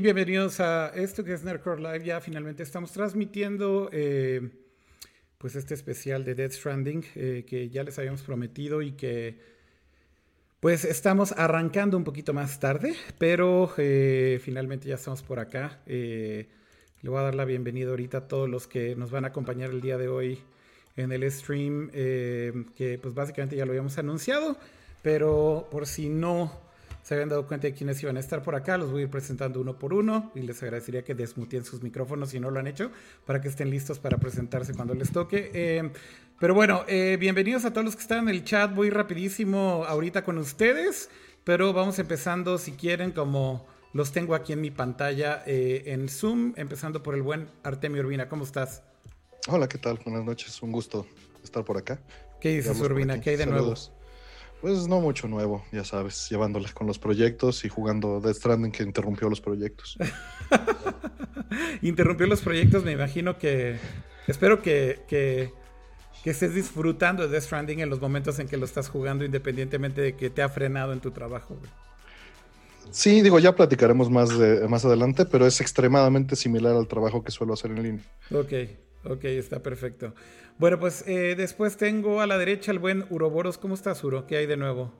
Bienvenidos a esto que es Nerdcore Live. Ya finalmente estamos transmitiendo eh, pues este especial de Death Stranding eh, que ya les habíamos prometido y que pues estamos arrancando un poquito más tarde, pero eh, finalmente ya estamos por acá. le voy a dar la bienvenida ahorita a todos los que nos van a acompañar el día de hoy en el stream, que pues básicamente ya lo habíamos anunciado, pero por si no se habían dado cuenta de quiénes iban a estar por acá. Los voy a ir presentando uno por uno y les agradecería que desmutien sus micrófonos si no lo han hecho para que estén listos para presentarse cuando les toque. Eh, pero bueno, eh, bienvenidos a todos los que están en el chat. Voy rapidísimo ahorita con ustedes, pero vamos empezando si quieren como los tengo aquí en mi pantalla eh, en Zoom, empezando por el buen Artemio Urbina. ¿Cómo estás? Hola, ¿qué tal? Buenas noches, un gusto estar por acá. ¿Qué dices, Urbina? ¿Qué hay de nuevo? Pues no mucho nuevo, ya sabes, llevándolas con los proyectos y jugando Death Stranding que interrumpió los proyectos. interrumpió los proyectos, me imagino que. Espero que, que, estés disfrutando de Death Stranding en los momentos en que lo estás jugando, independientemente de que te ha frenado en tu trabajo. Sí, digo, ya platicaremos más, de, más adelante, pero es extremadamente similar al trabajo que suelo hacer en línea. Ok, ok, está perfecto. Bueno, pues eh, después tengo a la derecha al buen Uroboros. ¿Cómo estás, Uro? ¿Qué hay de nuevo?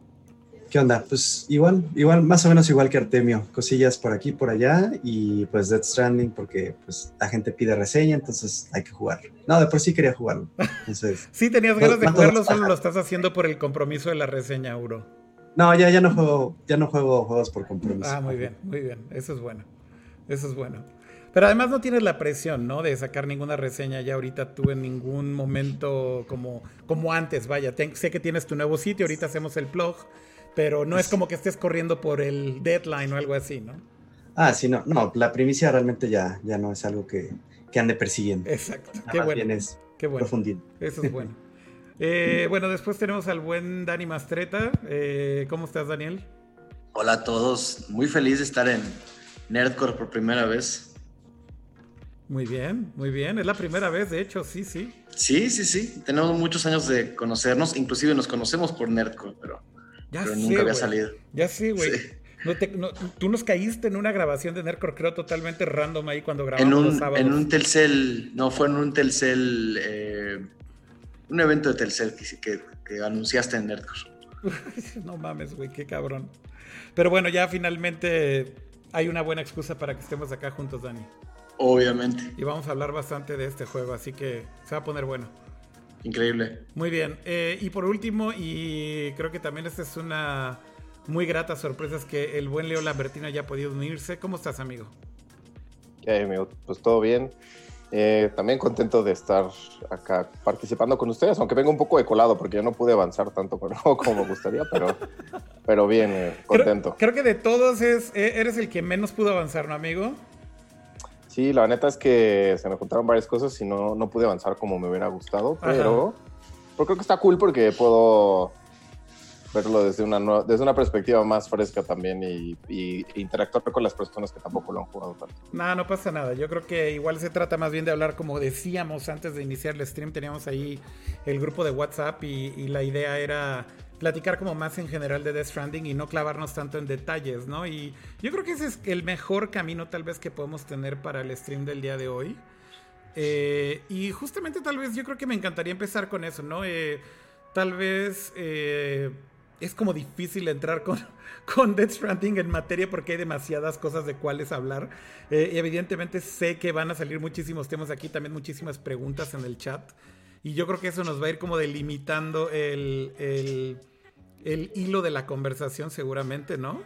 ¿Qué onda? Pues igual, igual, más o menos igual que Artemio. Cosillas por aquí, por allá y pues Death Stranding porque pues la gente pide reseña, entonces hay que jugarlo. No, de por sí quería jugarlo. Entonces, sí, tenías ganas de jugarlo, solo lo estás haciendo por el compromiso de la reseña, Uro. No, ya, ya no juego, ya no juego juegos por compromiso. Ah, muy bien, muy bien. Eso es bueno. Eso es bueno. Pero además no tienes la presión, ¿no? De sacar ninguna reseña ya ahorita tú en ningún momento como, como antes, vaya. sé que tienes tu nuevo sitio, ahorita hacemos el blog, pero no es como que estés corriendo por el deadline o algo así, ¿no? Ah, sí, no, no, la primicia realmente ya, ya no es algo que, que ande persiguiendo. Exacto, qué bueno. qué bueno. Eso es bueno. Eh, bueno, después tenemos al buen Dani Mastreta. Eh, ¿Cómo estás, Daniel? Hola a todos, muy feliz de estar en Nerdcore por primera vez. Muy bien, muy bien. Es la primera vez, de hecho, sí, sí. Sí, sí, sí. Tenemos muchos años de conocernos, inclusive nos conocemos por Nerdcore, pero, nunca había salido. Ya sí, güey. tú nos caíste en una grabación de Nerdcore, creo, totalmente random ahí cuando grabamos en un, los sábados. En un Telcel, no, fue en un Telcel, eh, un evento de Telcel que, que anunciaste en Nerdcore. no mames, güey, qué cabrón. Pero bueno, ya finalmente hay una buena excusa para que estemos acá juntos, Dani. Obviamente. Y vamos a hablar bastante de este juego, así que se va a poner bueno. Increíble. Muy bien. Eh, y por último, y creo que también esta es una muy grata sorpresa, es que el buen Leo Lambertino haya podido unirse. ¿Cómo estás, amigo? ¿Qué amigo? Pues todo bien. Eh, también contento de estar acá participando con ustedes, aunque vengo un poco de colado porque yo no pude avanzar tanto como me gustaría, pero, pero bien, eh, contento. Creo, creo, que de todos es, eres el que menos pudo avanzar, ¿no, amigo? Sí, la neta es que se me juntaron varias cosas y no, no pude avanzar como me hubiera gustado, pero, creo que está cool porque puedo verlo desde una, desde una perspectiva más fresca también y, interactuar con las personas que tampoco lo han jugado tanto. No, no pasa nada. Yo creo que igual se trata más bien de hablar, como decíamos antes de iniciar el stream, teníamos ahí el grupo de WhatsApp y la idea era platicar como más en general de Death Stranding y no clavarnos tanto en detalles, ¿no? Y yo creo que ese es el mejor camino tal vez que podemos tener para el stream del día de hoy. Eh, y justamente tal vez yo creo que me encantaría empezar con eso, ¿no? Eh, tal vez eh, es como difícil entrar con, con Death Stranding en materia porque hay demasiadas cosas de cuáles hablar. evidentemente sé que van a salir muchísimos temas aquí, también muchísimas preguntas en el chat. Y yo creo que eso nos va a ir como delimitando el, el, hilo de la conversación seguramente, ¿no?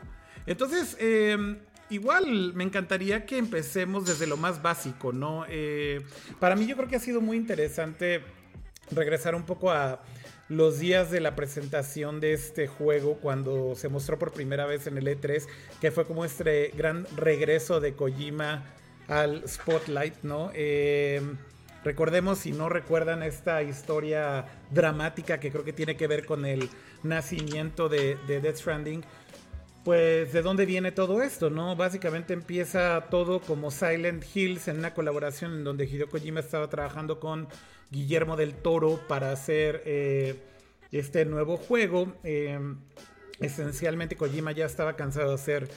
Entonces, em, igual me encantaría que empecemos desde lo más básico, ¿no? Eh, para mí yo creo que ha sido muy interesante regresar un poco a los días de la presentación de este juego cuando se mostró por primera vez en el E3, que fue como este gran regreso de Kojima al spotlight, ¿no? Eh, Recordemos, si no recuerdan, esta historia dramática que creo que tiene que ver con el nacimiento de, Death Stranding. Pues de dónde viene todo esto, ¿no? Básicamente empieza todo como Silent Hills en una colaboración en donde Hideo Kojima estaba trabajando con Guillermo del Toro para hacer eh, este nuevo juego. Eh, esencialmente Kojima ya estaba cansado de hacer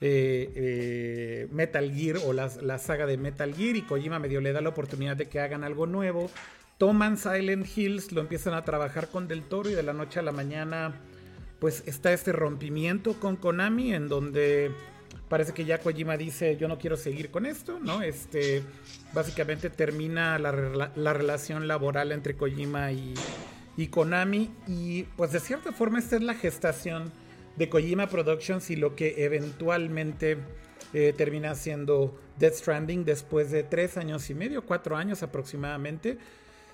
eh, eh, Metal Gear o la, saga de Metal Gear y Kojima medio le da la oportunidad de que hagan algo nuevo. Toman Silent Hills, lo empiezan a trabajar con Del Toro y de la noche a la mañana pues está este rompimiento con Konami en donde parece que ya Kojima dice yo no quiero seguir con esto, ¿no? Este, básicamente termina la, la relación laboral entre Kojima y, y Konami y pues de cierta forma esta es la gestación de Kojima Productions y lo que eventualmente eh, termina siendo Death Stranding después de tres años y medio, cuatro años aproximadamente.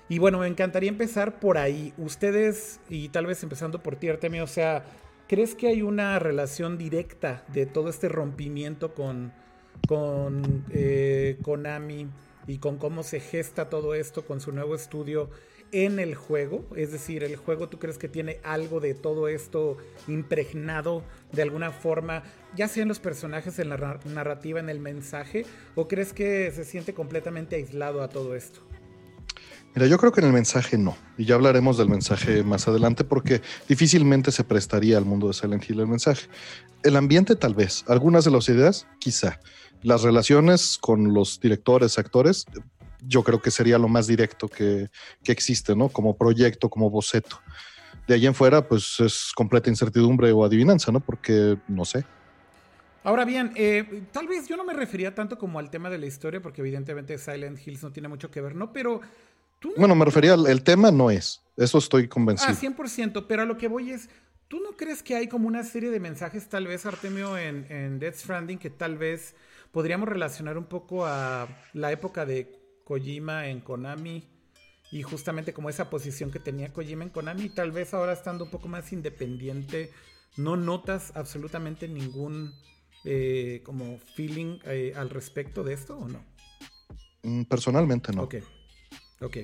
Y bueno, me encantaría empezar por ahí. Ustedes, y tal vez empezando por ti, Artemio, o sea, ¿crees que hay una relación directa de todo este rompimiento con, con eh, Konami y con cómo se gesta todo esto con su nuevo estudio en el juego? Es decir, ¿el juego tú crees que tiene algo de todo esto impregnado de alguna forma, ya sea en los personajes, en la narrativa, en el mensaje? ¿O crees que se siente completamente aislado a todo esto? Mira, yo creo que en el mensaje no. Y ya hablaremos del mensaje más adelante porque difícilmente se prestaría al mundo de Silent Hill el mensaje. El ambiente tal vez, algunas de las ideas quizá. Las relaciones con los directores, actores, yo creo que sería lo más directo que, existe, ¿no? Como proyecto, como boceto. De ahí en fuera, pues es completa incertidumbre o adivinanza, ¿no? Porque no sé. Ahora bien, eh, tal vez yo no me refería tanto como al tema de la historia, porque evidentemente Silent Hills no tiene mucho que ver, ¿no? Pero tú Bueno, me refería al el tema, no es. Eso estoy convencido. Ah, 100%, pero a lo que voy es, ¿tú no crees que hay como una serie de mensajes, tal vez, Artemio, en, en Death Stranding, que tal vez podríamos relacionar un poco a la época de Kojima en Konami y justamente como esa posición que tenía Kojima en Konami, tal vez ahora estando un poco más independiente, no notas absolutamente ningún eh, como feeling eh, al respecto de esto o no? Mm, personalmente no. Ok, ok.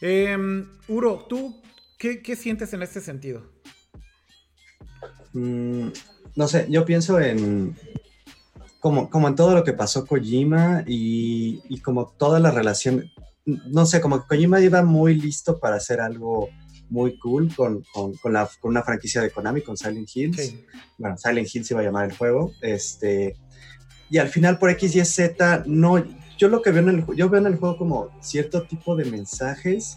Em, Uro, ¿tú qué, sientes en este sentido? Mm, no sé, yo pienso en, como, como en todo lo que pasó Kojima y, y, como toda la relación, no sé, como Kojima iba muy listo para hacer algo muy cool con, con, con, la, con una franquicia de Konami, con Silent Hills. Bueno, Silent Hills iba a llamar el juego. Este, y al final por X, Y, Z, no, yo lo que veo en el, yo veo en el juego como cierto tipo de mensajes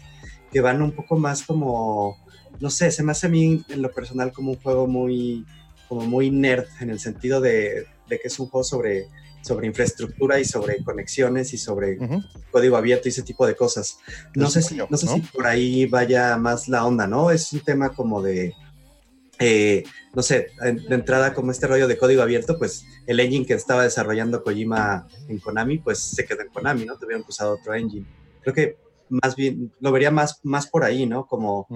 que van un poco más como, no sé, se me hace a mí en lo personal como un juego muy, como muy nerd en el sentido de de que es un juego sobre, sobre infraestructura y sobre conexiones y sobre código abierto y ese tipo de cosas. No, sé, si, no sé si por ahí vaya más la onda, ¿no? Es un tema como de, eh, no sé, de entrada como este rollo de código abierto, pues el engine que estaba desarrollando Kojima en Konami, pues se quedó en Konami, ¿no? Tuvieron que usar otro engine. Creo que más bien, lo vería más, más por ahí, ¿no? Como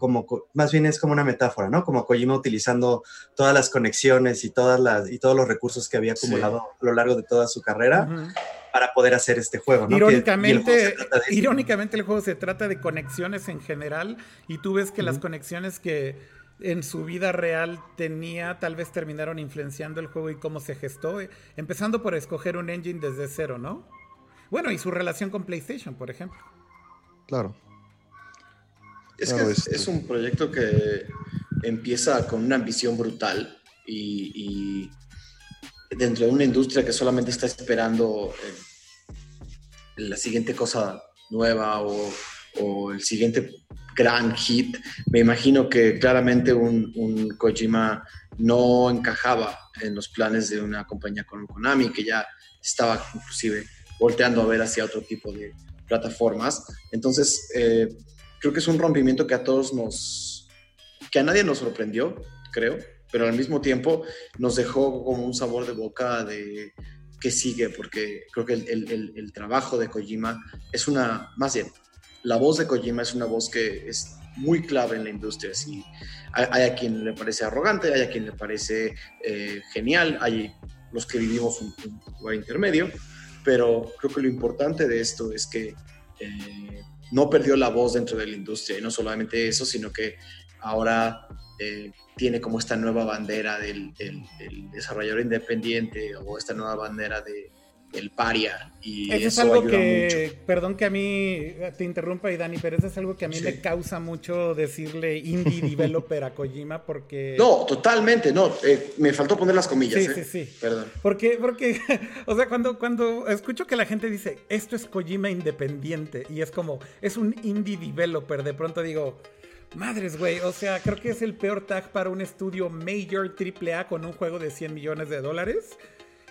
como, más bien es como una metáfora, ¿no? Como Kojima utilizando todas las conexiones y, todas las, y todos los recursos que había acumulado a lo largo de toda su carrera. para poder hacer este juego. ¿no? Irónicamente, el irónicamente el juego se trata de conexiones en general y tú ves que las conexiones que en su vida real tenía tal vez terminaron influenciando el juego y cómo se gestó, eh, empezando por escoger un engine desde cero, ¿no? Bueno, y su relación con PlayStation, por ejemplo. Claro. Es que es, un proyecto que empieza con una ambición brutal y, dentro de una industria que solamente está esperando eh, la siguiente cosa nueva o, el siguiente gran hit, me imagino que claramente un, un, Kojima no encajaba en los planes de una compañía como Konami, que ya estaba inclusive volteando a ver hacia otro tipo de plataformas. Entonces, eh, creo que es un rompimiento que a todos nos, que a nadie nos sorprendió, creo, pero al mismo tiempo nos dejó como un sabor de boca de qué sigue, porque creo que el, el, trabajo de Kojima es una, más bien, la voz de Kojima es una voz que es muy clave en la industria. Sí, hay, a quien le parece arrogante, hay a quien le parece eh, genial, hay los que vivimos un, lugar intermedio, pero creo que lo importante de esto es que eh, no perdió la voz dentro de la industria y no solamente eso, sino que ahora eh, tiene como esta nueva bandera del, desarrollador independiente o esta nueva bandera de el paria. Y eso, es algo que, perdón que a mí te interrumpa y Dani, pero eso es algo que a mí me causa mucho decirle indie developer a Kojima porque... No, totalmente, no, eh, me faltó poner las comillas. Sí, ¿eh? sí, sí. Perdón. Porque, porque, o sea, cuando, cuando escucho que la gente dice, esto es Kojima independiente y es como, es un indie developer, de pronto digo... Madres, güey. O sea, creo que es el peor tag para un estudio major AAA con un juego de 100 millones de dólares.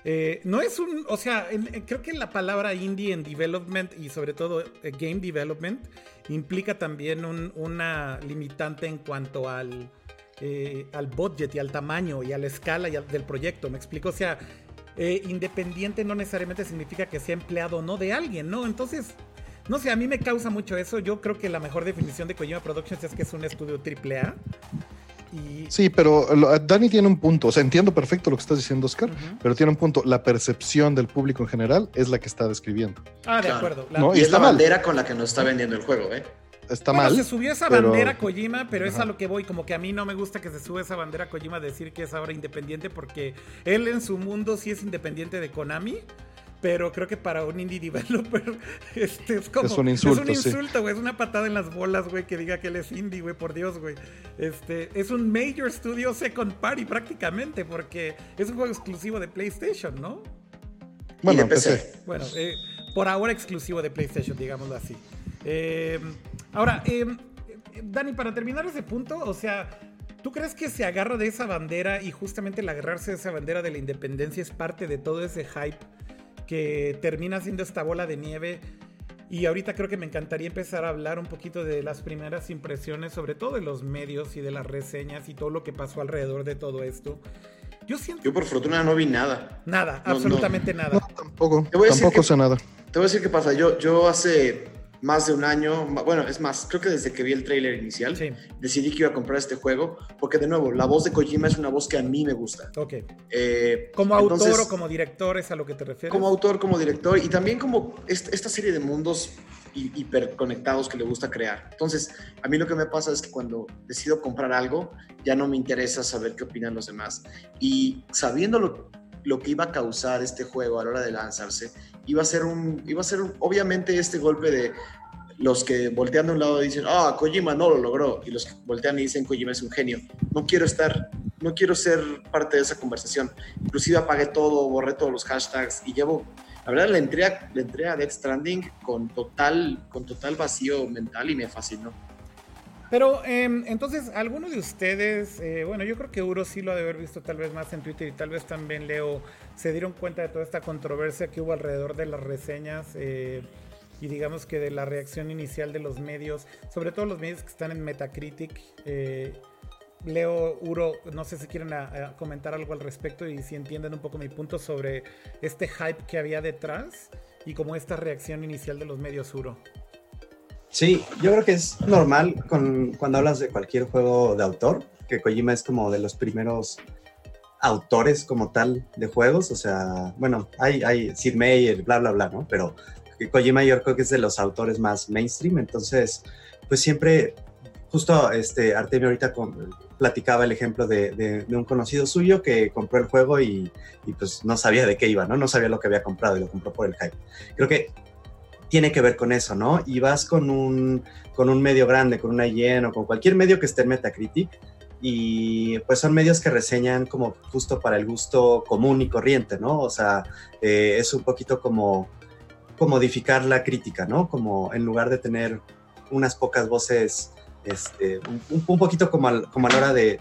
Eh, no es un, o sea, creo que la palabra indie en development y sobre todo eh, game development implica también una limitante en cuanto al, eh, al budget y al tamaño y a la escala del proyecto. Me explico, o sea, independiente no necesariamente significa que sea empleado o no de alguien, ¿no? Entonces, no sé, a mí me causa mucho eso. Yo creo que la mejor definición de Kojima Productions es que es un estudio AAA. Y... Sí, pero Dani tiene un punto. O sea, entiendo perfecto lo que estás diciendo, Oscar, pero tiene un punto. La percepción del público en general es la que está describiendo. Ah, de acuerdo. y, es la bandera con la que nos está vendiendo el juego, ¿eh? Está mal. Se subió esa bandera Kojima, pero es a lo que voy. Como que a mí no me gusta que se sube esa bandera Kojima decir que es ahora independiente, porque él en su mundo sí es independiente de Konami pero creo que para un indie developer este es como es un insulto, es un insulto, güey, es una patada en las bolas, güey, que diga que él es indie, güey, por Dios, güey. Este, es un major studio second party prácticamente porque es un juego exclusivo de PlayStation, ¿no? Bueno, PC. Bueno, eh, por ahora exclusivo de PlayStation, digámoslo así. Eh, ahora, eh, Dani, para terminar ese punto, o sea, ¿Tú crees que se agarra de esa bandera y justamente el agarrarse de esa bandera de la independencia es parte de todo ese hype que termina siendo esta bola de nieve. Y ahorita creo que me encantaría empezar a hablar un poquito de las primeras impresiones, sobre todo de los medios y de las reseñas y todo lo que pasó alrededor de todo esto. Yo siento. Yo por fortuna no vi nada. Nada, absolutamente nada. tampoco. tampoco sé nada. Te voy a decir qué pasa. Yo, yo hace más de un año, bueno, es más, creo que desde que vi el tráiler inicial, decidí que iba a comprar este juego, porque de nuevo, la voz de Kojima es una voz que a mí me gusta. Ok. Eh, ¿Como autor o como director es a lo que te refieres? Como autor, como director, y también como esta, serie de mundos hiperconectados que le gusta crear. Entonces, a mí lo que me pasa es que cuando decido comprar algo, ya no me interesa saber qué opinan los demás. Y sabiendo lo, lo que iba a causar este juego a la hora de lanzarse, iba a ser un, iba a ser obviamente este golpe de los que voltean de un lado dicen, ah, Kojima no lo logró, y los que voltean y dicen, Kojima es un genio. No quiero estar, no quiero ser parte de esa conversación. Inclusive apagué todo, borré todos los hashtags y llevo, la verdad, la entré a, la entré a Death Stranding con total, con total vacío mental y me fascinó. Pero em, entonces, ¿alguno de ustedes, eh, bueno, yo creo que Uro sí lo ha de haber visto tal vez más en Twitter y tal vez también Leo, se dieron cuenta de toda esta controversia que hubo alrededor de las reseñas eh, y digamos que de la reacción inicial de los medios, sobre todo los medios que están en Metacritic? Eh, Leo, Uro, no sé si quieren comentar algo al respecto y si entienden un poco mi punto sobre este hype que había detrás y como esta reacción inicial de los medios, Uro. Sí, yo creo que es normal con, cuando hablas de cualquier juego de autor, que Kojima es como de los primeros autores como tal de juegos, o sea, bueno, hay, hay Sid Meier, bla, bla, bla, ¿no? Pero Kojima yo creo que es de los autores más mainstream, entonces, pues siempre, justo este, Artemio ahorita platicaba el ejemplo de, de, un conocido suyo que compró el juego y, y, pues no sabía de qué iba, ¿no? No sabía lo que había comprado y lo compró por el hype. Creo que tiene que ver con eso, ¿no? Y vas con un, con un medio grande, con una IGN o con cualquier medio que esté en Metacritic, y pues son medios que reseñan como justo para el gusto común y corriente, ¿no? O sea, eh, es un poquito como, modificar la crítica, ¿no? Como en lugar de tener unas pocas voces, este, un, poquito como, como a la hora de,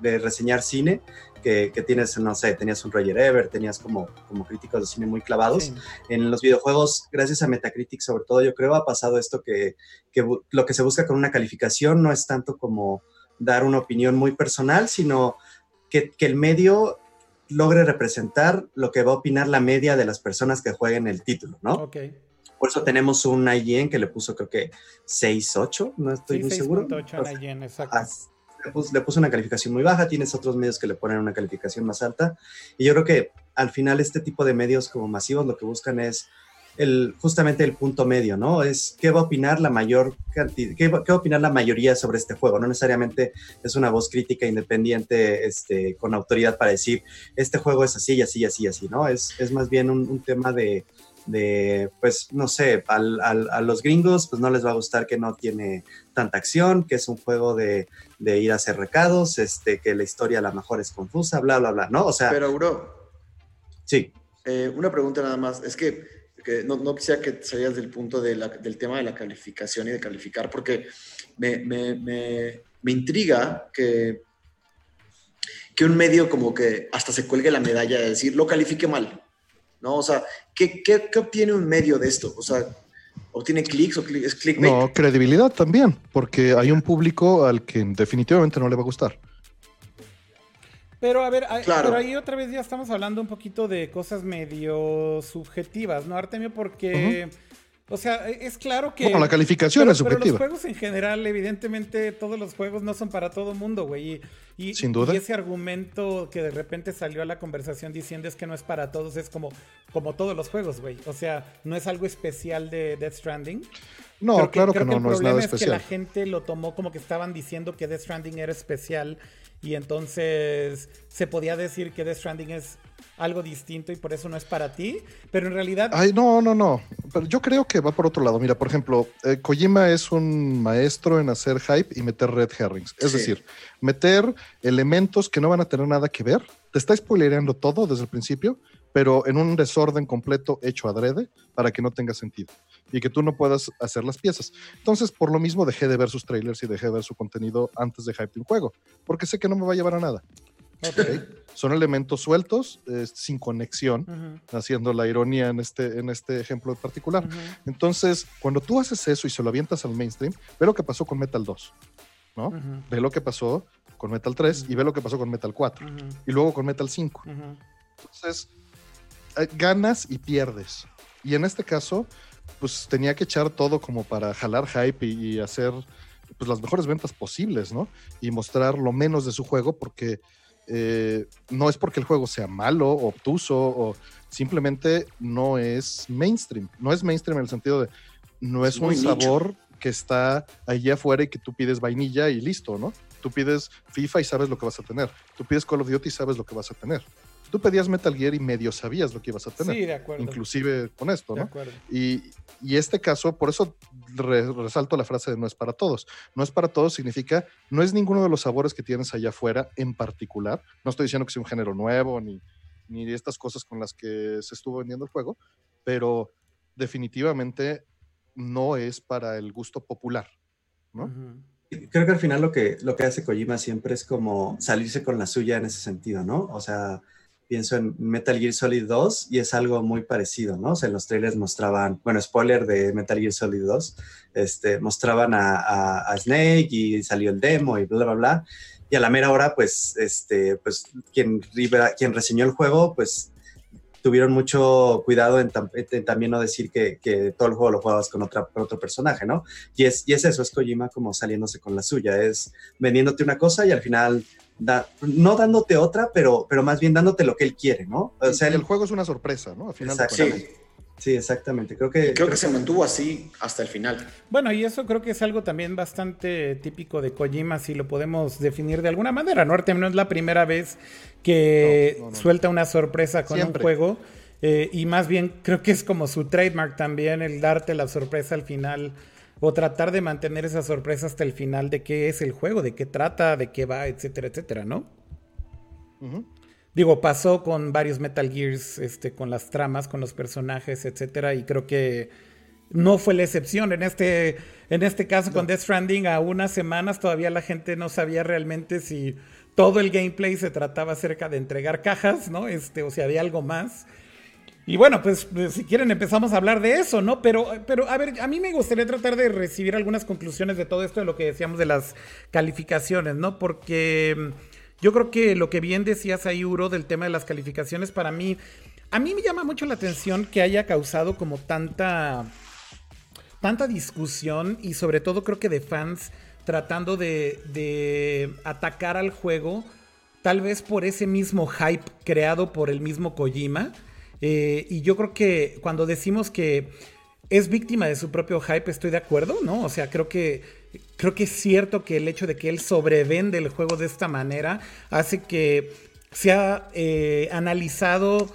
de reseñar cine, que, tienes, no sé, tenías un Roger Ebert, tenías como, como críticos de cine muy clavados. En los videojuegos, gracias a Metacritic sobre todo, yo creo ha pasado esto que, que lo que se busca con una calificación no es tanto como dar una opinión muy personal, sino que, que el medio logre representar lo que va a opinar la media de las personas que jueguen el título, ¿no? Ok. Por eso tenemos un IGN que le puso creo que 6, 8, no estoy muy seguro. 8 IGN, exacto le, puse una calificación muy baja, tienes otros medios que le ponen una calificación más alta. Y yo creo que al final este tipo de medios como masivos lo que buscan es el, justamente el punto medio, ¿no? Es qué va a opinar la mayor cantidad, qué va, a opinar la mayoría sobre este juego. No necesariamente es una voz crítica independiente, este, con autoridad para decir, este juego es así y así y así y así, ¿no? Es, es más bien un, tema de, de, pues, no sé, a los gringos, pues no les va a gustar que no tiene tanta acción, que es un juego de, de ir a hacer recados, este, que la historia a lo mejor es confusa, bla, bla, bla, ¿no? O sea... Pero, bro. Sí. Eh, una pregunta nada más. Es que, no, no, quisiera que salieras del punto de del tema de la calificación y de calificar, porque me, me, me, me intriga que, que un medio como que hasta se cuelgue la medalla de decir, lo califique mal. ¿No? O sea, ¿qué, qué, qué obtiene un medio de esto? O sea, ¿obtiene clics o es clickbait? No, credibilidad también, porque hay un público al que definitivamente no le va a gustar. Pero a ver, pero ahí otra vez ya estamos hablando un poquito de cosas medio subjetivas, ¿no, Artemio? Porque, o sea, e, es claro que... Bueno, la calificación es subjetiva. Pero los juegos en general, evidentemente, todos los juegos no son para todo mundo, güey. Y, Sin duda. Y ese argumento que de repente salió a la conversación diciendo es que no es para todos, es como, como todos los juegos, güey. O sea, no es algo especial de Death Stranding. No, claro que, no, no es nada especial. Es que la gente lo tomó como que estaban diciendo que Death Stranding era especial y entonces se podía decir que Death Stranding es algo distinto y por eso no es para ti, pero en realidad... Ay, no, no, no, pero yo creo que va por otro lado. Mira, por ejemplo, eh, Kojima es un maestro en hacer hype y meter red herrings, es decir, meter elementos que no van a tener nada que ver, te está spoilereando todo desde el principio, pero en un desorden completo hecho adrede para que no tenga sentido y que tú no puedas hacer las piezas. Entonces, por lo mismo, dejé de ver sus trailers y dejé de ver su contenido antes de hype un juego, porque sé que no me va a llevar a nada. Son elementos sueltos, sin conexión, haciendo la ironía en este, en este ejemplo en particular. Entonces, cuando tú haces eso y se lo avientas al mainstream, ve lo que pasó con Metal 2, ¿no? Ve lo que pasó con Metal 3 y ve lo que pasó con Metal 4 y luego con Metal 5. Entonces, eh, ganas y pierdes. Y en este caso, pues tenía que echar todo como para jalar hype y, hacer pues, las mejores ventas posibles, ¿no? Y mostrar lo menos de su juego porque eh, no es porque el juego sea malo, obtuso o simplemente no es mainstream. No es mainstream en el sentido de no es, un sabor que está allí afuera y que tú pides vainilla y listo, ¿no? Tú pides FIFA y sabes lo que vas a tener. Tú pides Call of Duty y sabes lo que vas a tener tú pedías Metal Gear y medio sabías lo que ibas a tener. Sí, de acuerdo. Inclusive con esto, ¿no? De acuerdo. Y, este caso, por eso resalto la frase de no es para todos. No es para todos significa, no es ninguno de los sabores que tienes allá afuera en particular. No estoy diciendo que sea un género nuevo ni, ni estas cosas con las que se estuvo vendiendo el juego, pero definitivamente no es para el gusto popular, ¿no? Creo que al final lo que, lo que hace Kojima siempre es como salirse con la suya en ese sentido, ¿no? O sea, pienso en Metal Gear Solid 2 y es algo muy parecido, ¿no? O sea, en los trailers mostraban, bueno, spoiler de Metal Gear Solid 2, este, mostraban a, Snake y salió el demo y bla, bla, bla. Y a la mera hora, pues, este, pues, quien, quien reseñó el juego, pues, tuvieron mucho cuidado en, también no decir que, todo el juego lo jugabas con, otra, con otro personaje, ¿no? Y es, y es eso, es Kojima como saliéndose con la suya, es vendiéndote una cosa y al final no dándote otra, pero, pero más bien dándote lo que él quiere, ¿no? O sea, el, juego es una sorpresa, ¿no? Al final sí, exactamente. Creo que, creo, que, se mantuvo así hasta el final. Bueno, y eso creo que es algo también bastante típico de Kojima, si lo podemos definir de alguna manera. ¿no? no es la primera vez que suelta una sorpresa con un juego. Eh, y más bien creo que es como su trademark también, el darte la sorpresa al final o tratar de mantener esa sorpresa hasta el final de qué es el juego, de qué trata, de qué va, etcétera, etcétera, ¿no? Digo, pasó con varios Metal Gears, este, con las tramas, con los personajes, etcétera, y creo que no fue la excepción. En este, en este caso, con Death Stranding, a unas semanas todavía la gente no sabía realmente si todo el gameplay se trataba acerca de entregar cajas, ¿no? Este, o si había algo más. Y bueno, pues, pues, si quieren empezamos a hablar de eso, ¿no? Pero, pero a ver, a mí me gustaría tratar de recibir algunas conclusiones de todo esto, de lo que decíamos de las calificaciones, ¿no? Porque mm, yo creo que lo que bien decías ahí, Uro, del tema de las calificaciones, para mí, a mí me llama mucho la atención que haya causado como tanta, tanta discusión y sobre todo creo que de fans tratando de, de atacar al juego, tal vez por ese mismo hype creado por el mismo Kojima Eh, y yo creo que cuando decimos que es víctima de su propio hype, estoy de acuerdo, ¿no? O sea, creo que, creo que es cierto que el hecho de que él sobrevende el juego de esta manera hace que sea eh, analizado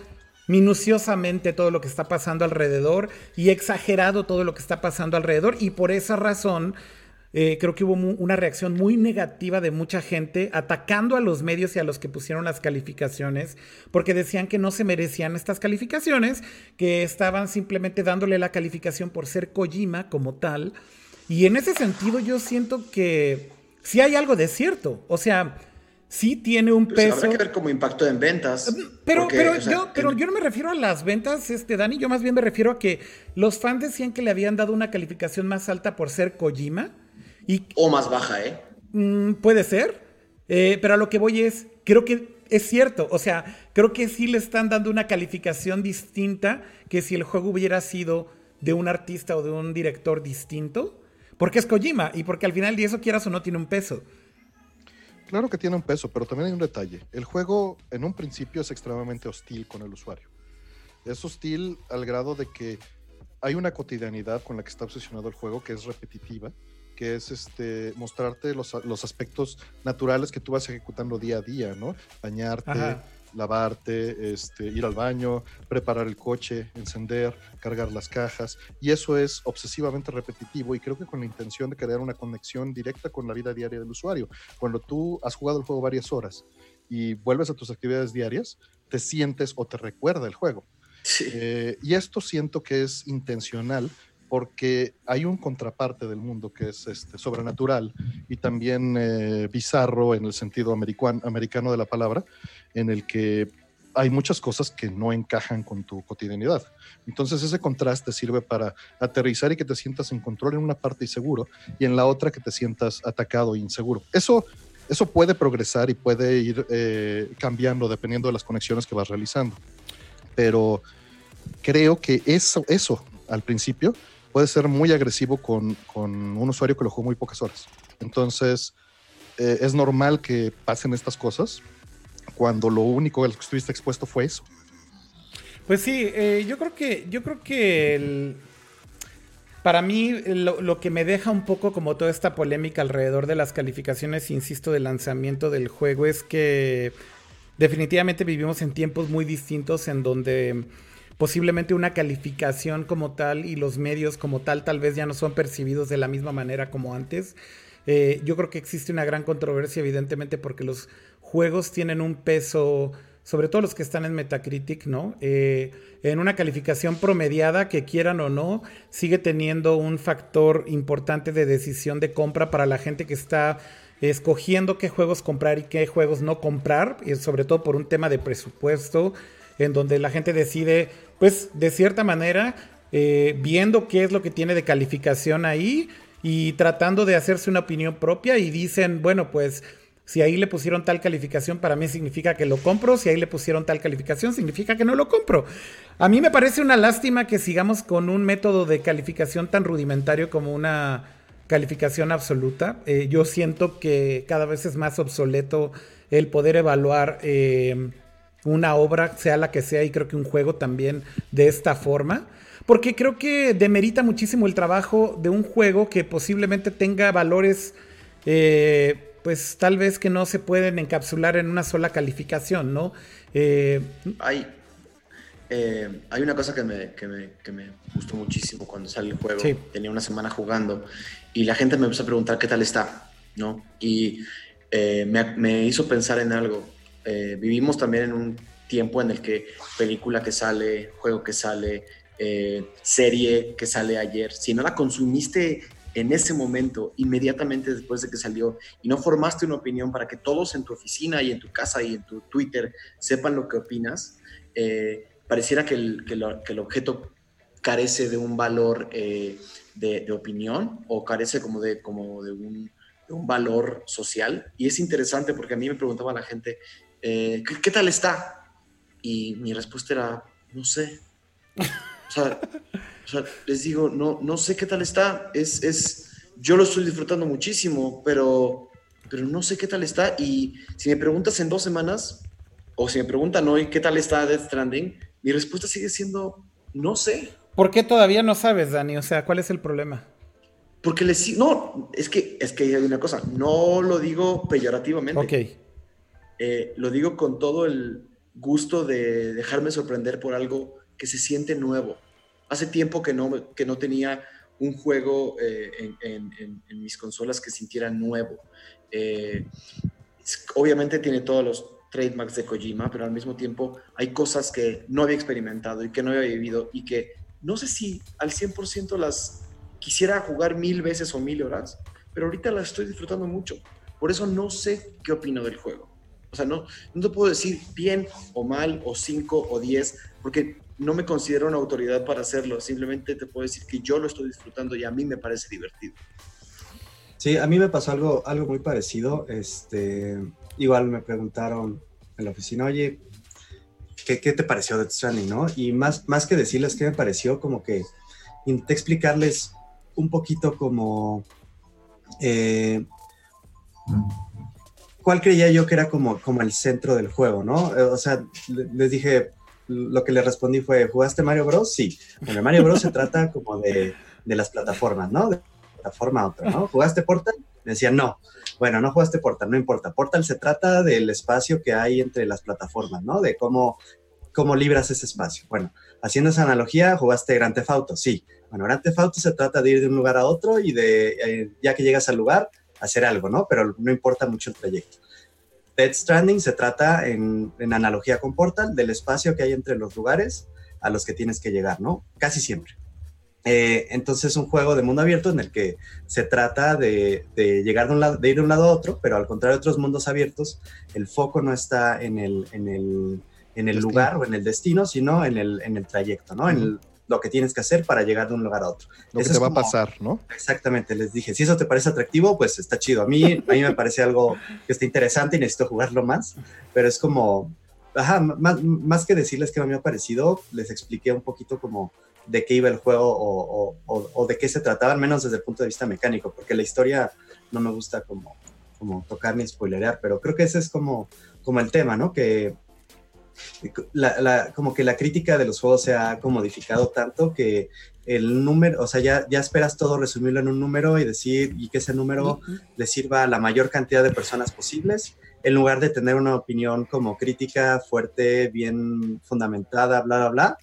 minuciosamente todo lo que está pasando alrededor y exagerado todo lo que está pasando alrededor y por esa razón eh, creo que hubo una reacción muy negativa de mucha gente atacando a los medios y a los que pusieron las calificaciones porque decían que no se merecían estas calificaciones, que estaban simplemente dándole la calificación por ser Kojima como tal. Y en ese sentido yo siento que sí hay algo de cierto. O sea, sí tiene un pues peso. Habrá que ver como impacto en ventas. Mm, pero, pero, yo, pero yo no me refiero a las ventas, este, Dani, yo más bien me refiero a que los fans decían que le habían dado una calificación más alta por ser Kojima. Y, o más baja, ¿eh? Mm, puede ser, eh, pero a lo que voy es, creo que es cierto, o sea, creo que sí le están dando una calificación distinta que si el juego hubiera sido de un artista o de un director distinto, porque es Kojima y porque al final, y eso quieras o no, tiene un peso. Claro que tiene un peso, pero también hay un detalle. El juego en un principio es extremadamente hostil con el usuario. Es hostil al grado de que hay una cotidianidad con la que está obsesionado el juego que es repetitiva, que es este mostrarte los, los aspectos naturales que tú vas ejecutando día a día, ¿no? Bañarte, lavarte, este, ir al baño, preparar el coche, encender, cargar las cajas. Y eso es obsesivamente repetitivo y creo que con la intención de crear una conexión directa con la vida diaria del usuario. Cuando tú has jugado el juego varias horas y vuelves a tus actividades diarias, te sientes o te recuerda el juego. Eh, y esto siento que es intencional porque hay un contraparte del mundo que es este, sobrenatural y también eh, bizarro en el sentido americano de la palabra, en el que hay muchas cosas que no encajan con tu cotidianidad. Entonces ese contraste sirve para aterrizar y que te sientas en control en una parte y seguro y en la otra que te sientas atacado e inseguro. Eso, eso puede progresar y puede ir eh, cambiando dependiendo de las conexiones que vas realizando. Pero creo que eso, eso al principio puede ser muy agresivo con, con un usuario que lo jugó muy pocas horas. Entonces eh, es normal que pasen estas cosas cuando lo único a lo que estuviste expuesto fue eso. Pues sí, eh, yo creo que, yo creo que para mí lo, que me deja un poco como toda esta polémica alrededor de las calificaciones, insisto, del lanzamiento del juego es que definitivamente vivimos en tiempos muy distintos en donde posiblemente una calificación como tal y los medios como tal tal vez ya no son percibidos de la misma manera como antes. Eh, yo creo que existe una gran controversia evidentemente porque los juegos tienen un peso, sobre todo los que están en Metacritic, ¿no? Eh, en una calificación promediada, que quieran o no, sigue teniendo un factor importante de decisión de compra para la gente que está escogiendo qué juegos comprar y qué juegos no comprar, y sobre todo por un tema de presupuesto, en donde la gente decide, pues, de cierta manera, eh, viendo qué es lo que tiene de calificación ahí y tratando de hacerse una opinión propia y dicen, bueno, pues si ahí le pusieron tal calificación, para mí significa que lo compro. Si ahí le pusieron tal calificación, significa que no lo compro. A mí me parece una lástima que sigamos con un método de calificación tan rudimentario como una calificación absoluta. Eh, yo siento que cada vez es más obsoleto el poder evaluar eh, una obra, sea la que sea, y creo que un juego también de esta forma. Porque creo que demerita muchísimo el trabajo de un juego que posiblemente tenga valores eh, pues tal vez que no se pueden encapsular en una sola calificación, ¿no? Eh, hay, eh, hay una cosa que me, que, me, que me, gustó muchísimo cuando sale el juego. Tenía una semana jugando y la gente me empezó a preguntar qué tal está, ¿no? Y eh, me, me, hizo pensar en algo. Vivimos también en un tiempo en el que película que sale, juego que sale, serie que sale ayer, si no la consumiste en ese momento, inmediatamente después de que salió, y no formaste una opinión para que todos en tu oficina y en tu casa y en tu Twitter sepan lo que opinas, eh, pareciera que el, que, el, objeto carece de un valor eh, de, opinión o carece como de, como de un, valor social. Y es interesante porque a mí me preguntaba la gente, eh, ¿qué, tal está? Y mi respuesta era, no sé. O sea, o sea, les digo, no, no sé qué tal está. Es, es, yo lo estoy disfrutando muchísimo, pero, pero no sé qué tal está. Y si me preguntas en dos semanas, o si me preguntan hoy qué tal está Death Stranding, Mi respuesta sigue siendo, no sé. ¿Por qué todavía no sabes, Dani? O sea, ¿cuál es el problema? Porque les... No, es que, es que hay una cosa, no lo digo peyorativamente. Ok. Eh, lo digo con todo el gusto de dejarme sorprender por algo que se siente nuevo. Hace tiempo que no, que no tenía un juego eh, en, mis consolas que sintiera nuevo. Eh, obviamente tiene todos los trademarks de Kojima, pero al mismo tiempo hay cosas que no había experimentado y que no había vivido y que no sé si al 100% las quisiera jugar mil veces o mil horas, pero ahorita las estoy disfrutando mucho. Por eso no sé qué opino del juego. O sea, no, no te puedo decir bien o mal o cinco o diez, porque no me considero una autoridad para hacerlo. Simplemente te puedo decir que yo lo estoy disfrutando y a mí me parece divertido. Sí, a mí me pasó algo, algo muy parecido. Este, igual me preguntaron en la oficina, oye, ¿qué, qué te pareció de Stranding, no? Y más, más que decirles qué me pareció, como que intenté explicarles un poquito como eh, cuál creía yo que era como, como el centro del juego, ¿no? Eh, o sea, les dije, lo que le respondí fue, ¿jugaste Mario Bros? Sí. Bueno, Mario Bros se trata como de, de, las plataformas, ¿no? De plataforma a otra, ¿no? ¿Jugaste Portal? Me decían, no. Bueno, no jugaste Portal, no importa. Portal se trata del espacio que hay entre las plataformas, ¿no? De cómo, cómo libras ese espacio. Bueno, haciendo esa analogía, ¿jugaste Grand Theft Auto? Sí. Bueno, Grand Theft Auto se trata de ir de un lugar a otro y de, eh, ya que llegas al lugar, hacer algo, ¿no? Pero no importa mucho el trayecto. Dead Stranding se trata, en, analogía con Portal, del espacio que hay entre los lugares a los que tienes que llegar, ¿no? Casi siempre. Eh, entonces es un juego de mundo abierto en el que se trata de, llegar de, un lado, de ir de un lado a otro, pero al contrario de otros mundos abiertos, el foco no está en el, en el, en el lugar o en el destino, sino en el, en el trayecto, ¿no? En el, lo que tienes que hacer para llegar de un lugar a otro. Lo que te va a pasar, ¿no? Exactamente, les dije, si eso te parece atractivo, pues está chido. A mí, a mí me parece algo que está interesante y necesito jugarlo más, pero es como, ajá, más, más que decirles que mí me ha parecido, les expliqué un poquito como de qué iba el juego o, o, o, de qué se trataba, al menos desde el punto de vista mecánico, porque la historia no me gusta como, como tocar ni spoilerear, pero creo que ese es como, como el tema, ¿no? Que la, como que la crítica de los juegos se ha modificado tanto que el número, o sea, ya, ya esperas todo resumirlo en un número y decir, y que ese número le sirva a la mayor cantidad de personas posibles, en lugar de tener una opinión como crítica fuerte, bien fundamentada, bla, bla, bla,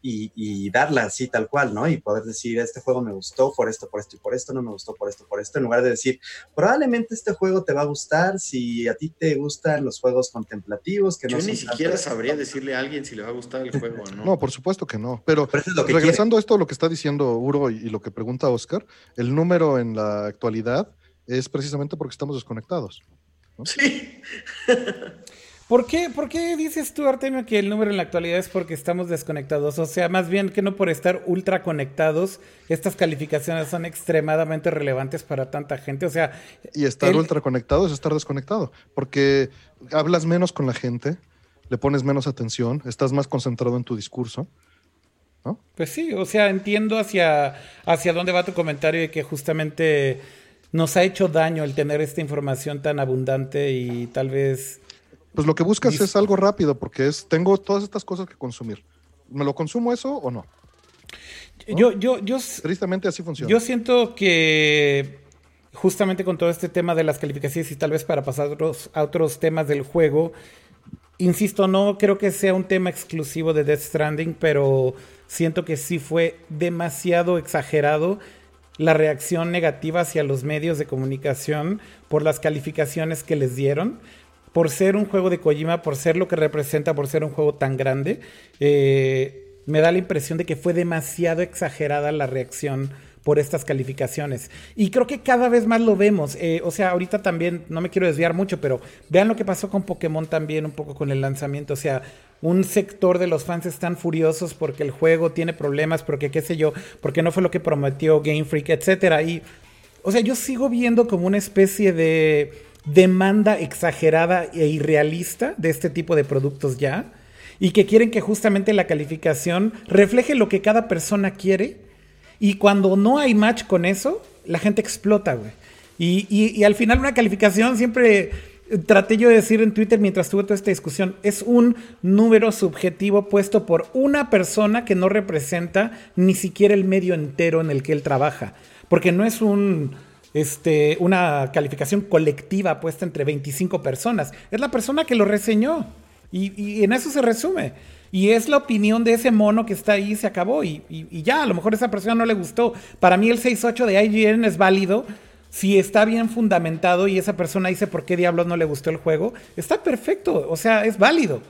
y, darla así tal cual, ¿no? Y poder decir, este juego me gustó por esto, por esto y por esto, no me gustó por esto, por esto, en lugar de decir, probablemente este juego te va a gustar si a ti te gustan los juegos contemplativos. Que Yo ni siquiera sabría decirle a alguien si le va a gustar el juego o no. No, por supuesto que no. Pero, regresando a esto, lo que está diciendo Uro y, lo que pregunta Oscar, el número en la actualidad es precisamente porque estamos desconectados. Sí. ¿Por qué, ¿Por qué dices tú, Artemio, que el número en la actualidad es porque estamos desconectados? O sea, más bien que no por estar ultra conectados, estas calificaciones son extremadamente relevantes para tanta gente. O sea. Y estar ultra conectado es estar desconectado, porque hablas menos con la gente, le pones menos atención, estás más concentrado en tu discurso. ¿no? Pues sí, o sea, entiendo hacia, hacia dónde va tu comentario de que justamente nos ha hecho daño el tener esta información tan abundante y tal vez pues lo que buscas es algo rápido, porque es, tengo todas estas cosas que consumir. ¿Me lo consumo eso o no? Yo, yo, yo. Tristemente así funciona. Yo siento que justamente con todo este tema de las calificaciones y tal vez para pasar a otros temas del juego, insisto, no creo que sea un tema exclusivo de Death Stranding, pero siento que sí fue demasiado exagerado la reacción negativa hacia los medios de comunicación por las calificaciones que les dieron por ser un juego de Kojima, por ser lo que representa, por ser un juego tan grande, eh, me da la impresión de que fue demasiado exagerada la reacción por estas calificaciones. Y creo que cada vez más lo vemos. Eh, o sea, ahorita también, no me quiero desviar mucho, pero vean lo que pasó con Pokémon también, un poco con el lanzamiento. O sea, un sector de los fans están furiosos porque el juego tiene problemas, porque qué sé yo, porque no fue lo que prometió Game Freak, etcétera. Y, o sea, yo sigo viendo como una especie de demanda exagerada e irrealista de este tipo de productos ya y que quieren que justamente la calificación refleje lo que cada persona quiere y cuando no hay match con eso, la gente explota, güey. Y, y, al final una calificación siempre traté yo de decir en Twitter mientras tuve toda esta discusión, es un número subjetivo puesto por una persona que no representa ni siquiera el medio entero en el que él trabaja, porque no es un este, una calificación colectiva puesta entre 25 personas, es la persona que lo reseñó y, en eso se resume. Y es la opinión de ese mono que está ahí, se acabó. Y, y, ya, a lo mejor esa persona no le gustó. Para mí el 6.8 de IGN es válido si está bien fundamentado y esa persona dice por qué diablos no le gustó el juego, está perfecto, o sea, es válido.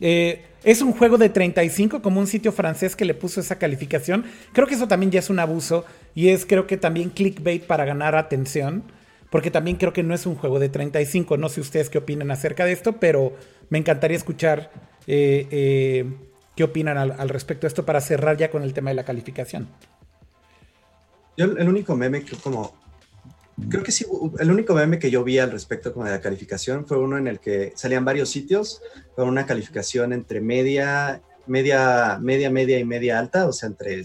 Eh, es un juego de 35 como un sitio francés que le puso esa calificación. Creo que eso también ya es un abuso y es creo que también clickbait para ganar atención, porque también creo que no es un juego de 35. No sé ustedes qué opinan acerca de esto, pero me encantaría escuchar eh, eh, qué opinan al, respecto de esto para cerrar ya con el tema de la calificación. Yo el único meme que como Creo que sí, el único meme que yo vi al respecto con la calificación fue uno en el que salían varios sitios con una calificación entre media, media, media, media y media alta, o sea, entre,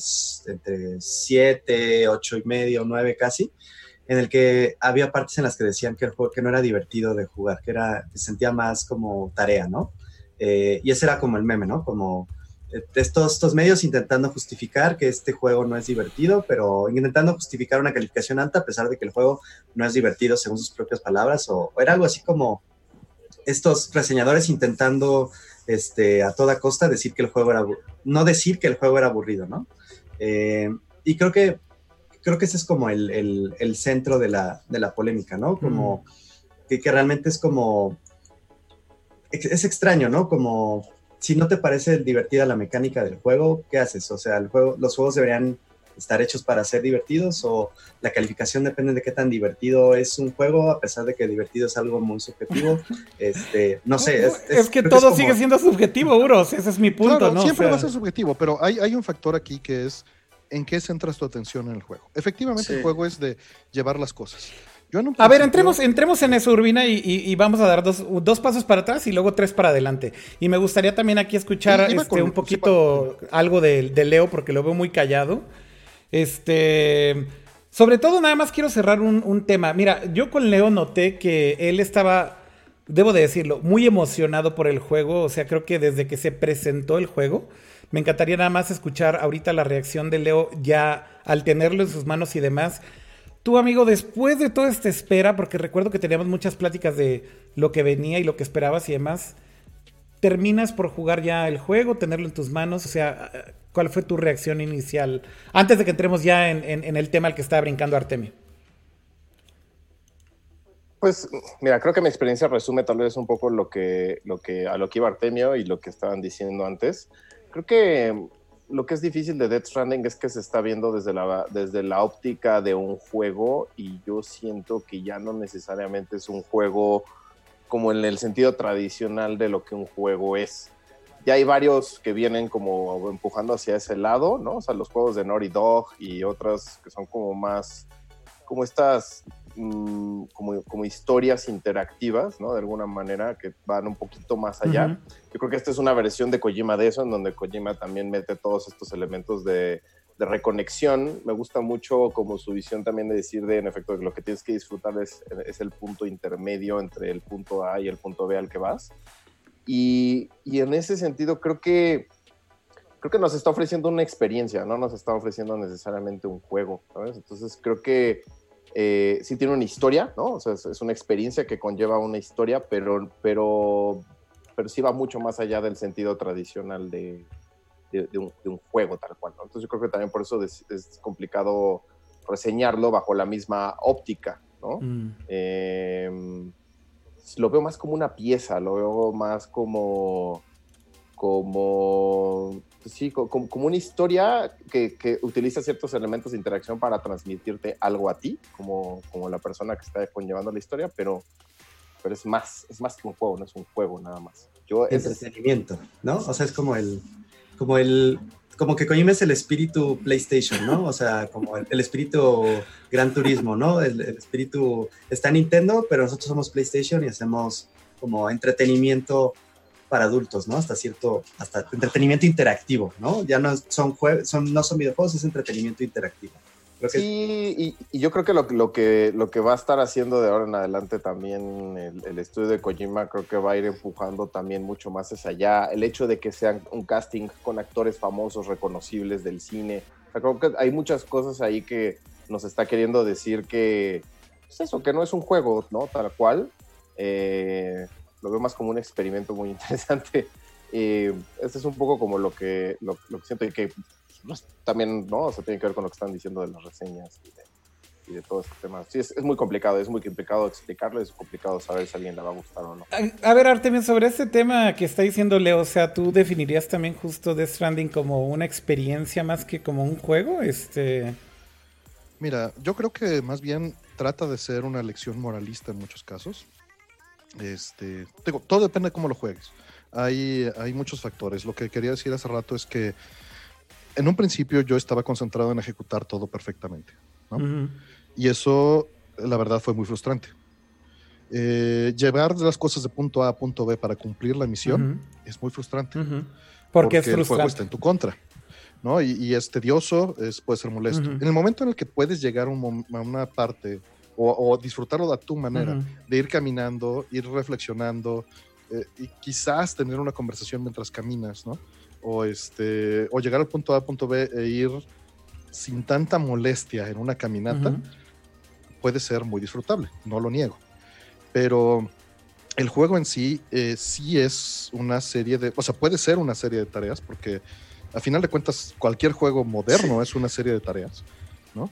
entre 7, 8 y medio, 9 casi, en el que había partes en las que decían que el juego que no era divertido de jugar, que era, se sentía más como tarea, ¿no? Eh, y ese era como el meme, ¿no? Como estos, estos medios intentando justificar que este juego no es divertido, pero intentando justificar una calificación alta a pesar de que el juego no es divertido según sus propias palabras, o, era algo así como estos reseñadores intentando este, a toda costa decir que el juego era, no decir que el juego era aburrido, ¿no? Eh, y creo que, creo que ese es como el, el, centro de la, de la, polémica, ¿no? Como que, que realmente es como, es extraño, ¿no? Como si no te parece divertida la mecánica del juego, ¿qué haces? O sea, el juego, los juegos deberían estar hechos para ser divertidos o la calificación depende de qué tan divertido es un juego, a pesar de que divertido es algo muy subjetivo. Este, no sé. Es, que todo sigue siendo subjetivo, Uros, ese es mi punto, ¿no? Siempre va a ser subjetivo, pero hay, hay un factor aquí que es en qué centras tu atención en el juego. Efectivamente, el juego es de llevar las cosas a ver, entremos, entremos en eso, Urbina, y, vamos a dar dos, pasos para atrás y luego tres para adelante. Y me gustaría también aquí escuchar este, un poquito algo de, Leo, porque lo veo muy callado. Este. Sobre todo, nada más quiero cerrar un, un, tema. Mira, yo con Leo noté que él estaba, debo de decirlo, muy emocionado por el juego. O sea, creo que desde que se presentó el juego, me encantaría nada más escuchar ahorita la reacción de Leo ya al tenerlo en sus manos y demás. Tú, amigo, después de toda esta espera, porque recuerdo que teníamos muchas pláticas de lo que venía y lo que esperabas y demás, terminas por jugar ya el juego, tenerlo en tus manos, o sea, ¿cuál fue tu reacción inicial? Antes de que entremos ya en, el tema al que estaba brincando Artemio. Pues mira, creo que mi experiencia resume tal vez un poco lo que, lo que, a lo que iba Artemio y lo que estaban diciendo antes. Creo que lo que es difícil de Death Stranding es que se está viendo desde la, desde la óptica de un juego y yo siento que ya no necesariamente es un juego como en el sentido tradicional de lo que un juego es. Ya hay varios que vienen como empujando hacia ese lado, ¿no? O sea, los juegos de Naughty Dog y otras que son como más, como estas Mm, como, como, historias interactivas, ¿no? De alguna manera, que van un poquito más allá. Yo creo que esta es una versión de Kojima de eso, en donde Kojima también mete todos estos elementos de, de reconexión. Me gusta mucho como su visión también de decir de, en efecto, que lo que tienes que disfrutar es, es el punto intermedio entre el punto A y el punto B al que vas. Y, y en ese sentido creo que creo que nos está ofreciendo una experiencia, no nos está ofreciendo necesariamente un juego, ¿sabes? Entonces creo que eh, sí tiene una historia, ¿no? O sea, es, una experiencia que conlleva una historia, pero, pero, pero sí va mucho más allá del sentido tradicional de, de, un, juego tal cual, ¿no? Entonces yo creo que también por eso es, complicado reseñarlo bajo la misma óptica, ¿no? Mm. Em, lo veo más como una pieza, lo veo más como como sí, como, una historia que, que, utiliza ciertos elementos de interacción para transmitirte algo a ti, como, como la persona que está conllevando la historia, pero, pero es más, es más que un juego, no es un juego nada más. Yo, Entretenimiento, ¿no? O sea, es como el, como el, como que Kojima es el espíritu PlayStation, ¿no? O sea, como el, espíritu Gran Turismo, ¿no? El, el, espíritu está Nintendo, pero nosotros somos PlayStation y hacemos como entretenimiento para adultos, ¿no? Hasta cierto, hasta entretenimiento interactivo, ¿no? Ya no son, son, no son videojuegos, es entretenimiento interactivo. Sí, y, yo creo que lo, lo que lo que va a estar haciendo de ahora en adelante también el, estudio de Kojima creo que va a ir empujando también mucho más hacia allá. El hecho de que sean un casting con actores famosos, reconocibles del cine. creo que hay muchas cosas ahí que nos está queriendo decir que, pues eso, que no es un juego, ¿no? Tal cual. Eh, lo veo más como un experimento muy interesante. Y este es un poco como lo que, lo, lo que siento y que pues, también, ¿no? O sea, tiene que ver con lo que están diciendo de las reseñas y de, todo este tema. Sí, es, muy complicado, es muy complicado explicarlo, es complicado saber si a alguien le va a gustar o no. A, ver, Artemio, sobre este tema que está diciendo Leo, o sea, ¿tú definirías también justo Death Stranding como una experiencia más que como un juego? Este... Mira, yo creo que más bien trata de ser una lección moralista en muchos casos. Este, digo, todo depende de cómo lo juegues. Hay, hay muchos factores. Lo que quería decir hace rato es que en un principio yo estaba concentrado en ejecutar todo perfectamente. Y eso, la verdad, fue muy frustrante. Eh, llevar las cosas de punto A a punto B para cumplir la misión es muy frustrante. porque, es frustrante. el juego está en tu contra. ¿no? Y, es tedioso, es, puede ser molesto. En el momento en el que puedes llegar a una parte o, disfrutarlo a tu manera, de ir caminando, ir reflexionando eh, y quizás tener una conversación mientras caminas, ¿no? o, este, o llegar al punto A, punto B e ir sin tanta molestia en una caminata, puede ser muy disfrutable, no lo niego. Pero el juego en sí eh, sí es una serie de, o sea, puede ser una serie de tareas, porque a final de cuentas cualquier juego moderno es una serie de tareas, ¿no?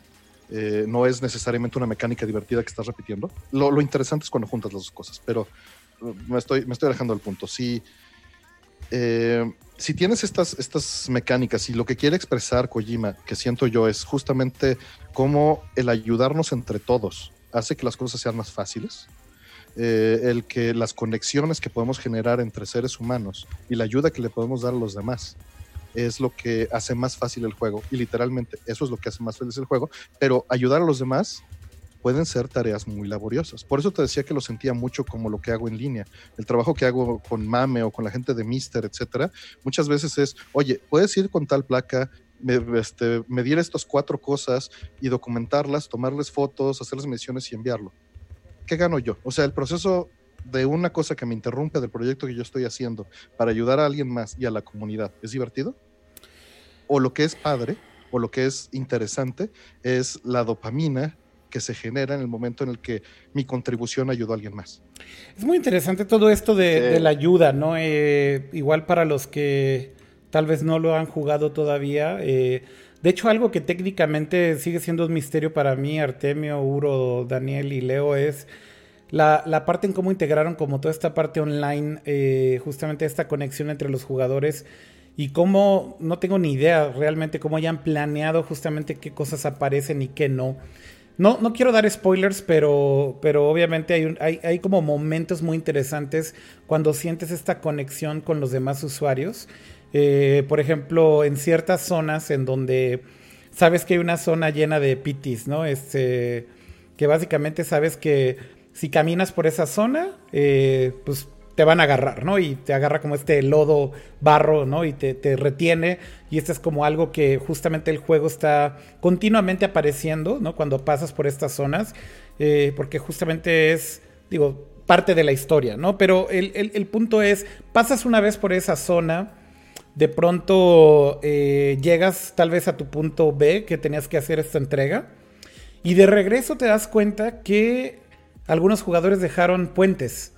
Eh, no es necesariamente una mecánica divertida que estás repitiendo. Lo, interesante es cuando juntas las dos cosas, pero me estoy, me estoy alejando del punto. Sí, eh, si tienes estas, estas mecánicas y lo que quiere expresar Kojima, que siento yo, es justamente cómo el ayudarnos entre todos hace que las cosas sean más fáciles, eh, el que las conexiones que podemos generar entre seres humanos y la ayuda que le podemos dar a los demás es lo que hace más fácil el juego y literalmente eso es lo que hace más feliz el juego, pero ayudar a los demás pueden ser tareas muy laboriosas. Por eso te decía que lo sentía mucho como lo que hago en línea. El trabajo que hago con Mame o con la gente de Mister, etcétera, muchas veces es, oye, puedes ir con tal placa, este, medir estas cuatro cosas y documentarlas, tomarles fotos, hacerles mediciones y enviarlo. ¿Qué gano yo? O sea, el proceso de una cosa que me interrumpe del proyecto que yo estoy haciendo para ayudar a alguien más y a la comunidad, ¿es divertido? O lo que es padre, o lo que es interesante, es la dopamina que se genera en el momento en el que mi contribución ayudó a alguien más. Es muy interesante todo esto de, la ayuda, ¿no? Eh, igual para los que tal vez no lo han jugado todavía. Eh, de hecho, algo que técnicamente sigue siendo un misterio para mí, Artemio, Uro, Daniel y Leo, es la, parte en cómo integraron como toda esta parte online, eh, justamente esta conexión entre los jugadores y cómo, no tengo ni idea realmente cómo hayan planeado justamente qué cosas aparecen y qué no. No, no quiero dar spoilers, pero, pero obviamente hay, hay, hay, como momentos muy interesantes cuando sientes esta conexión con los demás usuarios. Eh, por ejemplo, en ciertas zonas en donde sabes que hay una zona llena de pitis, ¿no? Este, que básicamente sabes que si caminas por esa zona, eh, pues te van a agarrar, ¿no? Y te agarra como este lodo, barro, ¿no? Y te, retiene. Y esto es como algo que justamente el juego está continuamente apareciendo, ¿no? Cuando pasas por estas zonas. Eh, porque justamente es, digo, parte de la historia, ¿no? Pero el, punto es, pasas una vez por esa zona, de pronto eh, llegas tal vez a tu punto B, que tenías que hacer esta entrega. Y de regreso te das cuenta que algunos jugadores dejaron puentes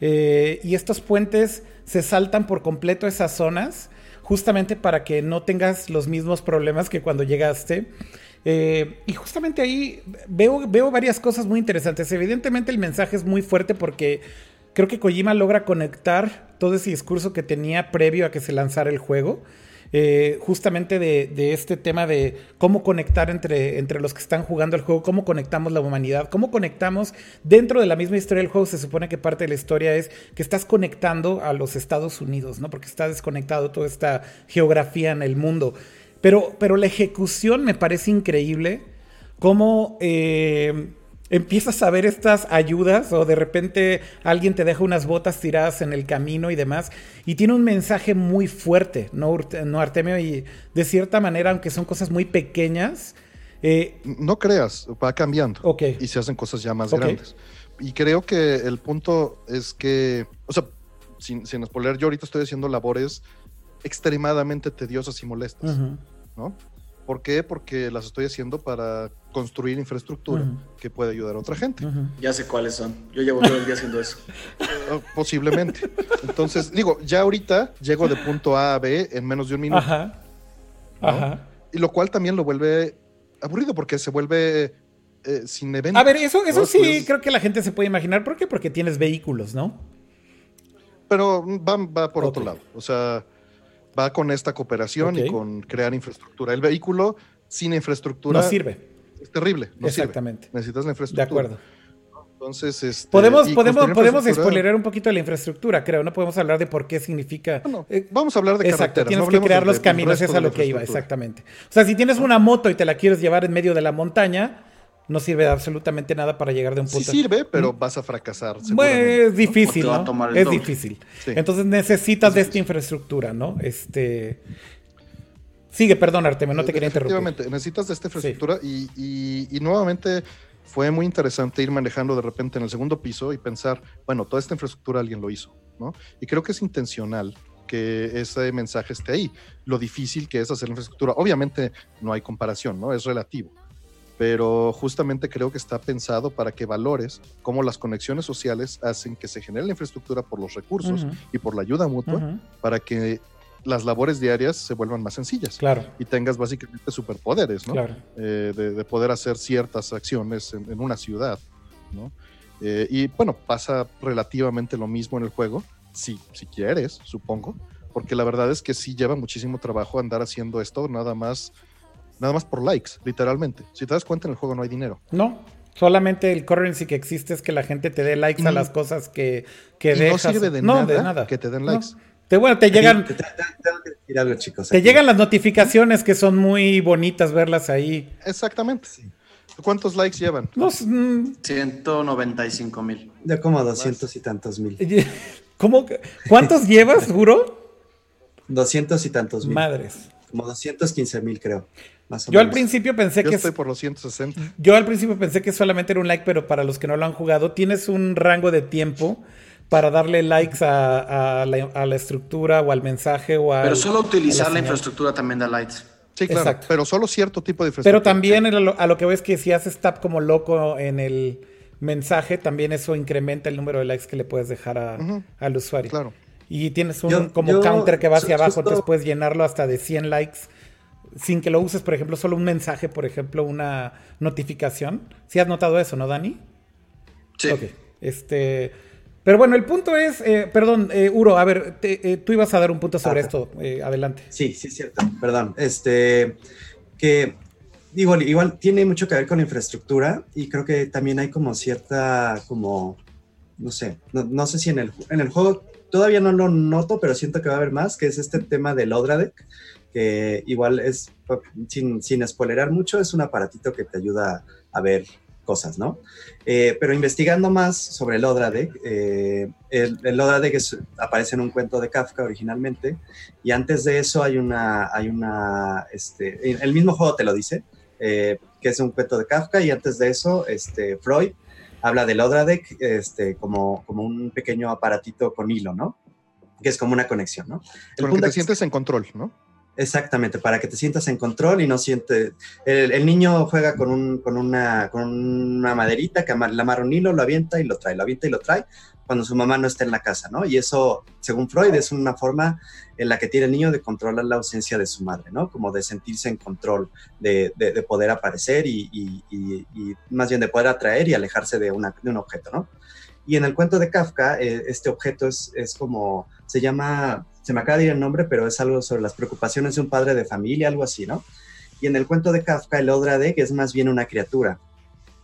eh, y estos puentes se saltan por completo esas zonas, justamente para que no tengas los mismos problemas que cuando llegaste. Eh, y justamente ahí veo, veo varias cosas muy interesantes. Evidentemente el mensaje es muy fuerte porque creo que Kojima logra conectar todo ese discurso que tenía previo a que se lanzara el juego. Eh, justamente de, este tema de cómo conectar entre, entre los que están jugando el juego, cómo conectamos la humanidad, cómo conectamos dentro de la misma historia del juego. Se supone que parte de la historia es que estás conectando a los Estados Unidos, ¿no? Porque está desconectado toda esta geografía en el mundo. Pero, pero la ejecución me parece increíble. Cómo eh, empiezas a ver estas ayudas o de repente alguien te deja unas botas tiradas en el camino y demás y tiene un mensaje muy fuerte, ¿no, no Artemio? Y de cierta manera, aunque son cosas muy pequeñas, Eh, no creas, va cambiando. Y se hacen cosas ya más grandes. Y creo que el punto es que, o sea, sin, sin spoiler, yo ahorita estoy haciendo labores extremadamente tediosas y molestas, ¿no? ¿Por qué? Porque las estoy haciendo para construir infraestructura que puede ayudar a otra gente. Ya sé cuáles son. Yo llevo todo el día haciendo eso. Oh, posiblemente. Entonces, digo, ya ahorita llego de punto A a B en menos de un minuto. Ajá. Ajá. Y lo cual también lo vuelve aburrido porque se vuelve eh, sin evento. A ver, eso, eso sí creo que la gente se puede imaginar. ¿Por qué? Porque tienes vehículos, ¿no? Pero va, va por otro lado. O sea, va con esta cooperación y con crear infraestructura. El vehículo sin infraestructura. No sirve. Es terrible. Exactamente. Necesitas la infraestructura. De acuerdo. Entonces, este, podemos, podemos, podemos spoilerar un poquito de la infraestructura, creo. No podemos hablar de por qué significa. Eh, vamos a hablar de Exacto, tienes que crear los caminos, es a lo que iba, exactamente. O sea, si tienes una moto y te la quieres llevar en medio de la montaña, no sirve de absolutamente nada para llegar de un punto. Sí sirve, pero vas a fracasar. Bueno, es difícil, ¿no? Es difícil. Entonces necesitas de esta infraestructura, ¿no? Este. Sigue, perdón, Artemio, no te quería interrumpir. Efectivamente, necesitas de esta infraestructura y, y, nuevamente fue muy interesante ir manejando de repente en el segundo piso y pensar, bueno, toda esta infraestructura alguien lo hizo, ¿no? Y creo que es intencional que ese mensaje esté ahí. Lo difícil que es hacer la infraestructura. Obviamente no hay comparación, ¿no? Es relativo pero justamente creo que está pensado para que valores cómo las conexiones sociales hacen que se genere la infraestructura por los recursos y por la ayuda mutua para que las labores diarias se vuelvan más sencillas claro. y tengas básicamente superpoderes, ¿no? Eh, de, poder hacer ciertas acciones en, una ciudad, ¿no? Eh, y bueno, pasa relativamente lo mismo en el juego, si, si quieres, supongo, porque la verdad es que sí lleva muchísimo trabajo andar haciendo esto, nada más nada más por likes, literalmente. Si te das cuenta, en el juego no hay dinero. No, solamente el currency que existe es que la gente te dé likes a las cosas que, que y No sirve de, nada, que te den likes. Te, bueno, te llegan. Te, te llegan las notificaciones que son muy bonitas verlas ahí. Exactamente. ¿Cuántos likes llevan? No, 195 mm. mil. De como 200 y tantos mil. ¿Cómo? ¿Cuántos llevas, juro? 200 y tantos mil. Madres. Como 215 mil, creo yo al principio pensé yo que. Estoy por los 160. Yo al principio pensé que solamente era un like, pero para los que no lo han jugado, tienes un rango de tiempo para darle likes a, la, estructura o al mensaje o a. Pero solo utilizar la, infraestructura también da likes. Sí, claro. Pero solo cierto tipo de infraestructura. Pero también a lo, que ves que si haces tap como loco en el mensaje, también eso incrementa el número de likes que le puedes dejar al usuario. Claro. Y tienes un como counter que va hacia abajo, entonces puedes llenarlo hasta de 100 likes sin que lo uses, por ejemplo, solo un mensaje, por ejemplo, una notificación. Si has notado eso, ¿no, Dani? Sí. Ok. Este. Pero bueno, el punto es, eh, perdón, eh, Uro, a ver, eh, tú ibas a dar un punto sobre esto, adelante. Sí, sí, cierto, perdón. Este, que digo, igual tiene mucho que ver con la infraestructura y creo que también hay como cierta, como, no sé, no, sé si en el, en el juego todavía no lo noto, pero siento que va a haber más, que es este tema del Odradek, que igual es, sin, sin spoilerar mucho, es un aparatito que te ayuda a ver cosas, ¿no? Eh, pero investigando más sobre el Odradek, eh, el, el Odradek aparece en un cuento de Kafka originalmente, y antes de eso hay una, hay una, este, el mismo juego te lo dice, eh, que es un cuento de Kafka, y antes de eso, este, Freud habla del Odradek este, como, como un pequeño aparatito con hilo, ¿no? Que es como una conexión, ¿no? El con que te sientes en control, ¿no? Exactamente, para que te sientas en control y no siente. El, niño juega con, un, con, una, con una maderita que le amarra un hilo, lo avienta y lo trae, lo avienta y lo trae cuando su mamá no está en la casa, ¿no? Y eso, según Freud, es una forma en la que tiene el niño de controlar la ausencia de su madre, ¿no? Como de sentirse en control, de, de, poder aparecer y, y, y, más bien de poder atraer y alejarse de, una, de un objeto, ¿no? Y en el cuento de Kafka, eh, este objeto es, es como, se llama se me acaba de ir el nombre, pero es algo sobre las preocupaciones de un padre de familia, algo así, ¿no? Y en el cuento de Kafka, el Odrade, que es más bien una criatura,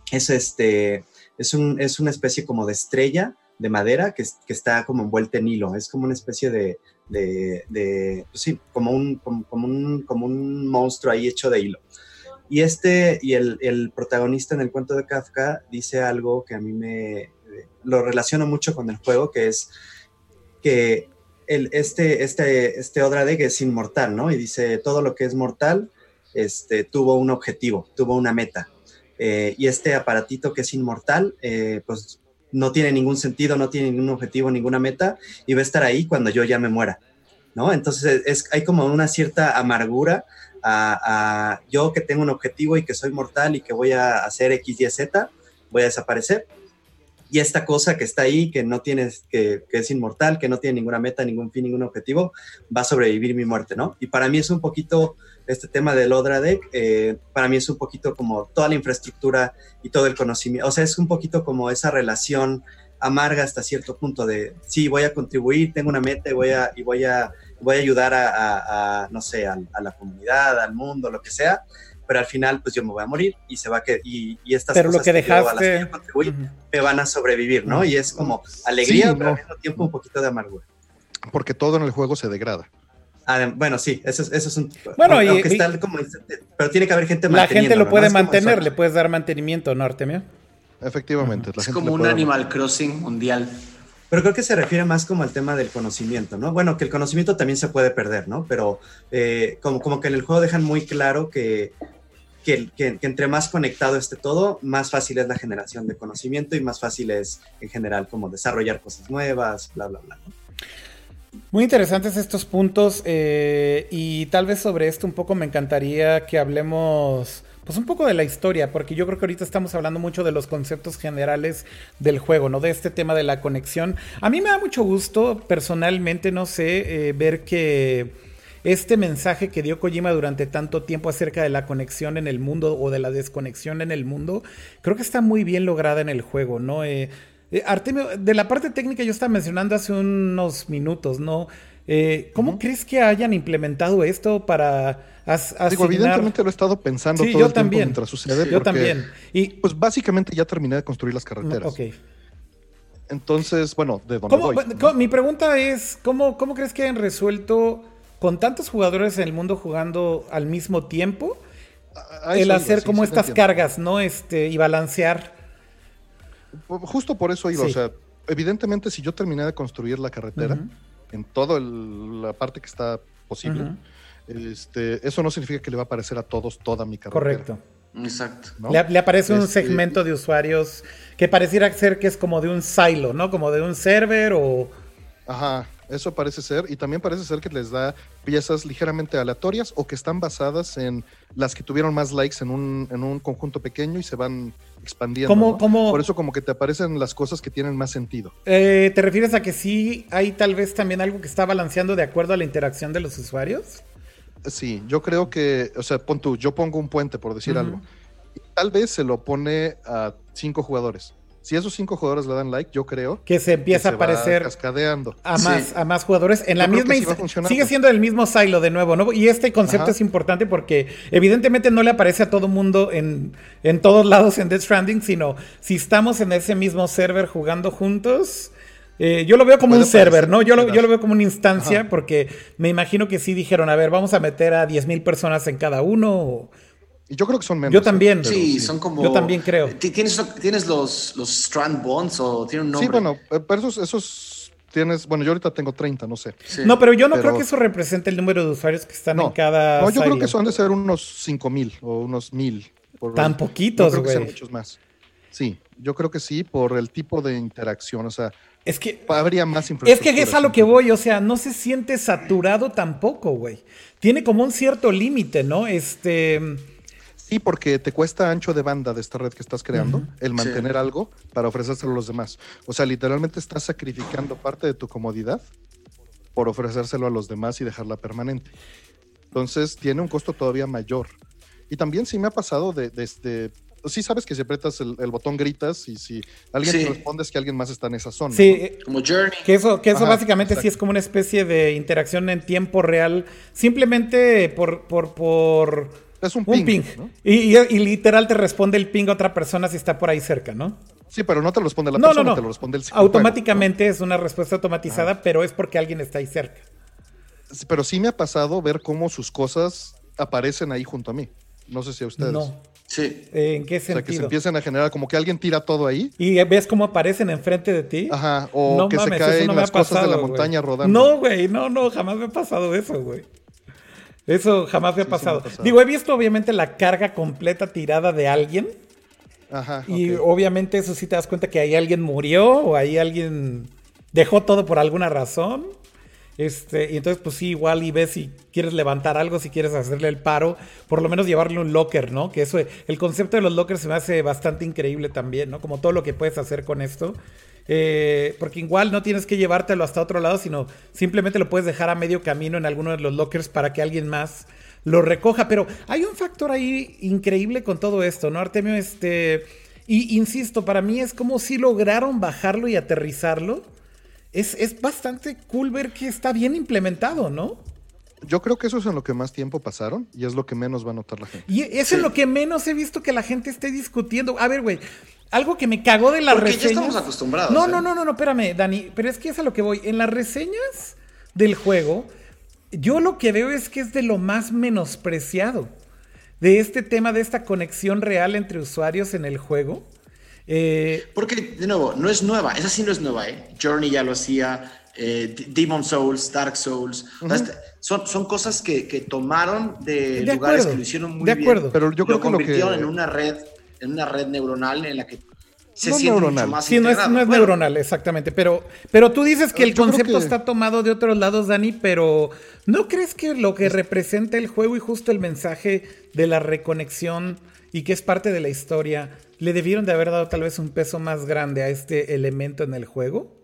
es, este, es, un, es una especie como de estrella de madera que, que, está como envuelta en hilo, es como una especie de, de, de pues sí, como un, como, un, como un monstruo ahí hecho de hilo. Y este, y el, el, protagonista en el cuento de Kafka dice algo que a mí me, lo relaciono mucho con el juego, que es que el, este, este, este Odradeg es inmortal, ¿no? Y dice, todo lo que es mortal este, tuvo un objetivo, tuvo una meta. Eh, y este aparatito que es inmortal, eh, pues no tiene ningún sentido, no tiene ningún objetivo, ninguna meta, y va a estar ahí cuando yo ya me muera, ¿no? Entonces es, hay como una cierta amargura a, yo que tengo un objetivo y que soy mortal y que voy a hacer X, Y, Z, voy a desaparecer. Y esta cosa que está ahí, que no tiene, que, que es inmortal, que no tiene ninguna meta, ningún fin, ningún objetivo, va a sobrevivir mi muerte, ¿no? Y para mí es un poquito este tema del Odra Deck, eh, para mí es un poquito como toda la infraestructura y todo el conocimiento, o sea, es un poquito como esa relación amarga hasta cierto punto de, sí, voy a contribuir, tengo una meta y voy a, y voy a, voy a ayudar a, no sé, a, la comunidad, al mundo, lo que sea, pero al final pues yo me voy a morir y se va a que y, y estas pero cosas lo que, dejaste me van a sobrevivir, ¿no? Y es como alegría, pero al mismo tiempo un poquito de amargura. Porque todo en el juego se degrada. Ah, bueno, sí, eso, eso es un. Bueno, y, como, pero tiene que haber gente La gente lo puede mantener, le puedes dar mantenimiento, ¿no, Artemio? Efectivamente. es como un Animal Crossing mundial. Pero creo que se refiere más como al tema del conocimiento, ¿no? Bueno, que el conocimiento también se puede perder, ¿no? Pero eh, como, como que en el juego dejan muy claro que, que, entre más conectado esté todo, más fácil es la generación de conocimiento y más fácil es en general como desarrollar cosas nuevas, bla, bla, bla. Muy interesantes estos puntos eh, y tal vez sobre esto un poco me encantaría que hablemos pues un poco de la historia, porque yo creo que ahorita estamos hablando mucho de los conceptos generales del juego, ¿no? De este tema de la conexión. A mí me da mucho gusto, personalmente, no sé, eh, ver que este mensaje que dio Kojima durante tanto tiempo acerca de la conexión en el mundo o de la desconexión en el mundo, creo que está muy bien lograda en el juego, ¿no? Eh, eh, Artemio, de la parte técnica yo estaba mencionando hace unos minutos, ¿no? Eh, ¿Cómo crees que hayan implementado esto para Digo, evidentemente lo he estado pensando todo el tiempo mientras sucede. Yo también. Y pues básicamente ya terminé de construir las carreteras. Ok. Entonces, bueno, ¿de dónde voy? Mi pregunta es, ¿cómo, ¿cómo crees que hayan resuelto con tantos jugadores en el mundo jugando al mismo tiempo el hacer como estas cargas, ¿no? Este, y balancear Justo por eso iba, o sea, evidentemente si yo terminé de construir la carretera en toda la parte que está posible, este, eso no significa que le va a aparecer a todos toda mi carretera. Correcto. Exacto. Le, aparece un este, segmento de usuarios que pareciera ser que es como de un silo, ¿no? Como de un server o... Ajá, eso parece ser, y también parece ser que les da piezas ligeramente aleatorias o que están basadas en las que tuvieron más likes en un, en un conjunto pequeño y se van expandiendo. Por eso como que te aparecen las cosas que tienen más sentido. Eh, ¿Te refieres a que sí hay tal vez también algo que está balanceando de acuerdo a la interacción de los usuarios? Sí, yo creo que, o sea, pon tú, yo pongo un puente por decir algo. tal vez se lo pone a cinco jugadores si esos cinco jugadores le dan like, yo creo que se empieza a aparecer cascadeando. A más, a más jugadores en la misma sigue siendo el mismo silo de nuevo, ¿no? Y este concepto es importante porque evidentemente no le aparece a todo mundo en, en todos lados en Death Stranding, sino si estamos en ese mismo server jugando juntos. Eh, yo lo veo como un server, ¿no? Yo lo, yo lo, veo como una instancia porque me imagino que sí dijeron, a ver, vamos a meter a 10.000 personas en cada uno. O, y yo creo que son menos. Yo también. ¿eh? Sí, son como. Yo también creo. ¿Tienes, tienes los, los Strand Bonds o tiene un nombre? Sí, bueno, eh, pero esos, esos tienes. Bueno, yo ahorita tengo 30, no sé. No, pero yo no creo que eso represente el número de usuarios que están en cada. No, yo creo que son de ser unos 5000 o unos 1000. Tan poquitos, güey. creo que muchos más. Sí, yo creo que sí, por el tipo de interacción. O sea, es que habría más infraestructura. Es que es a lo que voy, o sea, no se siente saturado tampoco, güey. Tiene como un cierto límite, ¿no? Este Sí, porque te cuesta ancho de banda de esta red que estás creando el mantener algo para ofrecérselo a los demás. O sea, literalmente estás sacrificando parte de tu comodidad por ofrecérselo a los demás y dejarla permanente. Entonces tiene un costo todavía mayor. Y también sí me ha pasado de, este, sí sabes que si apretas el, botón gritas y si alguien te responde es que alguien más está en esa zona. Sí, como Journey. Que eso, que eso básicamente sí es como una especie de interacción en tiempo real, simplemente por, por, por es un ping. y, literal te responde el ping a otra persona si está por ahí cerca, ¿no? Sí, pero no te lo responde la persona, te lo responde el Automáticamente es una respuesta automatizada, pero es porque alguien está ahí cerca. pero sí me ha pasado ver cómo sus cosas aparecen ahí junto a mí. No sé si a ustedes. No. Sí. ¿En qué sentido? O sea, que se empiezan a generar como que alguien tira todo ahí. ¿Y ves cómo aparecen enfrente de ti? Ajá. O que se caen las cosas de la montaña rodando. No, güey. No, no. Jamás me ha pasado eso, güey. Eso jamás me ha pasado. Digo, he visto obviamente la carga completa tirada de alguien. Ajá, y obviamente eso sí te das cuenta que ahí alguien murió o ahí alguien dejó todo por alguna razón. Este, y entonces, pues sí, igual y ves si quieres levantar algo, si quieres hacerle el paro, por lo menos llevarle un locker, ¿no? Que eso, el concepto de los lockers se me hace bastante increíble también, ¿no? Como todo lo que puedes hacer con esto. Eh, porque igual no tienes que llevártelo hasta otro lado, sino simplemente lo puedes dejar a medio camino en alguno de los lockers para que alguien más lo recoja. Pero hay un factor ahí increíble con todo esto, ¿no, Artemio? Este. Y insisto, para mí es como si lograron bajarlo y aterrizarlo es, bastante cool ver que está bien implementado, ¿no? Yo creo que eso es en lo que más tiempo pasaron y es lo que menos va a notar la gente. Y eso es lo que menos he visto que la gente esté discutiendo. A ver, güey, algo que me cagó de las Porque reseñas. ya estamos acostumbrados. No, no, ¿eh? no, no, no, espérame, Dani. Pero es que es a lo que voy. En las reseñas del juego, yo lo que veo es que es de lo más menospreciado. De este tema, de esta conexión real entre usuarios en el juego. Eh, Porque, de nuevo, no es nueva, esa sí no es nueva, ¿eh? Journey ya lo hacía, eh, Demon Souls, Dark Souls, son, son cosas que, que tomaron de, lugares que lo hicieron muy de acuerdo. Pero yo creo lo convirtieron en una red, en una red neuronal en la que se no siente mucho más sí, no es, no es neuronal, exactamente. Pero, pero tú dices que el concepto está tomado de otros lados, Dani, pero ¿no crees que lo que representa el juego y justo el mensaje de la reconexión y que es parte de la historia le debieron de haber dado tal vez un peso más grande a este elemento en el juego?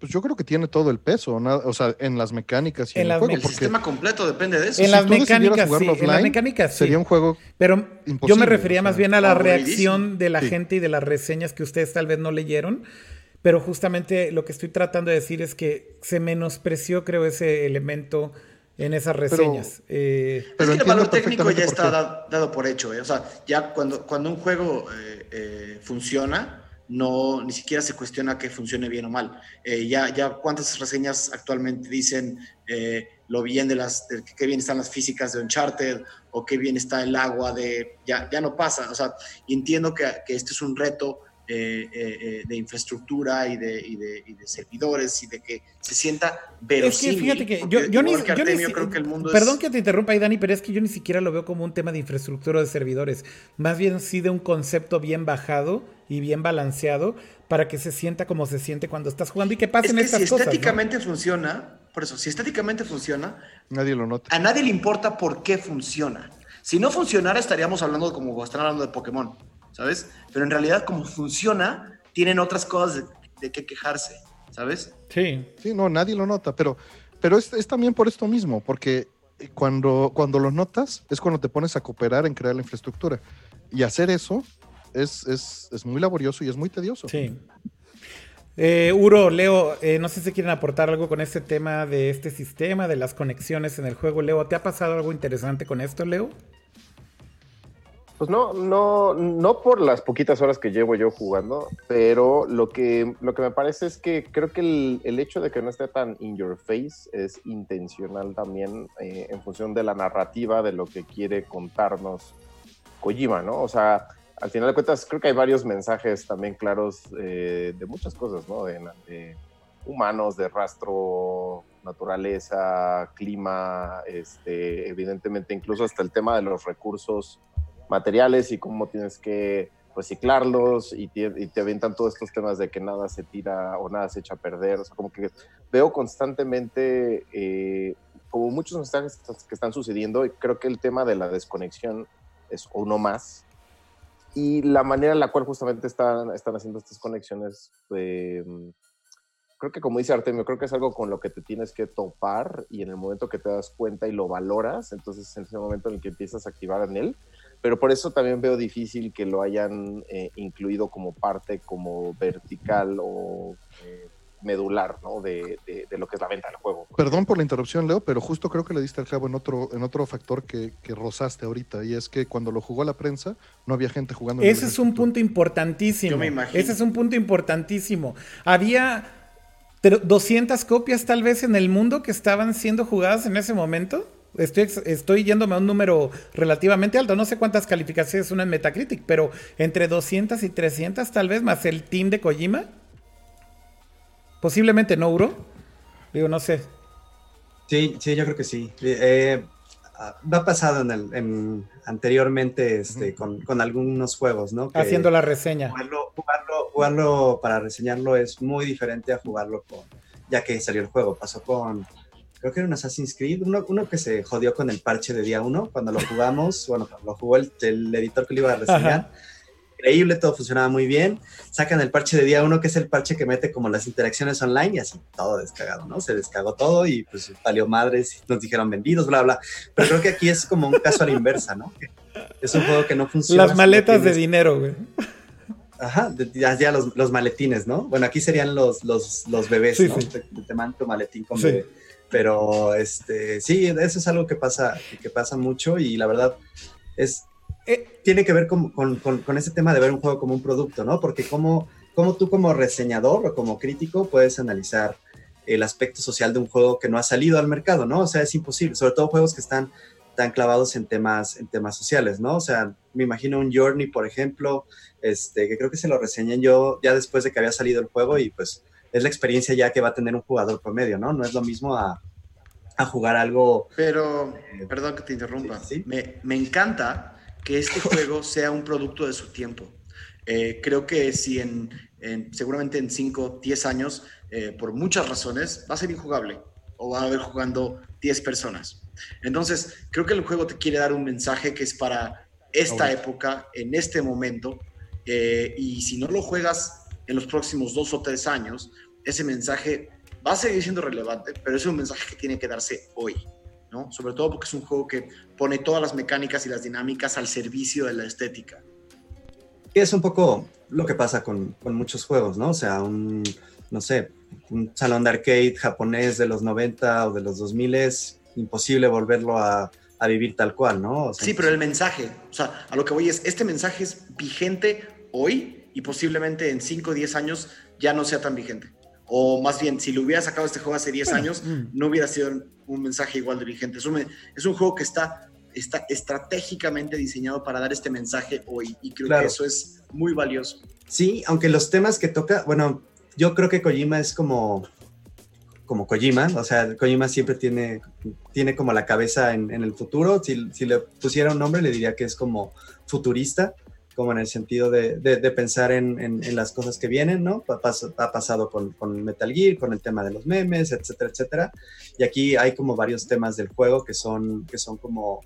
Pues yo creo que tiene todo el peso, o sea, en las mecánicas y en, el juego. El sistema completo depende de eso. En, las, mecánicas, sí, en las mecánicas, Sería un juego. Pero yo me refería más bien a la reacción de la gente y de las reseñas que ustedes tal vez no leyeron. Pero justamente lo que estoy tratando de decir es que se menospreció, creo, ese elemento en esas reseñas. Pero, eh, es que el valor técnico ya está dado, por hecho. ¿eh? O sea, ya cuando, cuando un juego eh, funciona, no ni siquiera se cuestiona que funcione bien o mal. ya, ya cuántas reseñas actualmente dicen lo bien de las, de qué bien están las físicas de Uncharted o qué bien está el agua de, ya, ya no pasa. O sea, entiendo que, que este es un reto eh, eh, eh, de infraestructura y de, y, de, y de, servidores y de que se sienta verosímil. Es que fíjate que yo, yo ni, yo creo que el mundo Perdón que te interrumpa ahí, Dani, pero es que yo ni siquiera lo veo como un tema de infraestructura de servidores. Más bien sí de un concepto bien bajado y bien balanceado para que se sienta como se siente cuando estás jugando y que pasen es que estas si estéticamente funciona, por eso, si estéticamente funciona, nadie lo nota. A nadie le importa por qué funciona. Si no funcionara, estaríamos hablando como están hablando de Pokémon. ¿Sabes? Pero en realidad, como funciona, tienen otras cosas de, qué quejarse, ¿sabes? Sí. Sí, no, nadie lo nota, pero, pero es, también por esto mismo, porque cuando, cuando lo notas es cuando te pones a cooperar en crear la infraestructura. Y hacer eso es, es, muy laborioso y es muy tedioso. Sí. Eh, Uro, Leo, eh, no sé si quieren aportar algo con este tema de este sistema, de las conexiones en el juego. Leo, ¿te ha pasado algo interesante con esto, Leo? Pues no, no, no por las poquitas horas que llevo yo jugando, pero lo que, lo que me parece es que creo que el, hecho de que no esté tan in your face es intencional también eh, en función de la narrativa de lo que quiere contarnos Kojima, ¿no? O sea, al final de cuentas creo que hay varios mensajes también claros eh, de muchas cosas, ¿no? De, humanos, de rastro, naturaleza, clima, este, evidentemente incluso hasta el tema de los recursos materiales y cómo tienes que reciclarlos y te, y te, avientan todos estos temas de que nada se tira o nada se echa a perder. O sea, como que veo constantemente eh, como muchos mensajes que están sucediendo y creo que el tema de la desconexión es uno más. Y la manera en la cual justamente están, están haciendo estas conexiones, eh, creo que como dice Artemio, creo que es algo con lo que te tienes que topar y en el momento que te das cuenta y lo valoras, entonces en ese momento en el que empiezas a activar en él, pero por eso también veo difícil que lo hayan eh, incluido como parte, como vertical o eh, medular, ¿no? De, de, lo que es la venta del juego. Perdón por la interrupción, Leo, pero justo creo que le diste al clavo en otro, en otro factor que, que rozaste ahorita, y es que cuando lo jugó la prensa, no había gente jugando. Ese es un punto importantísimo. Yo me imagino. Ese es un punto importantísimo. Había 200 copias tal vez en el mundo que estaban siendo jugadas en ese momento. Estoy, estoy yéndome a un número relativamente alto. No sé cuántas calificaciones son en Metacritic, pero entre 200 y 300 tal vez, más el team de Kojima. Posiblemente no, Uro. Digo, no sé. Sí, sí, yo creo que sí. Eh, ha pasado en el, en, anteriormente este, con, con, algunos juegos, ¿no? Haciendo la reseña. Jugarlo, jugarlo, jugarlo, para reseñarlo es muy diferente a jugarlo con, ya que salió el juego. Pasó con, creo que era un Assassin's Creed, uno, uno que se jodió con el parche de día uno, cuando lo jugamos, bueno, lo jugó el, el editor que lo iba a reseñar increíble, todo funcionaba muy bien. Sacan el parche de día uno, que es el parche que mete como las interacciones online y así todo descagado, ¿no? Se descagó todo y pues salió madres y nos dijeron vendidos, bla, bla. Pero creo que aquí es como un caso a la inversa, ¿no? Es un juego que no funciona. Las maletas de dinero, güey. Ajá, ya, los, los, maletines, ¿no? Bueno, aquí serían los, los, los bebés, ¿no? Te, te mando maletín con bebé. Pero, este, sí, eso es algo que pasa, que pasa mucho y la verdad es, eh, tiene que ver con, con, con, ese tema de ver un juego como un producto, ¿no? Porque como, como tú como reseñador o como crítico puedes analizar el aspecto social de un juego que no ha salido al mercado, ¿no? O sea, es imposible, sobre todo juegos que están tan clavados en temas, en temas sociales, ¿no? O sea, me imagino un Journey, por ejemplo, este, que creo que se lo reseñé yo ya después de que había salido el juego y pues es la experiencia ya que va a tener un jugador promedio, ¿no? No es lo mismo a, a jugar algo... Pero, eh, perdón que te interrumpa, ¿sí? Me, me encanta que este juego sea un producto de su tiempo. Eh, creo que si en, seguramente en 5, 10 años, eh, por muchas razones, va a ser injugable o va a haber jugando 10 personas. Entonces, creo que el juego te quiere dar un mensaje que es para esta época, en este momento, eh, y si no lo juegas en los próximos dos o tres años, ese mensaje va a seguir siendo relevante, pero es un mensaje que tiene que darse hoy. Sobre todo porque es un juego que pone todas las mecánicas y las dinámicas al servicio de la estética. Es un poco lo que pasa con, muchos juegos, ¿no? O sea, un, no sé, un salón de arcade japonés de los 90 o de los 2000 es imposible volverlo a, vivir tal cual, ¿no? sí, pero el mensaje, o sea, a lo que voy es, este mensaje es vigente hoy y posiblemente en 5 o 10 años ya no sea tan vigente. O más bien, si lo hubiera sacado este juego hace 10 años, mm. no hubiera sido un mensaje igual de vigente. Es un, es un juego que está, está estratégicamente diseñado para dar este mensaje hoy y creo que eso es muy valioso. Sí, aunque los temas que toca, bueno, yo creo que Kojima es como como Kojima, o sea, Kojima siempre tiene, tiene como la cabeza en, en el futuro, si, si, le pusiera un nombre le diría que es como futurista, como en el sentido de, de, pensar en, en, las cosas que vienen, ¿no? Ha, pasado con, con, Metal Gear, con el tema de los memes, etcétera, etcétera. Y aquí hay como varios temas del juego que son, que son como,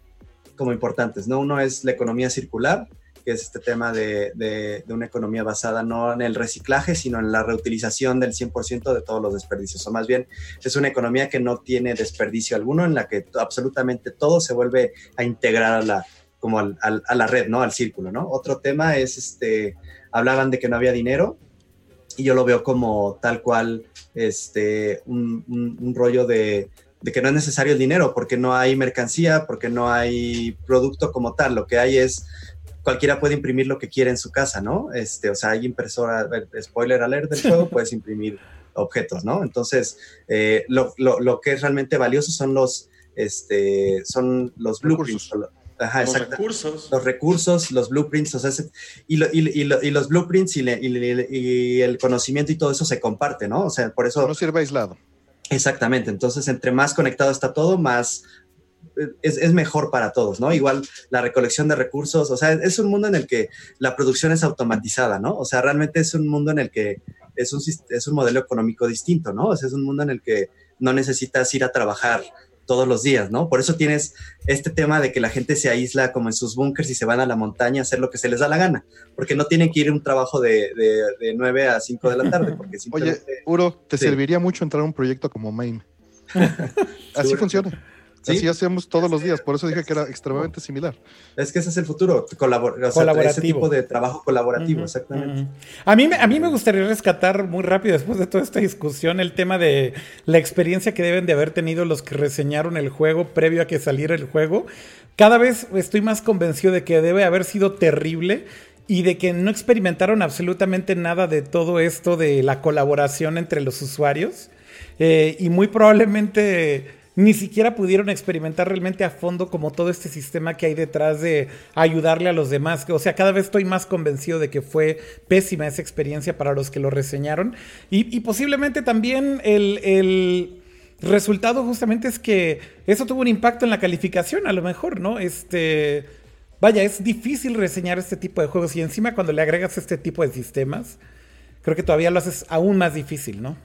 como importantes, ¿no? Uno es la economía circular, que es este tema de, de, una economía basada no en el reciclaje, sino en la reutilización del 100% de todos los desperdicios. O más bien, es una economía que no tiene desperdicio alguno, en la que absolutamente todo se vuelve a integrar a la, como al, a la red, ¿no? Al círculo, ¿no? Otro tema es, este, hablaban de que no había dinero y yo lo veo como tal cual, este, un, un, rollo de, de, que no es necesario el dinero porque no hay mercancía, porque no hay producto como tal, lo que hay es cualquiera puede imprimir lo que quiere en su casa, ¿no? Este, o sea, hay impresora, spoiler alert del juego, puedes imprimir objetos, ¿no? Entonces, eh, lo, lo, lo, que es realmente valioso son los, este, son los blueprints, los recursos. Los recursos, los blueprints, o sea, y, y, los blueprints y, el conocimiento y todo eso se comparte, ¿no? O sea, por eso... No sirve aislado. Exactamente, entonces entre más conectado está todo, más eh, es, mejor para todos, ¿no? Igual la recolección de recursos, o sea, es un mundo en el que la producción es automatizada, ¿no? O sea, realmente es un mundo en el que es un, es un modelo económico distinto, ¿no? O sea, es un mundo en el que no necesitas ir a trabajar todos los días, ¿no? Por eso tienes este tema de que la gente se aísla como en sus búnkers y se van a la montaña a hacer lo que se les da la gana, porque no tienen que ir a un trabajo de, de, 9 a 5 de la tarde. Porque Oye, Uro, te serviría mucho entrar a un proyecto como MAME. Así funciona. Así hacemos todos los días, por eso dije que era extremadamente similar. Es que ese es el futuro, colaborativo. ese tipo de trabajo colaborativo, exactamente. a, mí, a mí me gustaría rescatar muy rápido, después de toda esta discusión, el tema de la experiencia que deben de haber tenido los que reseñaron el juego previo a que saliera el juego. Cada vez estoy más convencido de que debe haber sido terrible y de que no experimentaron absolutamente nada de todo esto de la colaboración entre los usuarios. Eh, y muy probablemente ni siquiera pudieron experimentar realmente a fondo como todo este sistema que hay detrás de ayudarle a los demás. O sea, cada vez estoy más convencido de que fue pésima esa experiencia para los que lo reseñaron. Y, posiblemente también el, resultado justamente es que eso tuvo un impacto en la calificación, a lo mejor, ¿no? Este, vaya, es difícil reseñar este tipo de juegos y encima cuando le agregas este tipo de sistemas, creo que todavía lo haces aún más difícil, ¿no?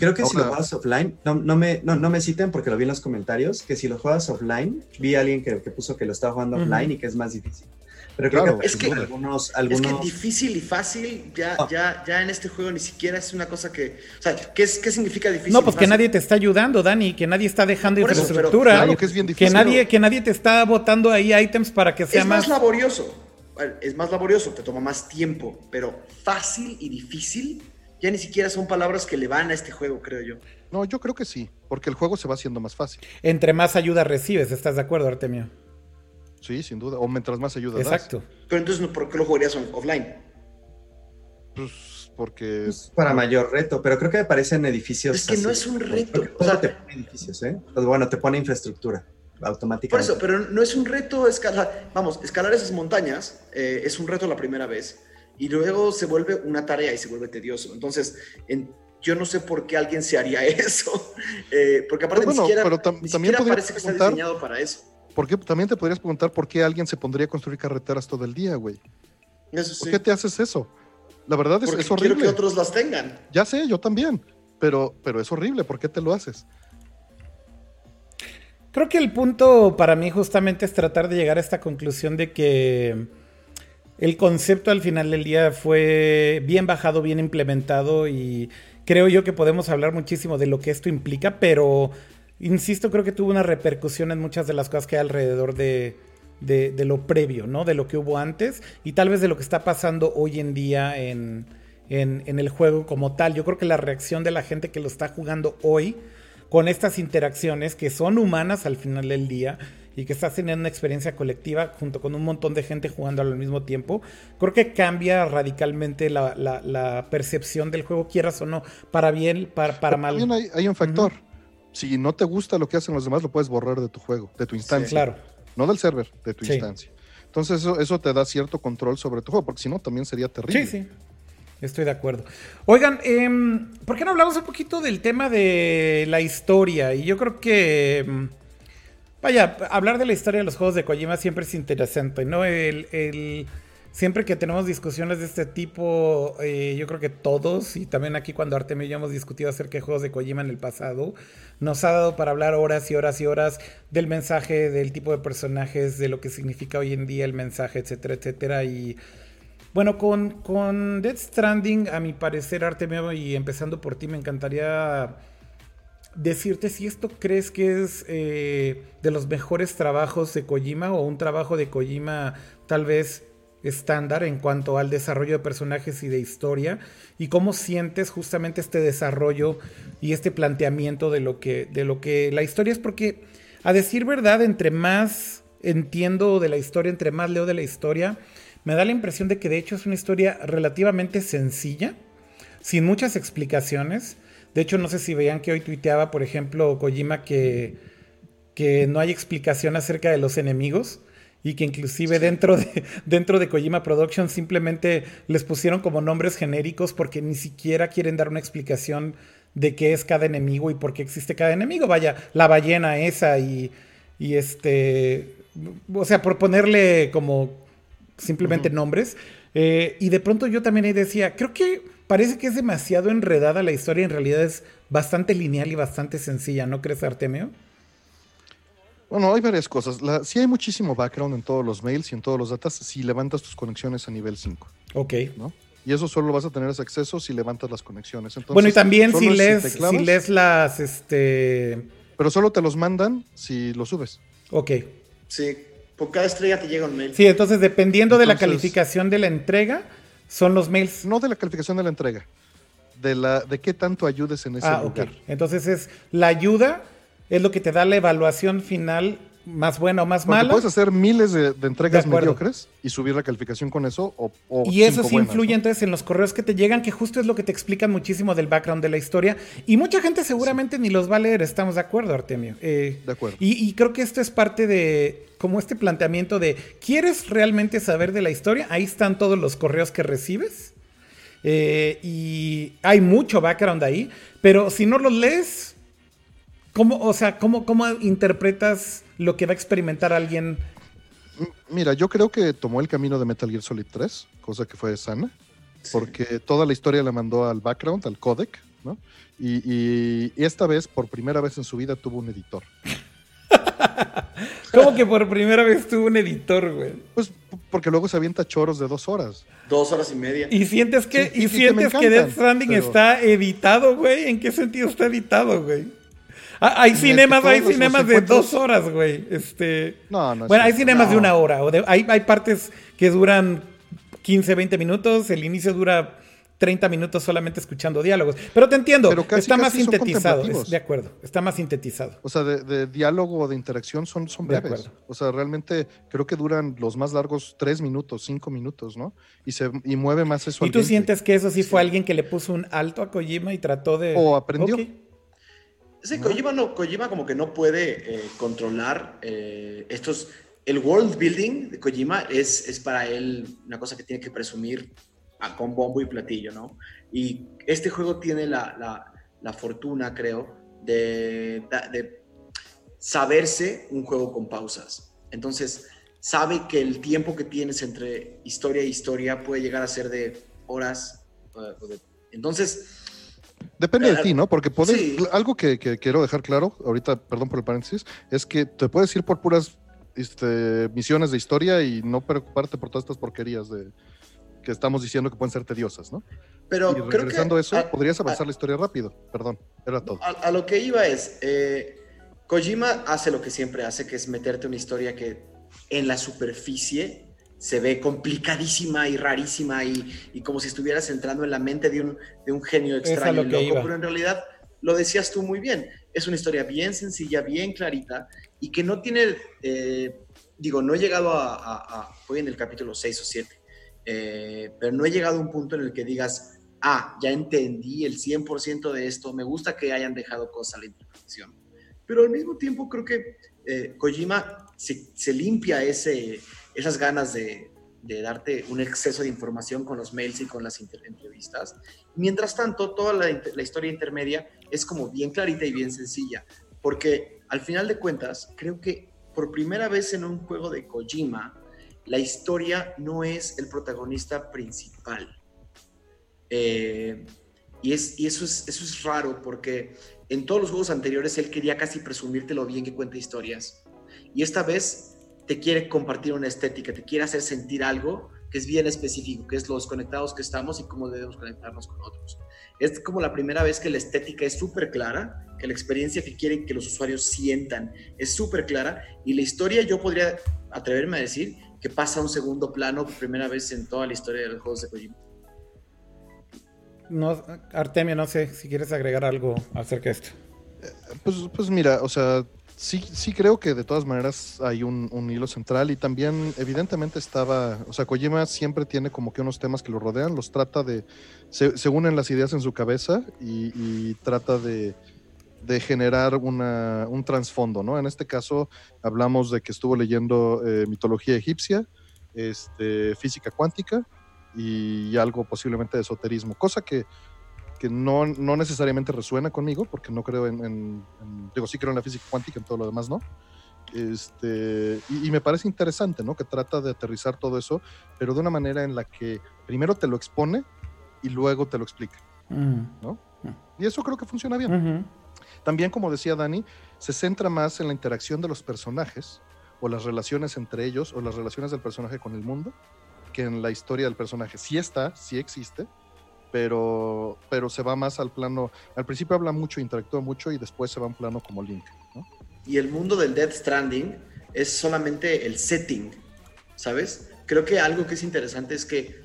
Creo que si lo juegas offline, no, no, me, no, me citen porque lo vi en los comentarios, que si lo juegas offline, vi a alguien que, puso que lo estaba jugando offline y que es más difícil. Pero creo que, es que algunos, algunos... Es que difícil y fácil ya, ah. ya, ya en este juego ni siquiera es una cosa que... O sea, ¿qué, es, qué significa difícil? No, pues que nadie te está ayudando, Dani, que nadie está dejando infraestructura. que, es bien difícil, que, nadie, que nadie te está botando ahí items para que sea es más... laborioso. Es más laborioso, te toma más tiempo, pero fácil y difícil ya ni siquiera son palabras que le van a este juego, creo yo. No, yo creo que sí, porque el juego se va haciendo más fácil. Entre más ayuda recibes, ¿estás de acuerdo, Artemio? Sí, sin duda. O mientras más ayuda Exacto. Pero entonces, ¿por qué lo jugarías offline? Pues porque... Para mayor reto, pero creo que me parecen edificios... Es que no es un reto. O sea, te pone edificios, ¿eh? Pues bueno, te pone infraestructura automáticamente. Por eso, pero no es un reto escalar... Vamos, escalar esas montañas eh, es un reto la primera vez y luego se vuelve una tarea y se vuelve tedioso. Entonces, yo no sé por qué alguien se haría eso, eh, porque aparte ni siquiera, también parece que está diseñado para eso. Porque también te podrías preguntar por qué alguien se pondría a construir carreteras todo el día, güey. Eso sí. ¿Por qué te haces eso? La verdad es, es horrible. Quiero que otros las tengan. Ya sé, yo también. Pero, pero es horrible. ¿Por qué te lo haces? Creo que el punto para mí justamente es tratar de llegar a esta conclusión de que el concepto al final del día fue bien bajado, bien implementado y creo yo que podemos hablar muchísimo de lo que esto implica, pero insisto, creo que tuvo una repercusión en muchas de las cosas que hay alrededor de, lo previo, ¿no? De lo que hubo antes y tal vez de lo que está pasando hoy en día en, en el juego como tal. Yo creo que la reacción de la gente que lo está jugando hoy con estas interacciones que son humanas al final del día y que estás teniendo una experiencia colectiva junto con un montón de gente jugando al mismo tiempo, creo que cambia radicalmente la, percepción del juego, quieras o no, para bien, para, para mal. También hay, un factor. Si no te gusta lo que hacen los demás, lo puedes borrar de tu juego, de tu instancia. claro. No del server, de tu instancia. Entonces eso, eso te da cierto control sobre tu juego, porque si no también sería terrible. Sí, sí. Estoy de acuerdo. Oigan, eh, ¿por qué no hablamos un poquito del tema de la historia? Y yo creo que em, Vaya, hablar de la historia de los juegos de Kojima siempre es interesante, ¿no? El, siempre que tenemos discusiones de este tipo, eh, yo creo que todos, y también aquí cuando Artemio y yo hemos discutido acerca de juegos de Kojima en el pasado, nos ha dado para hablar horas y horas y horas del mensaje, del tipo de personajes, de lo que significa hoy en día el mensaje, etcétera, etcétera. Y bueno, con, con Death Stranding, a mi parecer, Artemio, y empezando por ti, me encantaría decirte si esto crees que es eh, de los mejores trabajos de Kojima o un trabajo de Kojima tal vez estándar en cuanto al desarrollo de personajes y de historia y cómo sientes justamente este desarrollo y este planteamiento de lo que de lo que la historia es porque a decir verdad entre más entiendo de la historia entre más leo de la historia me da la impresión de que de hecho es una historia relativamente sencilla sin muchas explicaciones de hecho, no sé si veían que hoy tuiteaba, por ejemplo, Kojima que, que no hay explicación acerca de los enemigos y que inclusive dentro, de, dentro de Kojima Productions simplemente les pusieron como nombres genéricos porque ni siquiera quieren dar una explicación de qué es cada enemigo y por qué existe cada enemigo. Vaya, la ballena esa y, y este, o sea, por ponerle como simplemente nombres. Eh, y de pronto yo también ahí decía, creo que parece que es demasiado enredada la historia, en realidad es bastante lineal y bastante sencilla, ¿no crees, Artemio? Bueno, hay varias cosas. La, sí hay muchísimo background en todos los mails y en todos los datos si levantas tus conexiones a nivel 5. Ok. ¿no? Y eso solo vas a tener ese acceso si levantas las conexiones. bueno, y también si lees, si, lees las... Este... Pero solo te los mandan si lo subes. Ok. Sí, por cada estrella te llega un mail. Sí, entonces dependiendo de la calificación de la entrega, son los mails. No de la calificación de la entrega, de la de qué tanto ayudes en ese ah, lugar. Entonces es la ayuda es lo que te da la evaluación final más buena o más Porque mala. Puedes hacer miles de, entregas mediocres y subir la calificación con eso. O, y eso sí influye entonces en los correos que te llegan, que justo es lo que te explican muchísimo del background de la historia. Y mucha gente seguramente ni los va a leer, estamos de acuerdo, Artemio. Eh, de acuerdo. Y, y, creo que esto es parte de como este planteamiento de, ¿quieres realmente saber de la historia? Ahí están todos los correos que recibes. Eh, y hay mucho background ahí, pero si no los lees, ¿Cómo, o sea, cómo, cómo interpretas lo que va a experimentar alguien? Mira, yo creo que tomó el camino de Metal Gear Solid 3, cosa que fue sana, porque toda la historia la mandó al background, al codec, ¿no? Y, esta vez, por primera vez en su vida, tuvo un editor. ¿Cómo que por primera vez tuvo un editor, güey? Pues porque luego se avienta choros de dos horas. Dos horas y media. Y sientes que, y, sientes que, Death Stranding está editado, güey. ¿En qué sentido está editado, güey? Ah, hay cinemas, hay cinemas de dos horas, güey. Este. No, no. Bueno, hay cinemas de una hora. O hay, hay partes que duran 15, 20 minutos. El inicio dura 30 minutos solamente escuchando diálogos. Pero te entiendo, está más sintetizado. de acuerdo, está más sintetizado. O sea, de, diálogo o de interacción son, son breves. O sea, realmente creo que duran los más largos 3 minutos, 5 minutos, ¿no? Y, se, y mueve más eso. ¿Y tú sientes que eso sí, fue alguien que le puso un alto a Kojima y trató de. O aprendió. Sí, Kojima, no, Kojima como que no puede eh, controlar eh, estos... El world building de Kojima es, es para él una cosa que tiene que presumir con bombo y platillo, ¿no? Y este juego tiene la, fortuna, creo, de, de, saberse un juego con pausas. Entonces, sabe que el tiempo que tienes entre historia e historia puede llegar a ser de horas. Entonces... Depende de eh, ti, ¿no? Porque puedes, algo que, quiero dejar claro, ahorita, perdón por el paréntesis, es que te puedes ir por puras este, misiones de historia y no preocuparte por todas estas porquerías de, que estamos diciendo que pueden ser tediosas, ¿no? Pero y regresando a eso, podrías avanzar la historia rápido. Perdón, era todo. A, lo que iba es, eh, Kojima hace lo que siempre hace, que es meterte una historia que en la superficie se ve complicadísima y rarísima y, como si estuvieras entrando en la mente de un, de un genio extraño y loco, pero en realidad lo decías tú muy bien, es una historia bien sencilla, bien clarita y que no tiene, eh, digo, no he llegado a, a, a, en el capítulo 6 o 7, eh, pero no he llegado a un punto en el que digas, ah, ya entendí el 100% de esto, me gusta que hayan dejado cosas a la interpretación. Pero al mismo tiempo creo que eh, Kojima se, limpia ese, esas ganas de, darte un exceso de información con los mails y con las entrevistas. Mientras tanto, toda la, historia intermedia es como bien clarita y bien sencilla, porque al final de cuentas, creo que por primera vez en un juego de Kojima, la historia no es el protagonista principal. Eh, y eso, es, eso es raro porque en todos los juegos anteriores él quería casi presumirte lo bien que cuenta historias. Y esta vez te quiere compartir una estética, te quiere hacer sentir algo que es bien específico, que es los conectados que estamos y cómo debemos conectarnos con otros. Es como la primera vez que la estética es súper clara, que la experiencia que quieren que los usuarios sientan es súper clara y la historia yo podría atreverme a decir que pasa a un segundo plano por primera vez en toda la historia de los juegos de Kojima. No, Artemio, no sé si quieres agregar algo acerca de esto. Eh, pues, pues mira, o sea, sí, sí creo que de todas maneras hay un, hilo central y también evidentemente estaba, o sea, Kojima siempre tiene como que unos temas que lo rodean, los trata de, se, unen las ideas en su cabeza y trata de, de generar una, un trasfondo, ¿no? En este caso hablamos de que estuvo leyendo eh, mitología egipcia, este, física cuántica y algo posiblemente de esoterismo, cosa que, que no, no, necesariamente resuena conmigo, porque no creo en, digo, sí creo en la física cuántica, en todo lo demás no. Este, y, me parece interesante, ¿no? Que trata de aterrizar todo eso, pero de una manera en la que primero te lo expone y luego te lo explica, mm. ¿no? Mm. Y eso creo que funciona bien. También, como decía Dani, se centra más en la interacción de los personajes o las relaciones entre ellos o las relaciones del personaje con el mundo que en la historia del personaje. Sí está, sí existe, pero, pero se va más al plano. Al principio habla mucho, interactúa mucho y después se va a un plano como Link. Y el mundo del Death Stranding es solamente el setting, ¿sabes? Creo que algo que es interesante es que